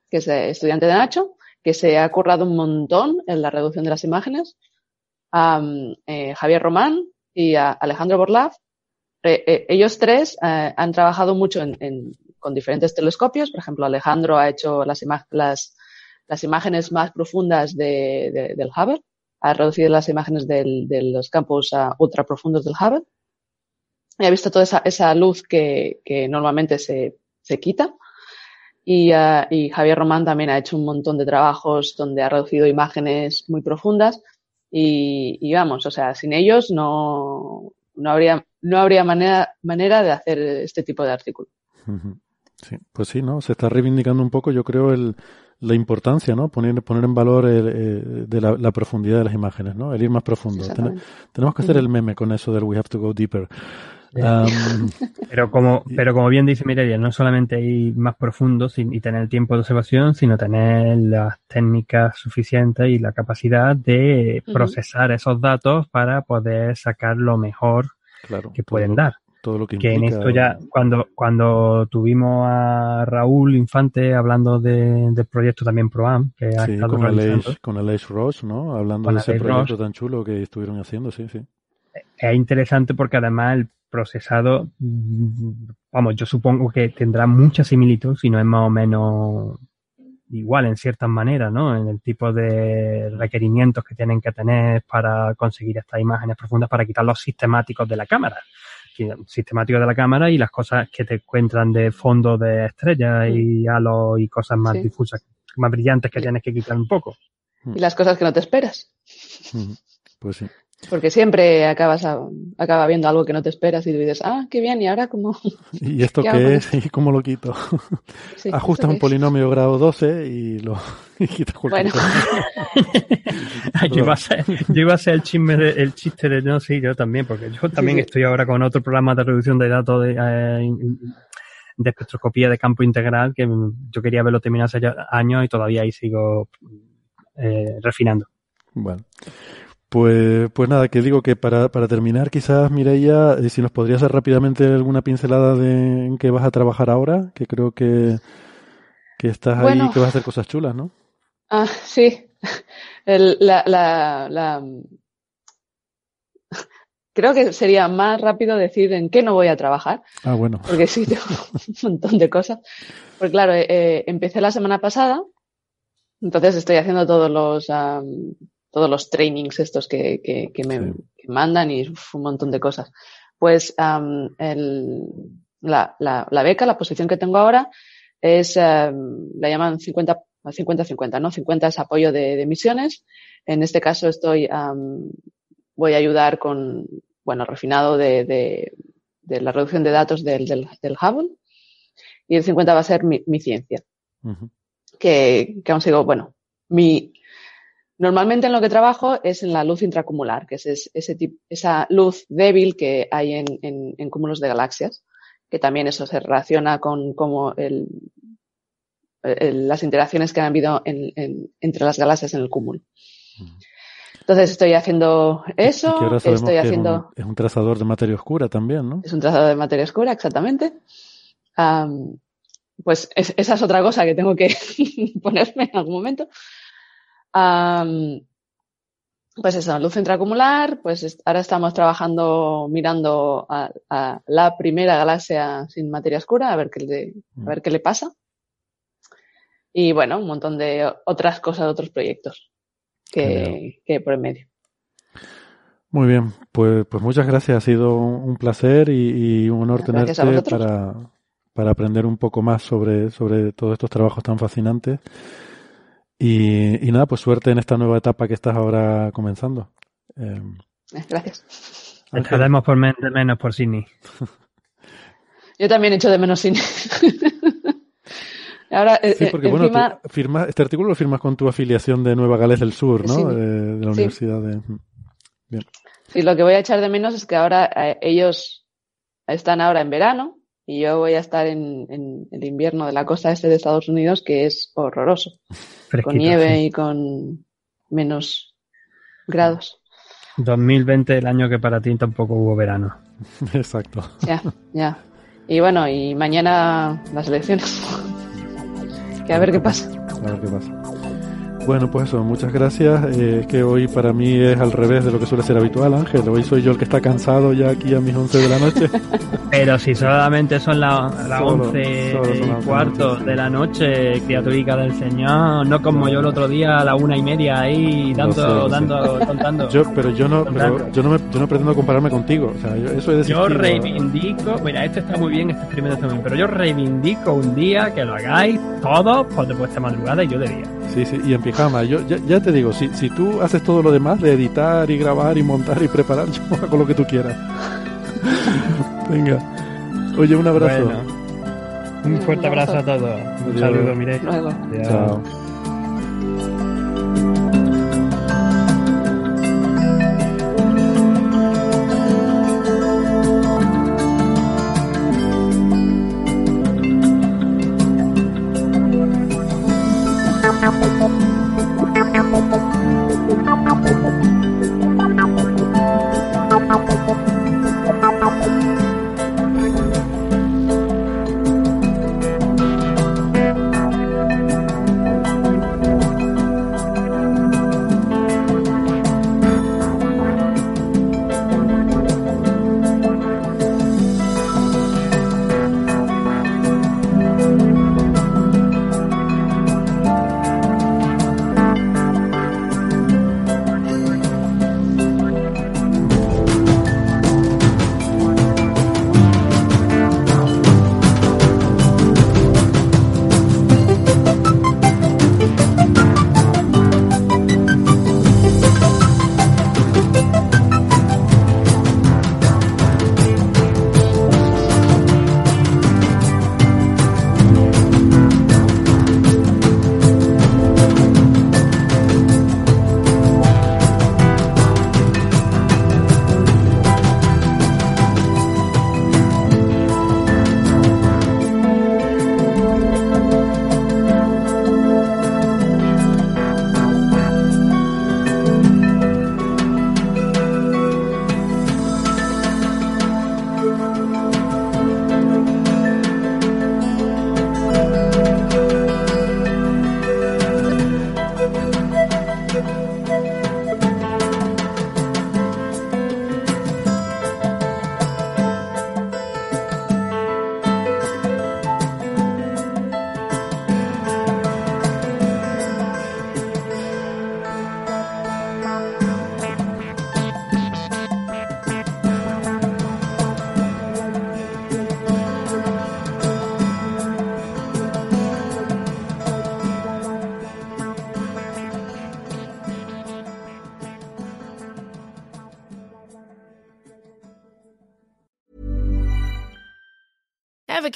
[SPEAKER 7] que es eh, estudiante de Nacho, que se ha currado un montón en la reducción de las imágenes. Eh, Javier Román y Alejandro Borlav. ellos tres han trabajado mucho con diferentes telescopios. Por ejemplo, Alejandro ha hecho las, las, imágenes más profundas del Hubble. Ha reducido las imágenes de los campos ultra profundos del Hubble ha visto toda esa, esa luz que, que, normalmente se, se quita. Y, uh, y, Javier Román también ha hecho un montón de trabajos donde ha reducido imágenes muy profundas. Y, y vamos, o sea, sin ellos no, no habría, no habría manera, manera de hacer este tipo de artículo.
[SPEAKER 4] Sí, pues sí, ¿no? Se está reivindicando un poco, yo creo, el, la importancia, ¿no? Poner, poner en valor el, eh, de la, la, profundidad de las imágenes, ¿no? El ir más profundo. tenemos que hacer el meme con eso del we have to go deeper.
[SPEAKER 8] pero como pero como bien dice Mireia, no solamente ir más profundo y tener el tiempo de observación, sino tener las técnicas suficientes y la capacidad de procesar esos datos para poder sacar lo mejor que pueden dar.
[SPEAKER 4] Todo lo que,
[SPEAKER 8] en esto ya, cuando, cuando tuvimos a Raúl Infante hablando de, del proyecto también ProAm, que ha estado
[SPEAKER 4] con realizando. con Aleix Ross, ¿no? Hablando de ese proyecto tan chulo que estuvieron haciendo, sí, sí.
[SPEAKER 8] Es interesante porque además el procesado, vamos, yo supongo que tendrá mucha similitud, si no es más o menos igual en ciertas maneras, ¿no? En el tipo de requerimientos que tienen que tener para conseguir estas imágenes profundas para quitar los sistemáticos de la cámara. Sistemáticos de la cámara y las cosas que te encuentran de fondo de estrellas y halos y cosas más difusas, más brillantes que tienes que quitar un poco.
[SPEAKER 7] Y las cosas que no te esperas.
[SPEAKER 4] Pues sí.
[SPEAKER 7] Porque siempre acabas acaba viendo algo que no te esperas y dices, ah, qué bien, ¿y ahora cómo?
[SPEAKER 4] ¿Y esto qué, es? ¿Y cómo lo quito? Ajustas un polinomio grado 12 y lo y quitas
[SPEAKER 8] bueno. yo, iba a ser, yo iba a ser el, chisme de, el chiste de, no, sí, yo también, porque yo también estoy ahora con otro programa de reducción de datos de, eh, de espectroscopía de campo integral que yo quería verlo terminar hace años y todavía ahí sigo eh, refinando.
[SPEAKER 4] Bueno. Pues, pues nada, que digo que para, para terminar, quizás Mireia, eh, si nos podrías hacer rápidamente alguna pincelada de en qué vas a trabajar ahora, que creo que, que estás ahí y que vas a hacer cosas chulas, ¿no?
[SPEAKER 7] Ah, sí. El, la, la, la, creo que sería más rápido decir en qué no voy a trabajar.
[SPEAKER 4] Ah, bueno.
[SPEAKER 7] Porque sí, tengo un montón de cosas. Pues claro, eh, empecé la semana pasada, entonces estoy haciendo todos los, um, todos los trainings estos que, que, que me
[SPEAKER 4] Sí.
[SPEAKER 7] que mandan y uf, un montón de cosas. Pues um, el, la, la, la beca, la posición que tengo ahora es, um, la llaman 50 50-50, ¿no? 50 es apoyo de, de misiones. En este caso estoy, um, voy a ayudar con, bueno, refinado de, de, de la reducción de datos del, del, del Hubble. Y el 50 va a ser mi, mi ciencia que, que aún sigo, bueno, mi, normalmente en lo que trabajo es en la luz intracumular, que es, es- ese tip- esa luz débil que hay en, en, en cúmulos de galaxias, que también eso se relaciona con cómo el, el- las interacciones que han habido en- en- entre las galaxias en el cúmulo. Entonces estoy haciendo eso,
[SPEAKER 4] que ahora
[SPEAKER 7] estoy
[SPEAKER 4] que es
[SPEAKER 7] haciendo...
[SPEAKER 4] un, es un trazador de materia oscura también, ¿no?
[SPEAKER 7] Es un trazado de materia oscura, exactamente. Am, pues es- esa es otra cosa que tengo que ponerme en algún momento. Pues eso, luz intracumular, pues ahora estamos trabajando mirando a, a la primera galaxia sin materia oscura, a ver qué le, a ver qué le pasa. Y bueno, un montón de otras cosas, otros proyectos que, que por en medio.
[SPEAKER 4] Muy bien, pues, pues muchas gracias. Ha sido un placer y, y un honor
[SPEAKER 7] Gracias
[SPEAKER 4] tenerte para, para aprender un poco más sobre, sobre todos estos trabajos tan fascinantes. Y, y nada, pues suerte en esta nueva etapa que estás ahora comenzando. Eh,
[SPEAKER 7] Eh, Gracias.
[SPEAKER 8] Echaremos por men- de menos por Sydney.
[SPEAKER 7] Yo también echo de menos cine. Ahora, eh,
[SPEAKER 4] sí,
[SPEAKER 7] eh,
[SPEAKER 4] porque bueno,
[SPEAKER 7] encima,
[SPEAKER 4] tú firmas, este artículo lo firmas con tu afiliación de Nueva Gales del Sur, ¿no?
[SPEAKER 7] Sí.
[SPEAKER 4] De la
[SPEAKER 7] Sí.
[SPEAKER 4] Universidad de... Bien.
[SPEAKER 7] sí, lo que voy a echar de menos es que ahora eh, ellos están ahora en verano y yo voy a estar en, en el invierno de la costa este de Estados Unidos, que es horroroso,
[SPEAKER 8] Fresquito,
[SPEAKER 7] con nieve
[SPEAKER 8] sí.
[SPEAKER 7] y con menos grados.
[SPEAKER 8] 2020, el año que para ti tampoco hubo verano.
[SPEAKER 4] Exacto.
[SPEAKER 7] Ya, ya. Y bueno, y mañana las elecciones. que a ver qué pasa.
[SPEAKER 4] A ver qué pasa. Bueno, pues eso, muchas gracias. Eh, es que hoy para mí es al revés de lo que suele ser habitual, Ángel. Hoy soy yo el que está cansado ya aquí a mis 11 de la noche.
[SPEAKER 8] Pero si solamente son la- las
[SPEAKER 4] Solo-
[SPEAKER 8] 11
[SPEAKER 4] solo son las
[SPEAKER 8] y cuarto de la noche, criaturica del Señor, no como yo el otro día a la una y media ahí
[SPEAKER 4] sé,
[SPEAKER 8] dando, dando, contando.
[SPEAKER 4] Yo, pero yo no, pero yo no, me, yo no pretendo compararme contigo. O sea, yo, eso es
[SPEAKER 8] Yo reivindico, mira, este está muy bien, este experimento está muy bien, pero yo reivindico un día que lo hagáis todos por de vuestra madrugada y yo de día.
[SPEAKER 4] Sí, sí, y en pijama. Yo ya, ya te digo, si, si tú haces todo lo demás de editar y grabar y montar y preparar, yo hago lo que tú quieras. Venga. Oye, un abrazo.
[SPEAKER 8] Bueno, un fuerte
[SPEAKER 7] Un abrazo.
[SPEAKER 8] abrazo a todos. Un
[SPEAKER 4] Adiós.
[SPEAKER 8] saludo, mire.
[SPEAKER 7] Luego.
[SPEAKER 4] Chao.